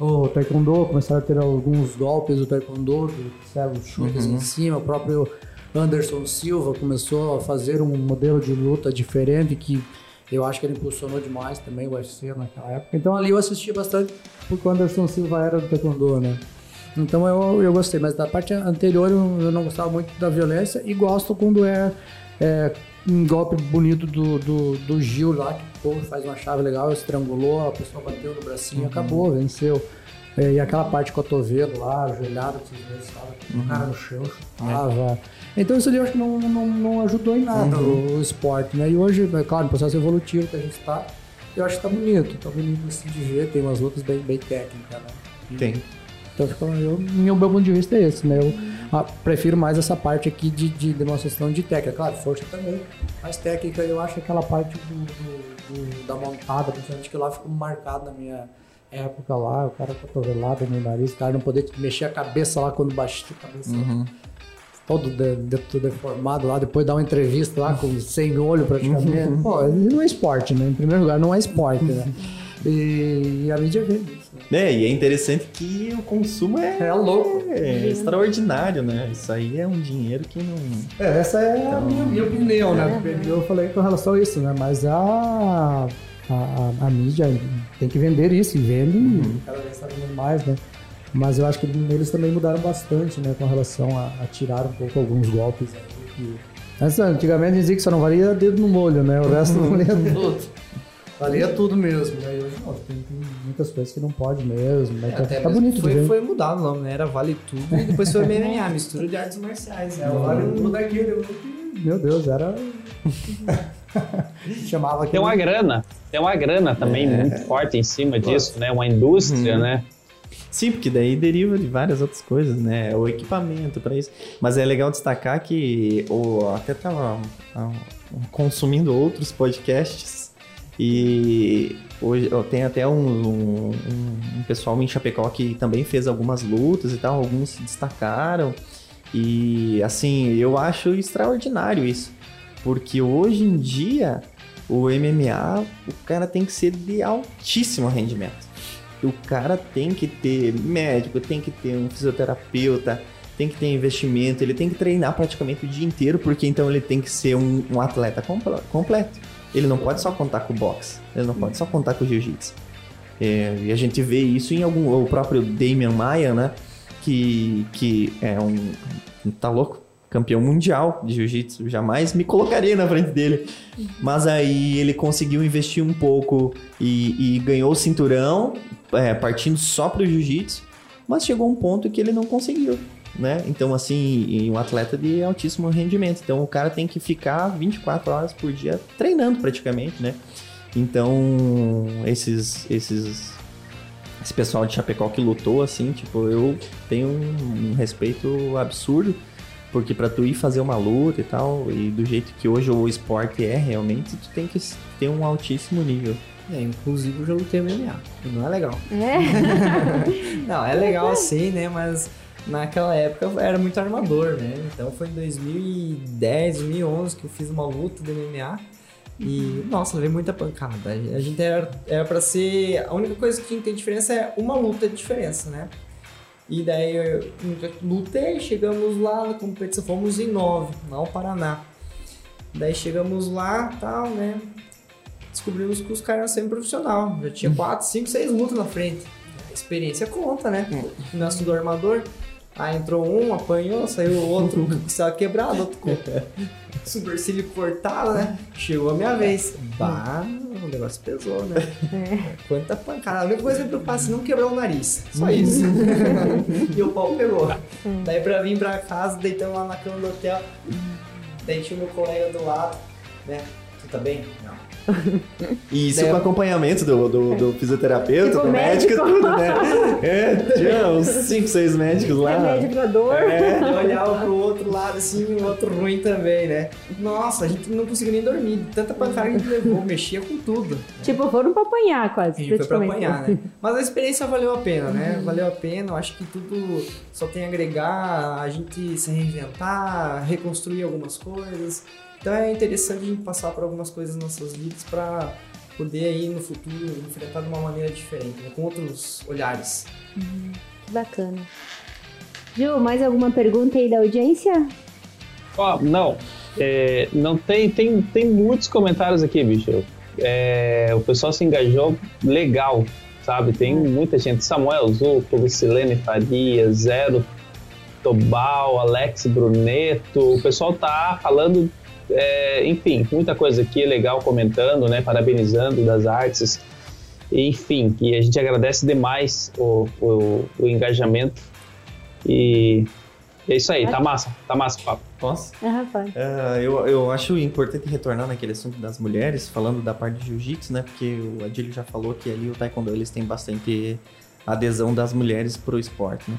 o taekwondo, começaram a ter alguns golpes do taekwondo, que chutes uhum. em cima, o próprio Anderson Silva começou a fazer um modelo de luta diferente que eu acho que ele impulsionou demais também o UFC naquela época. Então ali eu assisti bastante porque o Anderson Silva era do Taekwondo, né? Então eu, eu gostei, mas da parte anterior eu, eu não gostava muito da violência e gosto quando é, é um golpe bonito do, do, do Gil lá, que pô, faz uma chave legal, estrangulou, a pessoa bateu no bracinho, uhum. acabou, venceu. É, e aquela parte cotovelo lá, ajoelhado, que vocês falam, uhum. cara no chão, chutava. É. Então isso ali eu acho que não, não, não ajudou em nada uhum. o, esporte, né? E hoje, é claro, no processo evolutivo que a gente está, eu acho que tá bonito, tá bonito assim de ver, tem umas lutas bem, bem técnicas, né? Tem. Então, eu, meu, meu ponto de vista é esse, né? Eu ah, prefiro mais essa parte aqui de, de demonstração de técnica. Claro, força também, mas técnica eu acho aquela parte do, do, do, da montada, principalmente que lá ficou marcado na minha época lá, o cara cotovelado no nariz, o cara não poder mexer a cabeça lá quando baixou a cabeça. Uhum. Todo de, de, deformado lá, depois dar uma entrevista lá com sem olho praticamente. Pô, não é esporte, né? Em primeiro lugar, não é esporte, né? E, e a mídia vê isso. Né? É, e é interessante que o consumo é, é louco. É, extraordinário, né? Isso aí é um dinheiro que não. É, essa é então... a minha, minha opinião, né? Porque eu falei com relação a isso, né? Mas a a, a, a, mídia tem que vender isso e vende uhum. cada vez está vendendo mais, né? Mas eu acho que eles também mudaram bastante, né, com relação a, a tirar um pouco alguns golpes. Que... Antes, antigamente dizia que só não valia dedo no molho, né? O resto não valia tudo. Valia tudo mesmo, né? E hoje não, tem, tem, muitas coisas que não pode mesmo. Né? É, até tá bonito. Foi, foi mudado o nome, né? Era Vale Tudo e depois foi MMA, mistura de artes marciais. Né? O Vale Tudo aquele. Meu Deus, era. Chamava Tem uma grana, tem uma grana também é. muito forte em cima disso, né? Uma indústria, uhum. né? Sim, porque daí deriva de várias outras coisas, né? O equipamento para isso. Mas é legal destacar que o, até tava consumindo outros podcasts e hoje tem até um, um, um, pessoal em Chapecó que também fez algumas lutas e tal, alguns se destacaram. E assim, eu acho extraordinário isso. Porque hoje em dia, o MMA, o cara tem que ser de altíssimo rendimento. O cara tem que ter médico, tem que ter um fisioterapeuta, tem que ter investimento, ele tem que treinar praticamente o dia inteiro, porque então ele tem que ser um, um atleta completo. Ele não pode só contar com o boxe, ele não pode só contar com o jiu-jitsu. É, e a gente vê isso em algum. O próprio Damian Maia, né? Que, que é um. Tá louco? campeão mundial de jiu-jitsu, jamais me colocaria na frente dele. Mas aí ele conseguiu investir um pouco e, e ganhou o cinturão, é, partindo só para o jiu-jitsu, mas chegou um ponto que ele não conseguiu. Né? Então, assim, um atleta de altíssimo rendimento. Então, o cara tem que ficar 24 horas por dia treinando praticamente, né? Então, esses, esses, esse pessoal de Chapecó que lutou, assim, tipo, eu tenho um respeito absurdo Porque para tu ir fazer uma luta e tal, e do jeito que hoje o esporte é realmente, tu tem que ter um altíssimo nível. É, inclusive eu já lutei MMA. Não é legal. É? não, é legal sim, né? Mas naquela época era muito armador, né? Então foi em 2010, 2011 que eu fiz uma luta de MMA. E, nossa, levei muita pancada. A gente era, era pra ser. A única coisa que tem diferença é uma luta de diferença, né? E daí eu lutei, chegamos lá na competição, fomos em nove, lá no Paraná. Daí chegamos lá tal, né? Descobrimos que os caras eram semi-profissional. Já tinha quatro, cinco, seis lutas na frente. A experiência conta, né? Nosso do armador. Aí entrou um, apanhou, saiu o outro com o costela quebrado, outro com supercílio cortado, né? Chegou a minha vez. Bah, o negócio pesou, né? É. Quanta pancada. A única coisa que eu faço é não quebrar o nariz. Só uhum. isso. e o pau pegou. Daí pra vir pra casa, deitamos lá na cama do hotel. Daí tinha o meu colega do lado, né? Tu tá bem? Não. E isso com acompanhamento do, do, do fisioterapeuta, tipo do médico, médico, tudo, né? É, tinha uns 5, 6 médicos lá. É médico da dor. É, olhava pro outro lado assim, o outro ruim também, né? Nossa, a gente não conseguia nem dormir, tanta pancada que a gente levou, mexia com tudo. Né? Tipo, foram pra apanhar quase. A gente foi pra apanhar, né? Mas a experiência valeu a pena, né? Uhum. Valeu a pena, eu acho que tudo só tem a agregar, a gente se reinventar, reconstruir algumas coisas. Então é interessante a gente passar por algumas coisas nas nossas vidas para poder aí no futuro enfrentar de uma maneira diferente, né? com outros olhares. Uhum. Bacana. Ju, mais alguma pergunta aí da audiência? Oh, não. É, não tem, tem, tem muitos comentários aqui, bicho. É, o pessoal se engajou legal, sabe? Tem uhum. muita gente. Samuel Zucco, Silene Faria, Zero Tobal, Alex Bruneto. O pessoal tá falando é, enfim, muita coisa aqui legal comentando, né? Parabenizando das artes. Enfim, que a gente agradece demais o, o, o engajamento. E é isso aí, tá massa, tá massa o papo. Posso? É, pode. Uh, eu, eu acho importante retornar naquele assunto das mulheres, falando da parte de jiu-jitsu, né? Porque o Adílio já falou que ali o taekwondo eles têm bastante adesão das mulheres pro esporte, né?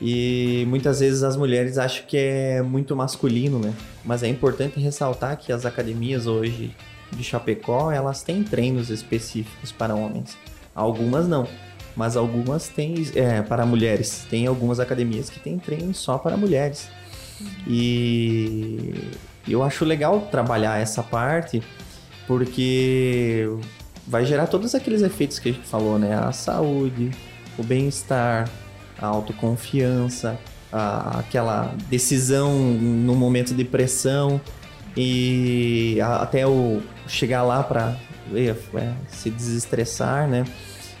E muitas vezes as mulheres acham que é muito masculino, né? Mas é importante ressaltar que as academias hoje de Chapecó, elas têm treinos específicos para homens. Algumas não, mas algumas têm é, para mulheres. Tem algumas academias que têm treinos só para mulheres. E eu acho legal trabalhar essa parte porque vai gerar todos aqueles efeitos que a gente falou, né? A saúde, o bem-estar, a autoconfiança, a, aquela decisão no momento de pressão e a, até o chegar lá para é, se desestressar, né?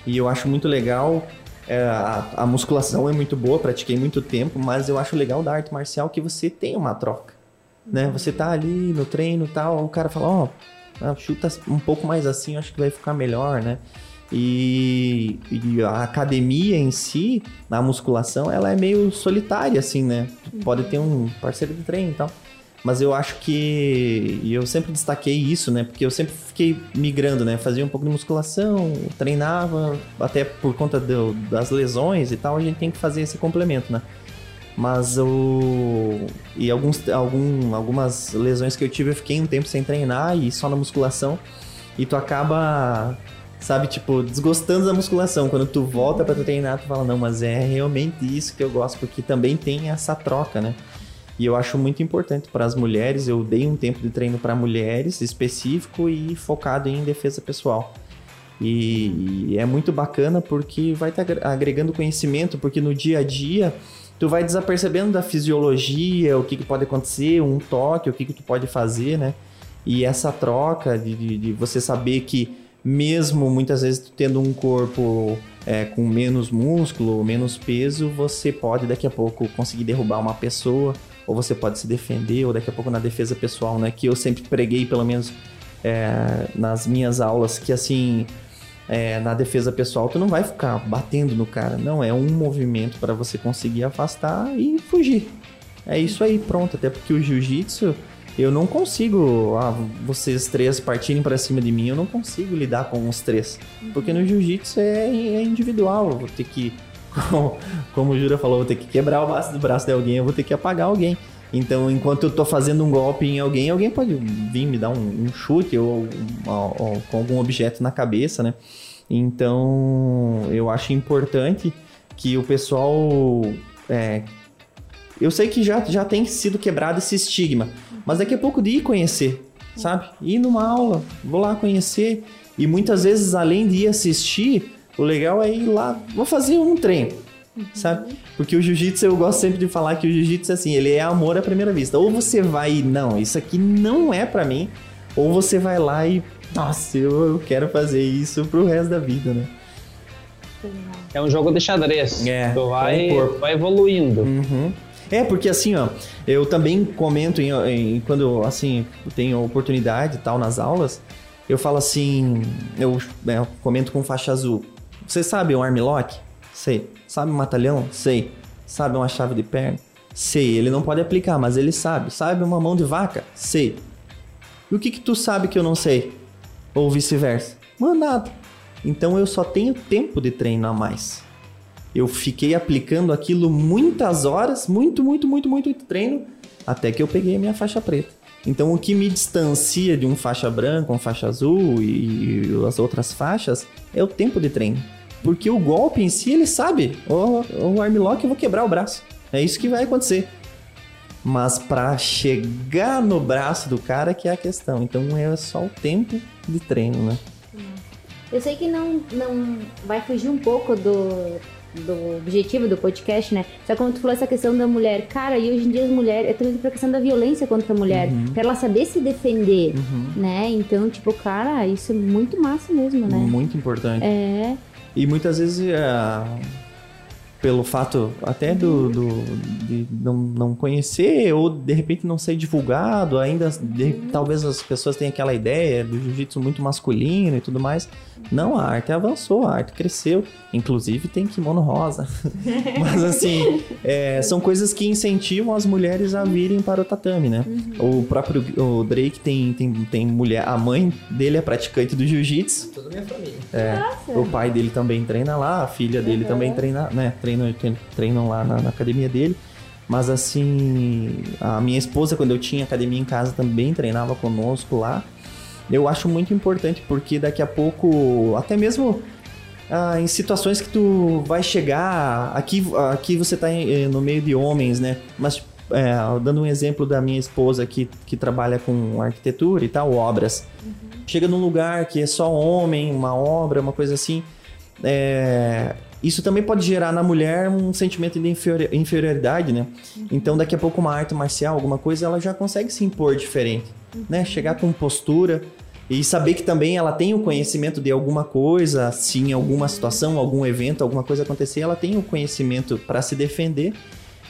E eu acho muito legal. É, a, a, musculação é muito boa, pratiquei muito tempo, mas eu acho legal da arte marcial que você tem uma troca, né? Uhum. Você tá ali no treino e tal, o cara fala, ó, oh, chuta um pouco mais assim, acho que vai ficar melhor, né? E, e, a academia em si, na musculação, ela é meio solitária, assim, né? Pode ter um parceiro de treino e tal. Mas eu acho que. E eu sempre destaquei isso, né? Porque eu sempre fiquei migrando, né? Fazia um pouco de musculação, treinava, até por conta do, das lesões e tal, a gente tem que fazer esse complemento, né? Mas o. E alguns, algum, algumas lesões que eu tive, eu fiquei um tempo sem treinar e só na musculação. E tu acaba sabe, tipo, desgostando da musculação. Quando tu volta para treinar, tu fala, não, mas é realmente isso que eu gosto, porque também tem essa troca, né? E eu acho muito importante para as mulheres. Eu dei um tempo de treino para mulheres específico e focado em defesa pessoal. E, e é muito bacana porque vai estar tá agregando conhecimento, porque no dia a dia tu vai desapercebendo da fisiologia, o que, que pode acontecer, um toque, o que, que tu pode fazer, né? E essa troca de, de, de você saber que mesmo muitas vezes tendo um corpo é, com menos músculo, menos peso, você pode daqui a pouco conseguir derrubar uma pessoa, ou você pode se defender, ou daqui a pouco na defesa pessoal, né? Que eu sempre preguei, pelo menos é, nas minhas aulas, que assim, é, na defesa pessoal, tu não vai ficar batendo no cara, não, é um movimento para você conseguir afastar e fugir. É isso aí, pronto. Até porque o jiu-jitsu eu não consigo, ah, vocês três partirem para cima de mim, eu não consigo lidar com os três. Porque no jiu-jitsu é, é, individual, eu vou ter que, como, como o Jura falou, vou ter que quebrar o braço do braço de alguém, eu vou ter que apagar alguém. Então, enquanto eu tô fazendo um golpe em alguém, alguém pode vir me dar um, um chute ou, ou, ou, com algum objeto na cabeça, né? Então, eu acho importante que o pessoal. É, eu sei que já, já tem sido quebrado esse estigma, mas daqui a pouco de ir conhecer, sabe? Ir numa aula, vou lá conhecer. E muitas vezes, além de ir assistir, o legal é ir lá, vou fazer um treino sabe? Porque o jiu-jitsu, eu gosto sempre de falar que o jiu-jitsu, assim, ele é amor à primeira vista. Ou você vai, não, isso aqui não é para mim, ou você vai lá e, nossa, eu quero fazer isso pro resto da vida, né? É um jogo de xadrez. É, tu vai, vai evoluindo. Uhum. É, porque assim, ó, eu também comento em, em, quando, assim, tenho oportunidade e tal nas aulas, eu falo assim, eu, é, eu comento com faixa azul. Você sabe o armlock? Sei. Sabe um matalhão? Sei. Sabe uma chave de perna? Sei. Ele não pode aplicar, mas ele sabe. Sabe uma mão de vaca? Sei. E o que que tu sabe que eu não sei? Ou vice-versa? Não, nada. Então eu só tenho tempo de treino a mais. Eu fiquei aplicando aquilo muitas horas, muito, muito, muito, muito treino, até que eu peguei a minha faixa preta. Então o que me distancia de um faixa branca, um faixa azul e, e as outras faixas é o tempo de treino. Porque o golpe em si, ele sabe, o, o armlock eu vou quebrar o braço. É isso que vai acontecer. Mas para chegar no braço do cara que é a questão. Então é só o tempo de treino, né? Eu sei que não, não vai fugir um pouco do, do objetivo do podcast, né? Só como tu falou essa questão da mulher, cara, e hoje em dia as mulheres, é também pra questão da violência contra a mulher, uhum. pra ela saber se defender, uhum. né? Então, tipo, cara, isso é muito massa mesmo, né? Muito importante. É. E muitas vezes, é, pelo fato até do, do de não, não conhecer ou de repente não ser divulgado, ainda de, talvez as pessoas tenham aquela ideia do jiu-jitsu muito masculino e tudo mais. Não, a arte avançou, a arte cresceu. Inclusive tem kimono rosa. Mas assim, é, são coisas que incentivam as mulheres a virem para o tatame, né? Uhum. O próprio o Drake tem, tem, tem mulher. A mãe dele é praticante do jiu-jitsu. Toda minha família. É, o pai dele também treina lá, a filha dele uhum. também treina, né? Treinam, treinam lá na, na academia dele. Mas assim, a minha esposa, quando eu tinha academia em casa, também treinava conosco lá eu acho muito importante porque daqui a pouco, até mesmo ah, em situações que tu vai chegar, aqui, aqui você tá em, eh, no meio de homens, né? Mas é, dando um exemplo da minha esposa que, que trabalha com arquitetura e tal, obras. Uhum. Chega num lugar que é só homem, uma obra, uma coisa assim. É, isso também pode gerar na mulher um sentimento de inferioridade, né? Uhum. Então, daqui a pouco, uma arte marcial, alguma coisa, ela já consegue se impor diferente, uhum. né? Chegar com postura, e saber que também ela tem o conhecimento de alguma coisa, se em alguma situação, algum evento, alguma coisa acontecer, ela tem o conhecimento para se defender.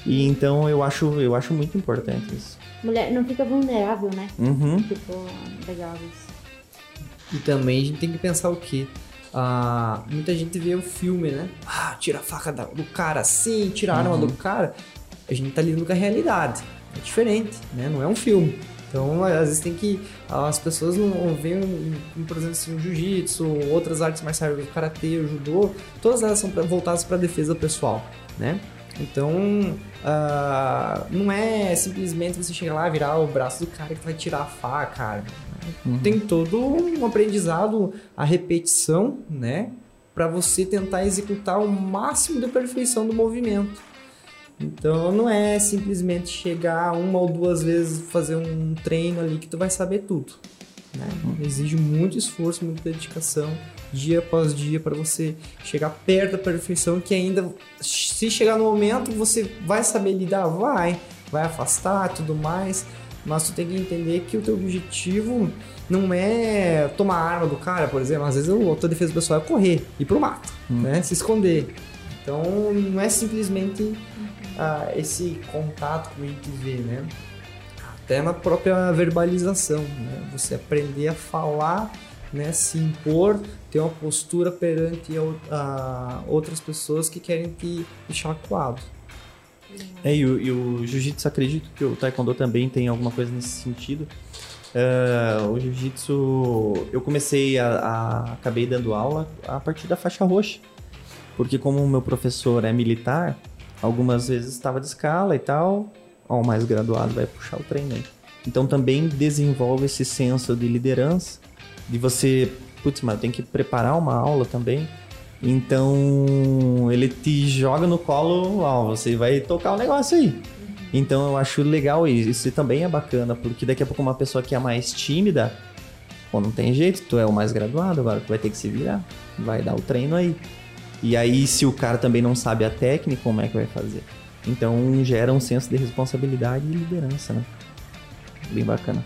E então eu acho, eu acho muito importante isso. Mulher não fica vulnerável, né? Uhum. Tipo, legal isso. E também a gente tem que pensar o quê? Ah, muita gente vê o filme, né? Ah, tira a faca do cara assim, tira a arma uhum. do cara. A gente tá lidando com a realidade. É diferente, né? Não é um filme. Então, às vezes tem que. As pessoas não veem, por exemplo, assim, o jiu-jitsu, outras artes marciais, o karatê, o judô, todas elas são voltadas para a defesa pessoal, né? Então, uh, não é simplesmente você chegar lá, virar o braço do cara que vai tirar a faca, cara. Uhum. Tem todo um aprendizado, a repetição, né? Para você tentar executar o máximo de perfeição do movimento. Então não é simplesmente chegar uma ou duas vezes fazer um treino ali que tu vai saber tudo. Né? Exige muito esforço, muita dedicação, dia após dia para você chegar perto da perfeição que ainda se chegar no momento você vai saber lidar, vai, vai afastar, tudo mais, mas tu tem que entender que o teu objetivo não é tomar a arma do cara, por exemplo, às vezes a tua defesa pessoal é correr, ir pro mato, hum. né? Se esconder. Então não é simplesmente ah, esse contato com o ITV, né? Até na própria verbalização, né? Você aprender a falar, né? Se impor, ter uma postura perante a, outras pessoas que querem te deixar acuado. É, e o, o jiu-jitsu, acredito que o taekwondo também tem alguma coisa nesse sentido. Uh, o jiu-jitsu, eu comecei a, a, acabei dando aula a partir da faixa roxa, porque como o meu professor é militar, Algumas vezes estava de escala e tal. ó, o mais graduado vai puxar o treino aí. Então também desenvolve esse senso de liderança, de você, putz, mas tem que preparar uma aula também. Então ele te joga no colo, ó, você vai tocar o negócio aí. Então eu acho legal isso. Isso também é bacana, porque daqui a pouco uma pessoa que é mais tímida, pô, não tem jeito, tu é o mais graduado agora, tu vai ter que se virar. Vai dar o treino aí. E aí, se o cara também não sabe a técnica, como é que vai fazer? Então gera um senso de responsabilidade e liderança, né? Bem bacana.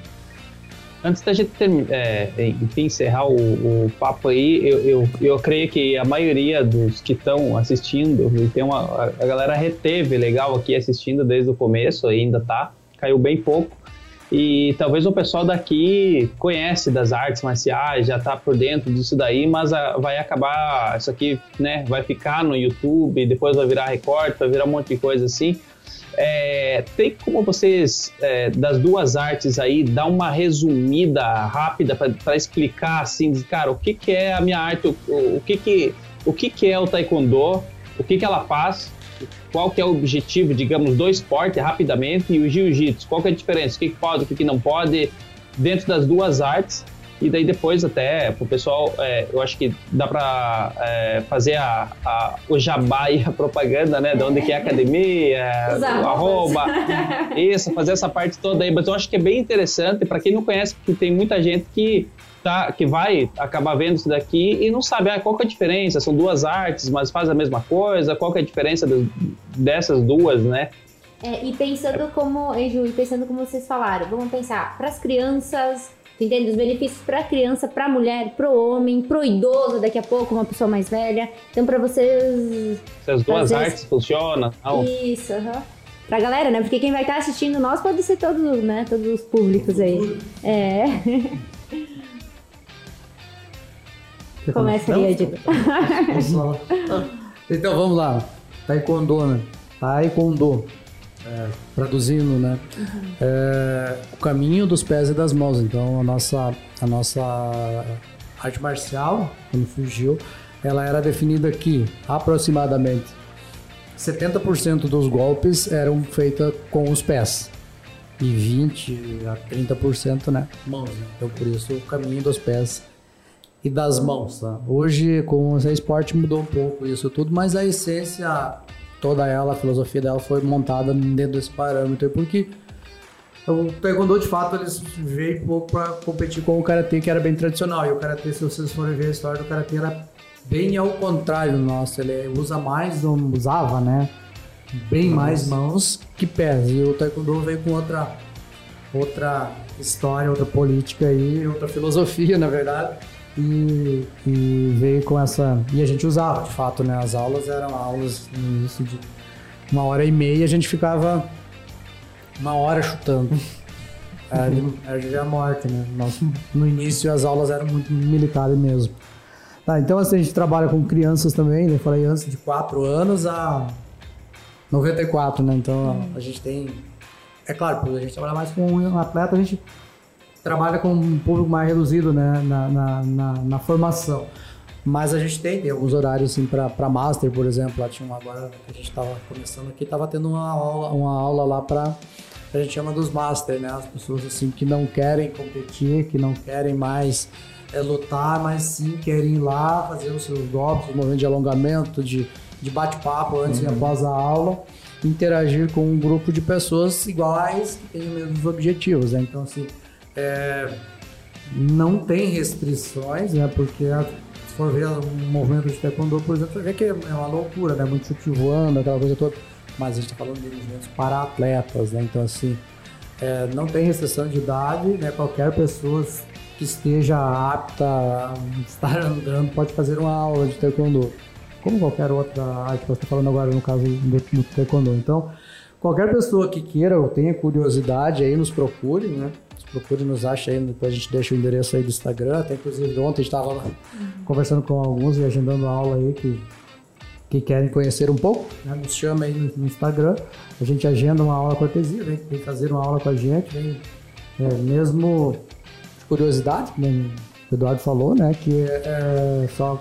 Antes da gente é, enfim, encerrar o, o papo aí, eu, eu, eu, creio que a maioria dos que estão assistindo, tem uma, a galera reteve legal aqui assistindo desde o começo, ainda tá, caiu bem pouco. E talvez o pessoal daqui conhece das artes marciais, já está por dentro disso daí, mas a, vai acabar, isso aqui, né, vai ficar no YouTube, depois vai virar recorte, vai virar um monte de coisa assim. É, tem como vocês, é, das duas artes aí, dar uma resumida rápida para explicar, assim, cara, o que, que é a minha arte, o, o, que, que, o que, que é o Taekwondo, o que, que ela faz qual que é o objetivo, digamos, do esporte rapidamente e o jiu-jitsu, qual que é a diferença, o que, que pode, o que, que não pode, dentro das duas artes, e daí depois até pro pessoal, é, eu acho que dá para é, fazer a, a, o jabá e a propaganda, né, de onde que é a academia, o arroba, isso, fazer essa parte toda aí, mas eu acho que é bem interessante, para quem não conhece, porque tem muita gente que tá, que vai acabar vendo isso daqui e não sabe ah, qual que é a diferença. São duas artes, mas faz a mesma coisa. Qual que é a diferença do, dessas duas, né? É, e pensando como, Ju, e pensando como vocês falaram, vamos pensar para as crianças, entende? Os benefícios para a criança, para a mulher, para o homem, para o idoso, daqui a pouco uma pessoa mais velha. Então para vocês. Se as duas artes funcionam. Não. Isso, aham. Uhum. Pra galera, né? Porque quem vai estar assistindo nós pode ser todos, né? Todos os públicos aí. É. Começa aí, Edito. então vamos lá. Taekwondo, né? Taekwondo. É, traduzindo, né? Uhum. É, o caminho dos pés e das mãos. Então a nossa, a nossa arte marcial, quando surgiu, ela era definida aqui, aproximadamente 70% dos golpes eram feitos com os pés e 20 a 30% né, mãos. Né? Então por isso o caminho dos pés e das mãos. Tá? Hoje, com o esporte, mudou um pouco isso tudo, mas a essência, toda ela, a filosofia dela foi montada dentro desse parâmetro, porque o Taekwondo, de fato, eles veio pouco para competir com o Karatê, que era bem tradicional. E o Karatê, se vocês forem ver a história do Karatê, era bem ao contrário do nosso. Ele usa mais, usava, né? Bem mais mãos que pés. E o Taekwondo veio com outra, outra história, outra política aí, outra filosofia, na verdade e, e, veio com essa. E a gente usava, de fato, né? As aulas eram aulas no início de uma hora e meia, a gente ficava uma hora chutando. Era, já a morte, né? No início as aulas eram muito militares mesmo. Tá, então assim, a gente trabalha com crianças também, né? Falei antes de 4 anos a 94, né? Então a gente tem. É claro, a gente trabalha mais com um atleta, a gente trabalha com um público mais reduzido né, na, na, na, na formação. Mas a gente tem, tem alguns horários assim para master, por exemplo. Lá tinha um agora que a gente estava começando aqui, estava tendo uma aula, uma aula lá para a gente chama dos master, né? As pessoas assim que não querem competir, que não querem mais é, lutar, mas sim querem ir lá fazer os seus golpes, os movimentos de alongamento, de, de bate-papo antes uhum. e após a aula, interagir com um grupo de pessoas iguais que têm os mesmos objetivos, né? Então assim é, não tem restrições, né? Porque se for ver um movimento de taekwondo, por exemplo, você vê que é uma loucura, né? Muito chute voando, aquela coisa toda. Mas a gente está falando de movimentos para atletas, né? Então, assim, é, não tem restrição de idade, né? Qualquer pessoa que esteja apta a estar andando pode fazer uma aula de taekwondo. Como qualquer outra arte que você está falando agora, no caso do, do taekwondo. Então, qualquer pessoa que queira ou tenha curiosidade aí, nos procure, né? Procure nos acha aí, depois a gente deixa o endereço aí do Instagram. Até inclusive ontem a gente estava uhum. conversando com alguns e agendando aula aí que, que querem conhecer um pouco, né? nos chama aí no, no, Instagram. A gente agenda uma aula cortesia, vem, vem fazer uma aula com a gente, vem é, mesmo de curiosidade, como o Eduardo falou, né? Que é, é só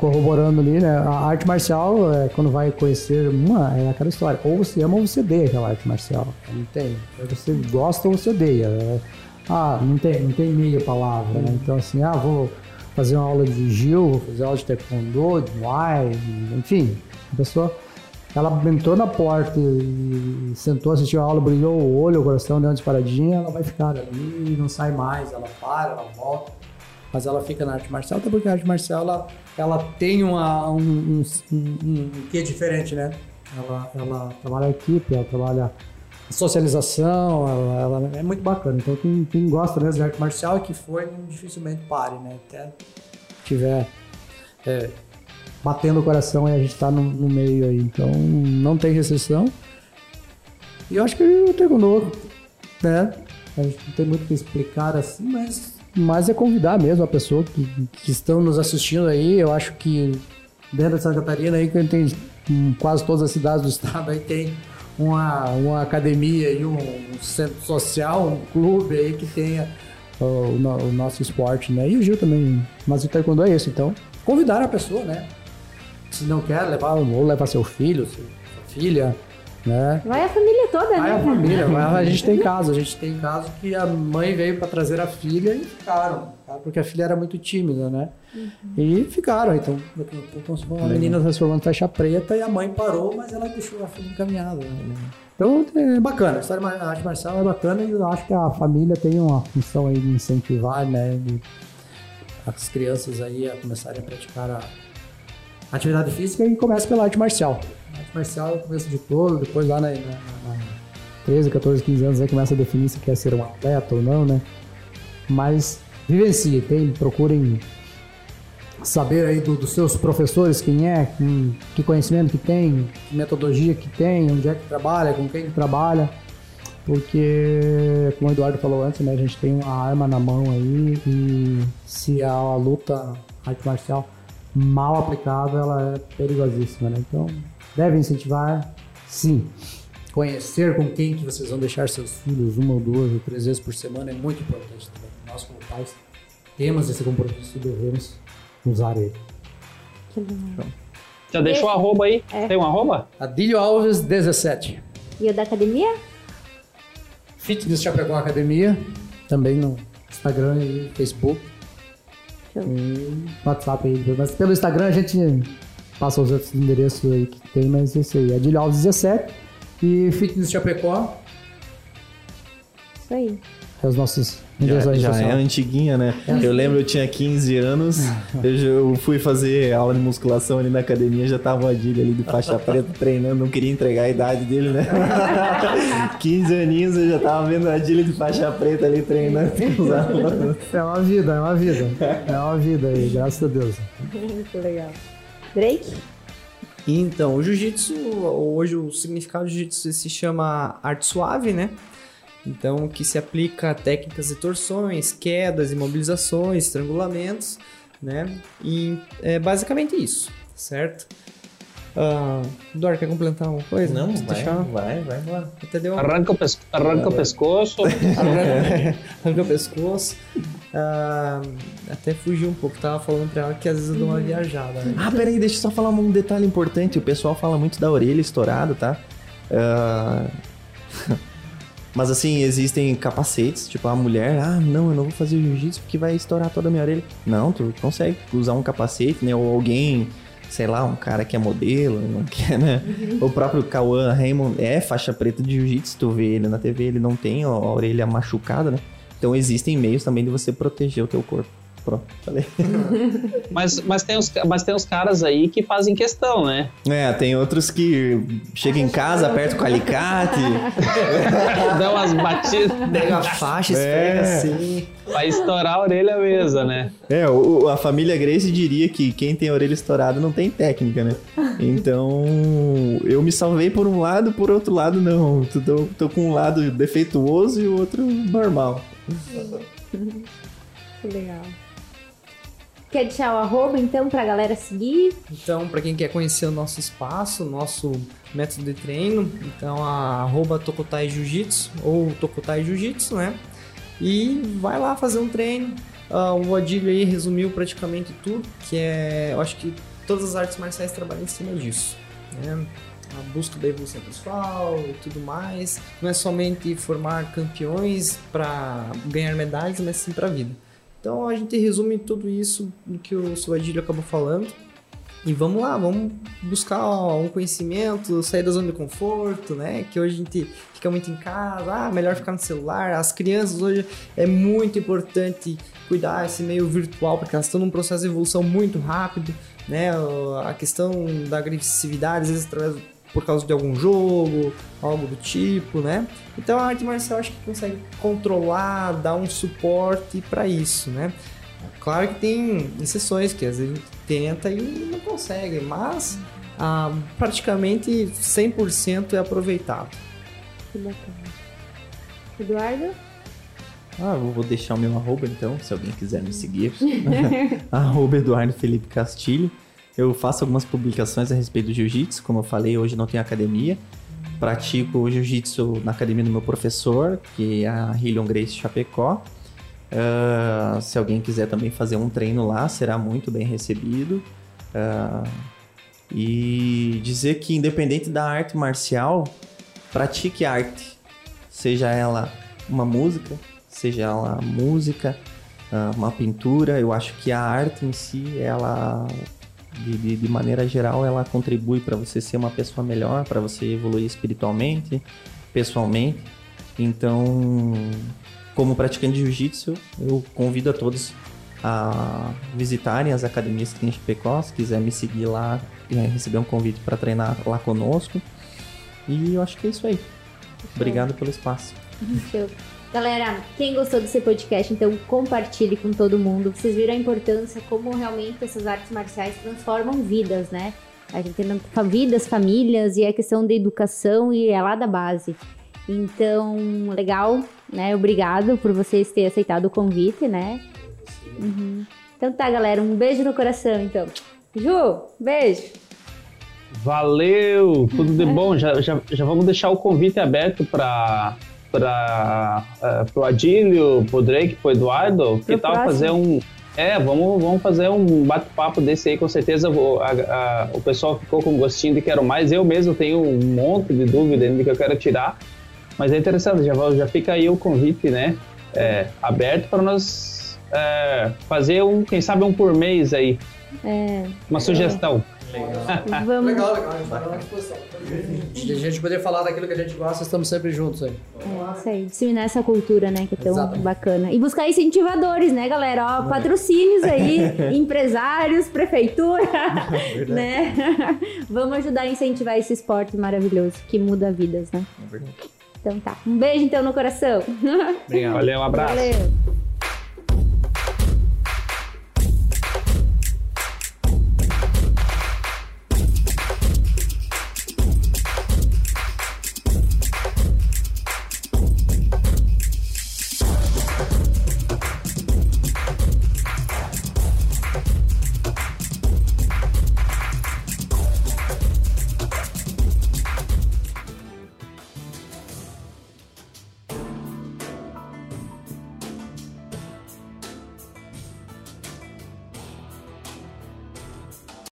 corroborando ali, né? A arte marcial, é, quando vai conhecer uma, é aquela história. Ou você ama ou você odeia aquela arte marcial. Não tem. Você gosta ou você odeia. É, ah, não tem, não tem meia palavra, né? Então, assim, ah, vou fazer uma aula de Gil, vou fazer aula de Taekwondo, de Muay, enfim. A pessoa, ela entrou na porta e sentou, assistiu a aula, brilhou o olho, o coração deu uma disparadinha, ela vai ficar ali e não sai mais. Ela para, ela volta mas ela fica na arte marcial, até porque a arte marcial ela, ela tem uma, um, um, um, um quê diferente, né? Ela, ela trabalha a equipe, ela trabalha socialização, ela, ela, é muito bacana. Então quem, quem gosta mesmo de arte marcial e que foi, dificilmente pare, né? Até tiver é, batendo o coração e a gente tá no, no, meio aí. Então não tem restrição. E eu acho que o Taekwondo, né? A gente não tem muito o que explicar assim, mas mas é convidar mesmo a pessoa que, que estão nos assistindo aí. Eu acho que dentro de Santa Catarina aí, que tem em quase todas as cidades do estado aí tem uma, uma academia e um, centro social, um clube aí que tenha o, o, nosso esporte, né? E o Gil também. Mas o taekwondo é esse, então convidar a pessoa, né? Se não quer levar, ou levar seu filho, sua filha, né? Vai a família toda, vai né? Vai a família, vai, a gente tem caso, a gente tem caso que a mãe veio para trazer a filha e ficaram, porque a filha era muito tímida, né? Uhum. E ficaram, então, uma menina transformando faixa preta e a mãe parou, mas ela deixou a filha encaminhada. Né? Então é bacana, a história da arte marcial é bacana e eu acho que a família tem uma função aí de incentivar, né? De as crianças aí a começarem a praticar a atividade física e começa pela arte marcial arte marcial é o começo de todo, depois lá na, na, na 13, 14, 15 anos aí começa a definir se quer ser um atleta ou não, né? Mas vivencie, tem, procurem saber aí do, dos seus professores quem é, que, que conhecimento que tem, que metodologia que tem, onde é que trabalha, com quem que trabalha, porque como o Eduardo falou antes, né, a gente tem uma arma na mão aí e se a, a luta arte marcial mal aplicada, ela é perigosíssima, né? Então Deve incentivar, sim. Conhecer com quem que vocês vão deixar seus filhos uma ou duas ou três vezes por semana é muito importante também. Nós, como pais, temos esse compromisso e devemos usar ele. Já deixou o arroba aí? É. Tem um arroba? Adílio Alves 17. E o da academia? Fitness Chapecó Academia. Também no Instagram e Facebook. Show. E WhatsApp aí. Mas pelo Instagram a gente passa os outros endereços aí que tem, mas esse aí. Adilho Alves 17 e Fitness Chapecó. Isso aí. É os nossos já, já é antiguinha, né? É. Eu lembro, eu tinha 15 anos, eu, eu, fui fazer aula de musculação ali na academia, já tava o Adilho ali de faixa preta treinando, não queria entregar a idade dele, né? 15 aninhos eu já tava vendo o Adilho de faixa preta ali treinando É uma vida, é uma vida. É uma vida aí, graças a Deus. Muito legal. Drake? Então, o jiu-jitsu, hoje o significado do jiu-jitsu se chama arte suave, né? Então, que se aplica a técnicas de torções, quedas, imobilizações, estrangulamentos, né? E é basicamente isso, certo? Uh, Dor, quer complementar alguma coisa? Não, vai, vai, vai, vai. Entendeu? Arranca o, pesco arranca o pescoço. arranca, arranca o pescoço. Uh, até fugi um pouco, tava falando pra ela que às vezes eu dou uma viajada. Né? Ah, peraí, deixa eu só falar um detalhe importante. O pessoal fala muito da orelha estourada, tá? Uh... Mas assim, existem capacetes, tipo a mulher, ah, não, eu não vou fazer jiu-jitsu porque vai estourar toda a minha orelha. Não, tu consegue usar um capacete, né? Ou alguém sei lá, um cara que é modelo, não quer, né? Uhum. O próprio Cauã Raymond é faixa preta de jiu-jitsu, tu vê ele na TV, ele não tem a orelha machucada, né? Então existem meios também de você proteger o teu corpo. Pronto, falei. mas, mas, tem os, mas tem os caras aí que fazem questão, né? É, tem outros que chegam em casa, apertam com alicate. Dá umas batidas. Pega a faixa, é. assim. Vai estourar a orelha mesmo, né? É, o, a família Grace diria que quem tem a orelha estourada não tem técnica, né? Então, eu me salvei por um lado, por outro lado não. Tô, tô com um lado defeituoso e o outro normal. Legal. Quer deixar o arroba, então, pra galera seguir? Então, para quem quer conhecer o nosso espaço, nosso método de treino, então, a arroba Tokotai Jiu-Jitsu ou Tokotai Jiu-Jitsu, né? E vai lá fazer um treino. Uh, o Adilho aí resumiu praticamente tudo, que é, eu acho que todas as artes marciais trabalham em cima disso. Né? A busca da evolução pessoal e tudo mais. Não é somente formar campeões para ganhar medalhas, mas sim para a vida. Então a gente resume tudo isso no que o seu acabou falando. E vamos lá, vamos buscar um conhecimento, sair da zona de conforto, né? Que hoje a gente fica muito em casa, ah, melhor ficar no celular. As crianças hoje é muito importante cuidar esse meio virtual, porque elas estão num processo de evolução muito rápido, né? A questão da agressividade, às vezes através por causa de algum jogo, algo do tipo, né? Então a arte marcial acho que consegue controlar, dar um suporte para isso, né? Claro que tem exceções que às vezes a gente tenta e não consegue, mas ah, praticamente 100% é aproveitado. Que bacana. Eduardo? Ah, eu vou deixar o meu arroba então, se alguém quiser me seguir. arroba Eduardo Felipe Castilho. Eu faço algumas publicações a respeito do jiu-jitsu, como eu falei, hoje não tenho academia. Pratico jiu-jitsu na academia do meu professor, que é a Hillion Grace Chapecó. Uh, se alguém quiser também fazer um treino lá, será muito bem recebido. Uh, e dizer que, independente da arte marcial, pratique arte. Seja ela uma música, seja ela música, uh, uma pintura. Eu acho que a arte em si, ela de, de, de, maneira geral, ela contribui para você ser uma pessoa melhor, para você evoluir espiritualmente, pessoalmente. Então, como praticante de jiu-jitsu, eu convido a todos a visitarem as academias que tem em Chapecó, se quiser me seguir lá e receber um convite para treinar lá conosco. E eu acho que é isso aí. Obrigado pelo espaço. Show. Galera, quem gostou desse podcast, então compartilhe com todo mundo. Vocês viram a importância, como realmente essas artes marciais transformam vidas, né? A gente tem vidas, famílias e a questão da educação e é lá da base. Então, legal, né? Obrigado por vocês terem aceitado o convite, né? Uhum. Então tá, galera, um beijo no coração, então. Ju, beijo. Valeu, tudo de bom. Já, já, já vamos deixar o convite aberto para para uh, pro Adílio, pro Drake, pro Eduardo. Pro que tal fazer um é, vamos, vamos fazer um bate-papo desse aí, com certeza a, a, o pessoal ficou com gostinho de quero mais. Eu mesmo tenho um monte de dúvida ainda que eu quero tirar. Mas é interessante, já, já fica aí o convite, né? É, aberto para nós é, fazer um, quem sabe, um por mês aí. É, Uma sugestão. Legal. Vamos... legal, legal. A gente poder falar daquilo que a gente gosta, estamos sempre juntos aí. É, isso aí. Disseminar essa cultura, né? Que é tão Exatamente. bacana. E buscar incentivadores, né, galera? Ó, patrocínios aí, empresários, prefeitura, né? Vamos ajudar a incentivar esse esporte maravilhoso que muda vidas, né? É verdade. Então tá. Um beijo então no coração. Obrigado. Valeu, um abraço. Valeu.